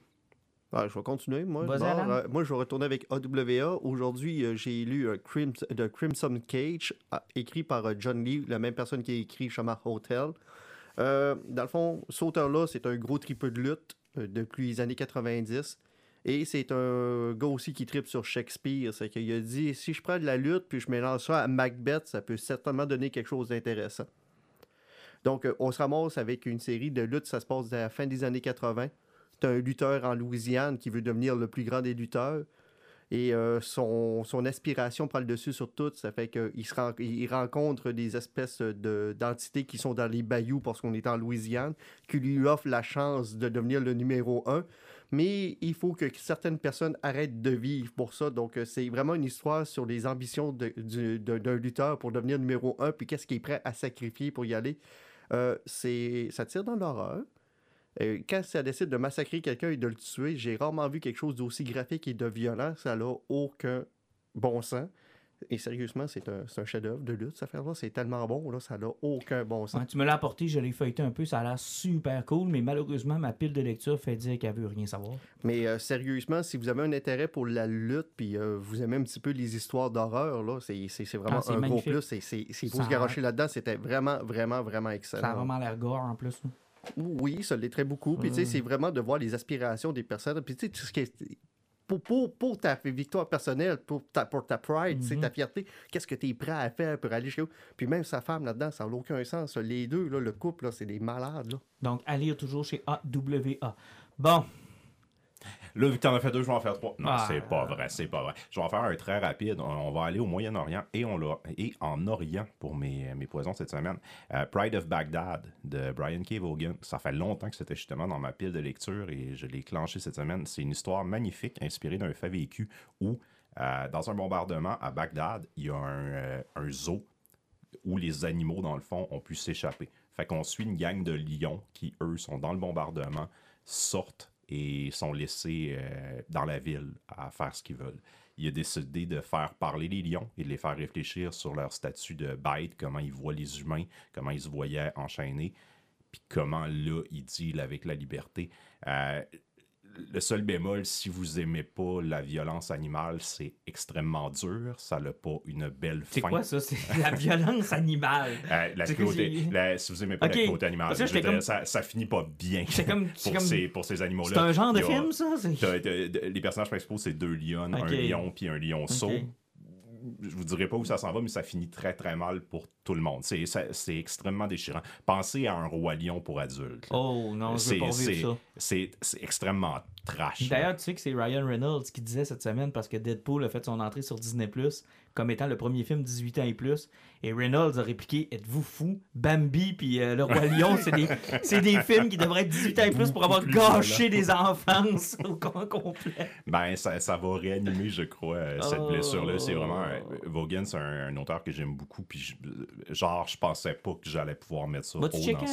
Ah, je vais continuer, moi. Bon, euh, moi, je vais retourner avec AWA. Aujourd'hui, euh, j'ai lu euh, Crims- The Crimson Cage, écrit par John Lee, la même personne qui a écrit Shamar Hotel. Dans le fond, cet auteur-là, c'est un gros triple de lutte depuis les années 90. Et c'est un gars aussi qui tripe sur Shakespeare. C'est qu'il a dit si je prends de la lutte puis je mélange ça à Macbeth, ça peut certainement donner quelque chose d'intéressant. Donc, on se ramasse avec une série de luttes. Ça se passe à la fin des années 80. Un lutteur en Louisiane qui veut devenir le plus grand des lutteurs. Et euh, son, son aspiration prend le dessus sur tout. Ça fait qu'il se rencontre des espèces de- d'entités qui sont dans les bayous parce qu'on est en Louisiane, qui lui offrent la chance de devenir le numéro un. Mais il faut que certaines personnes arrêtent de vivre pour ça. Donc, euh, c'est vraiment une histoire sur les ambitions d'un lutteur pour devenir numéro un, puis qu'est-ce qu'il est prêt à sacrifier pour y aller. Euh, ça tire dans l'horreur. Euh, quand ça décide de massacrer quelqu'un et de le tuer, j'ai rarement vu quelque chose d'aussi graphique et de violent. Ça n'a aucun bon sens. Et sérieusement, c'est un, un chef-d'œuvre de lutte, cette affaire-là. C'est tellement bon, là, ça n'a aucun bon sens. Ouais, tu me l'as apporté, je l'ai feuilleté un peu, ça a l'air super cool, mais malheureusement, ma pile de lecture fait dire qu'elle veut rien savoir. Mais euh, sérieusement, si vous avez un intérêt pour la lutte, puis euh, vous aimez un petit peu les histoires d'horreur, là, c'est, vraiment Ah, un magnifique. gros plus. C'est, faut se garocher là-dedans. C'était vraiment, vraiment, vraiment Ça a excellent. vraiment l'air gore en plus. Oui, ça l'est très beaucoup. Puis, tu sais, Ouais. c'est vraiment de voir les aspirations des personnes. Puis, tu sais, tout ce qui est- Pour, pour, pour ta victoire personnelle, pour ta, pour ta pride, sais, Mhm. ta fierté, qu'est-ce que tu es prêt à faire pour aller chez eux? Puis même sa femme là-dedans, ça n'a aucun sens. Les deux, là, le couple, c'est des malades. Là. Donc, à lire toujours chez AWA. Bon, Là, vu que t'en as fait deux, je vais en faire trois. Non, Ah. c'est pas vrai, c'est pas vrai. Je vais en faire un très rapide. On, va aller au Moyen-Orient et, on l'a- et en Orient pour mes, mes poisons cette semaine. Euh, Pride of Baghdad de Brian K. Vaughan. Ça fait longtemps que c'était justement dans ma pile de lecture et je l'ai clenché cette semaine. C'est une histoire magnifique inspirée d'un fait vécu où, euh, dans un bombardement à Bagdad, il y a un, euh, un zoo où les animaux, dans le fond, ont pu s'échapper. Fait qu'on suit une gang de lions qui, eux, sont dans le bombardement, sortent et sont laissés euh, dans la ville à faire ce qu'ils veulent. Il a décidé de faire parler les lions et de les faire réfléchir sur leur statut de bête, comment ils voient les humains, comment ils se voyaient enchaînés, puis comment là, ils dealent avec la liberté. Euh, le seul bémol, si vous aimez pas la violence animale, c'est extrêmement dur. Ça n'a pas une belle c'est fin. quoi ça? C'est la violence animale. Euh, la C'est cruauté- la- si vous aimez pas la cruauté animale, je comme- ça, ça finit pas bien C'est comme. C'est pour, comme... ces, pour ces animaux-là. c'est un genre de film, ça? C'est- les personnages principaux, c'est deux lions, un lion puis un lionceau. Ok. Je vous dirai pas où ça s'en va, mais ça finit très très mal pour tout le monde. C'est extrêmement déchirant. Pensez à un roi lion pour adultes. là. Oh non, je veux C'est- pas vivre ça. C'est c'est extrêmement trash. D'ailleurs, tu sais que c'est Ryan Reynolds qui disait cette semaine parce que Deadpool a fait son entrée sur Disney Plus comme étant le premier film 18 ans et plus. Et Reynolds a répliqué Êtes-vous fou? Bambi puis euh, Le Roi Lion, c'est des, films qui devraient être 18 ans et plus pour avoir gâché des enfances au com- complet. Ben, ça, ça va réanimer, je crois, euh, cette Oh. blessure-là. C'est vraiment. euh, Vaughan, c'est un, un auteur que j'aime beaucoup. Puis, je- genre, je pensais pas que j'allais pouvoir mettre ça Vas-tu checker,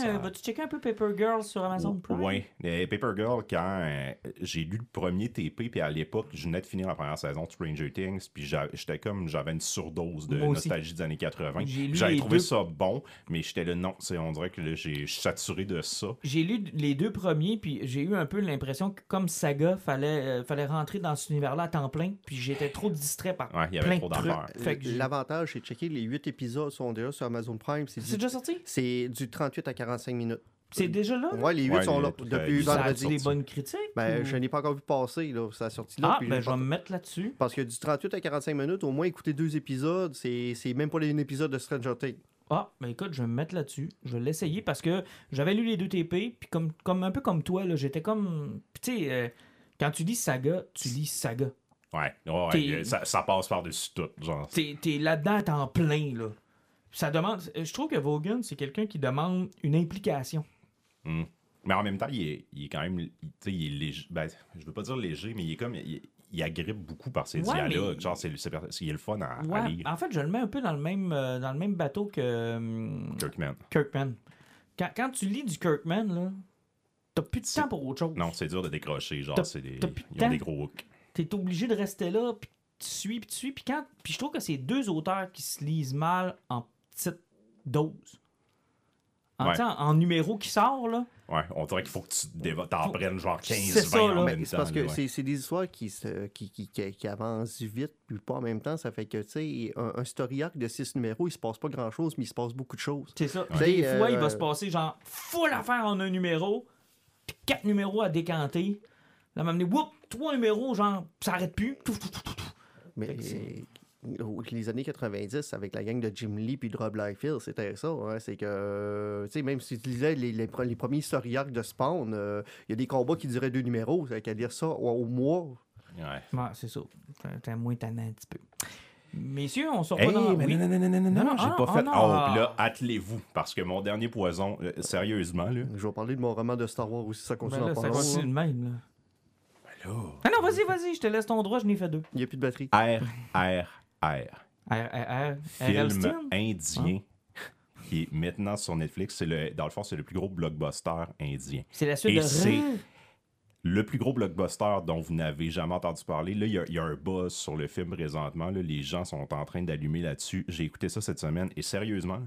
checker un peu Paper Girl sur Amazon Prime? Oui, Paper Girl, quand j'ai lu le premier TP, puis à l'époque, je venais de finir la première saison de Stranger Things, puis j'étais comme, j'avais une surdose de nostalgie des années 80. J'ai lu J'avais trouvé deux. ça bon, mais j'étais là, non, c'est- on dirait que là, j'ai- saturé de ça. J'ai lu les deux premiers, puis j'ai eu un peu l'impression que comme saga, fallait, euh, fallait rentrer dans cet univers-là à temps plein, puis j'étais trop distrait par Ouais, il y avait plein trop de j'ai- L'avantage, c'est de checker les 8 épisodes sont déjà sur Amazon Prime. C'est C'est du, déjà sorti? c'est du 38 à 45 minutes. C'est déjà là? Ouais, les 8 Ouais, sont les- là euh, depuis ils Ça vendredi. des bonnes critiques? Ben, ou- je n'ai pas encore vu passer, là. Ça a sorti là. Ah, puis ben je vais me mettre là-dessus. Parce que du 38 à 45 minutes, au moins écouter deux épisodes, c'est c'est même pas un épisode de Stranger Things. Ah, ben écoute, je vais me mettre là-dessus. Je vais l'essayer parce que j'avais lu les deux TP, puis comme, comme un peu comme toi, là, j'étais comme. puis Tu sais, euh, quand tu lis saga, tu lis saga. Ouais, ouais, T'es- euh, ça, ça passe par-dessus tout. Genre, T'es es là-dedans à temps plein, là. Ça demande. Je trouve que Vaughan, c'est quelqu'un qui demande une implication. Hmm. Mais en même temps, il est, il est quand même. il- Tu sais, il est léger. Ben, je veux pas dire léger, mais il est comme. Il, il agrippe beaucoup par ses Ouais, dialogues. mais- Genre, c'est il est le fun à, lire. en fait, je le mets un peu dans le même, euh, dans le même bateau que hum, Kirkman. Kirkman. Quand, quand tu lis du Kirkman, là, t'as plus de temps pour autre chose. Non, c'est dur de décrocher. Genre, c'est des. Ils ont des gros hooks. T'es obligé de rester là, puis tu suis, puis tu suis, puis quand... Puis je trouve que c'est deux auteurs qui se lisent mal en petite dose. En, Ouais. en, numéro qui sort, là, Ouais, on dirait qu'il faut que tu t'en Faut- prennes genre C'est 15, ça, 20 là. en même C'est temps. parce que ouais. c'est c'est des histoires qui, se, qui, qui, qui, qui avancent vite, puis pas en même temps. Ça fait que, tu sais, un, un story arc de six numéros, il se passe pas grand-chose, mais il se passe beaucoup de choses. C'est ça. Ouais. Des fois, Euh, il va se passer genre full affaire en un numéro, puis quatre numéros à décanter. Là, m'amener, whoop, trois numéros, genre, ça arrête plus. Tout, tout, tout, tout, tout. Mais C'est- euh, les années 90, avec la gang de Jim Lee puis de Rob Liefeld, c'était ça. hein, c'est que, euh, tu sais, même si tu lisais les, les, les premiers story arcs de Spawn, euh, il y a des combats qui duraient deux numéros. Ça qu'à lire ça au, au mois. Ouais. Ouais, c'est ça. T'es- moins tannant un petit peu. Messieurs, on se Hey, revoit dans... mais oui. non, non, non, non, non, Non, non, non, j'ai ah, pas ah, fait. non. Oh, puis là, attelez-vous, parce que mon dernier poison, euh, sérieusement, là. Je vais parler de mon roman de Star Wars aussi, ça Ben continue là, en ça parlant. continue de même, là. là, Ah non, vas-y, vas-y, je te laisse ton droit, je n'ai fait deux. Il n'y a plus de batterie. R, R, R. R, Film indien qui est maintenant sur Netflix. C'est le, dans le fond, c'est le plus gros blockbuster indien. C'est la suite Et de c'est-. Le plus gros blockbuster dont vous n'avez jamais entendu parler. Là, il y, y a un buzz sur le film présentement. là. Les gens sont en train d'allumer là-dessus. J'ai écouté ça cette semaine et sérieusement,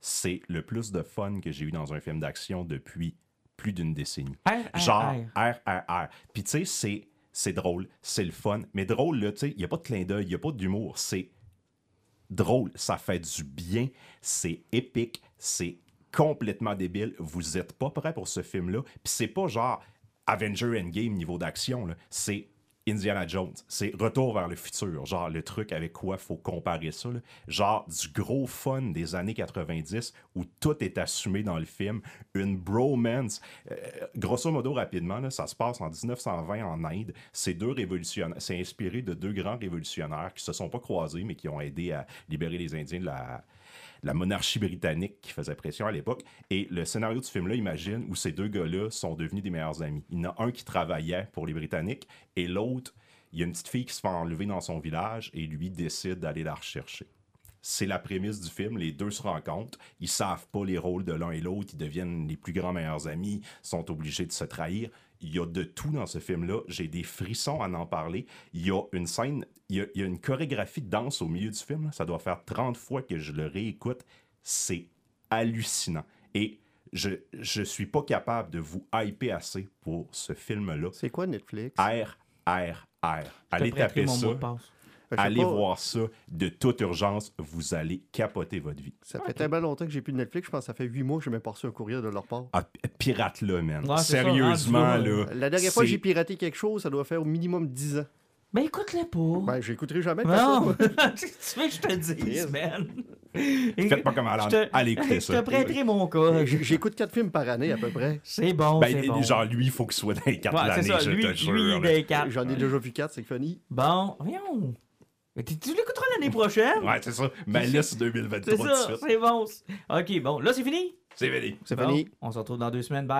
c'est le plus de fun que j'ai eu dans un film d'action depuis plus d'une décennie. R, R, Genre R. RRR. Puis tu sais, c'est, c'est drôle, c'est le fun. Mais drôle, là, tu sais, il n'y a pas de clin d'œil, il n'y a pas d'humour. C'est drôle, ça fait du bien, c'est épique, c'est complètement débile. Vous êtes pas prêt pour ce film-là. Puis c'est pas genre Avenger Endgame niveau d'action, c'est Indiana Jones. C'est Retour vers le futur. Genre le truc avec quoi faut comparer ça. Genre du gros fun des années 90 où tout est assumé dans le film. Une bromance. Euh, grosso modo, rapidement, ça se passe en 1920 en Inde. C'est deux révolutionnaires. C'est inspiré de deux grands révolutionnaires qui se sont pas croisés, mais qui ont aidé à libérer les Indiens de la, la monarchie britannique qui faisait pression à l'époque. Et le scénario du film-là, imagine, où ces deux gars-là sont devenus des meilleurs amis. Il y en a un qui travaillait pour les Britanniques et l'autre, il y a une petite fille qui se fait enlever dans son village et lui décide d'aller la rechercher. C'est la prémisse du film. Les deux se rencontrent. Ils savent pas les rôles de l'un et l'autre. Ils deviennent les plus grands meilleurs amis. sont obligés de se trahir. Il y a de tout dans ce film-là. J'ai des frissons à en parler. Il y a une scène, il y a, il y a une chorégraphie de danse au milieu du film. Ça doit faire 30 fois que je le réécoute. C'est hallucinant. Et je, je suis pas capable de vous hyper assez pour ce film-là. C'est quoi Netflix? R, R, R. Allez taper mon ça. mot de passe. Je Allez pas, voir ça de toute urgence. Vous allez capoter votre vie. Ça fait tellement longtemps que j'ai plus de Netflix, je pense que ça fait huit mois que je n'ai pas reçu un courrier de leur part. Ah, pirate-le, man. Ouais, c'est ça, Sérieusement, là. La dernière fois que j'ai piraté quelque chose, ça doit faire au minimum 10 ans. Ben écoute-le pas. Ben, j'écouterai jamais non, tu veux que je te dise, man? Faites pas comme Alan. Je te- Allez écouter Je ça. te prêterai mon. J- J'écoute 4 films par année à peu près. C'est bon, Ben, c'est bon. genre, lui, il faut qu'il soit dans les quatre Ouais, l'année, je lui, te lui, jure. quatre. J'en ai déjà vu 4, c'est funny. Bon, voyons. Mais tu l'écouteras l'année prochaine? Ouais, c'est ça. Mais là, c'est C'est 2023 tout de ça, c'est bon. Ok, bon, là c'est fini? C'est fini. C'est Bon, fini. On se retrouve dans deux semaines. Bye.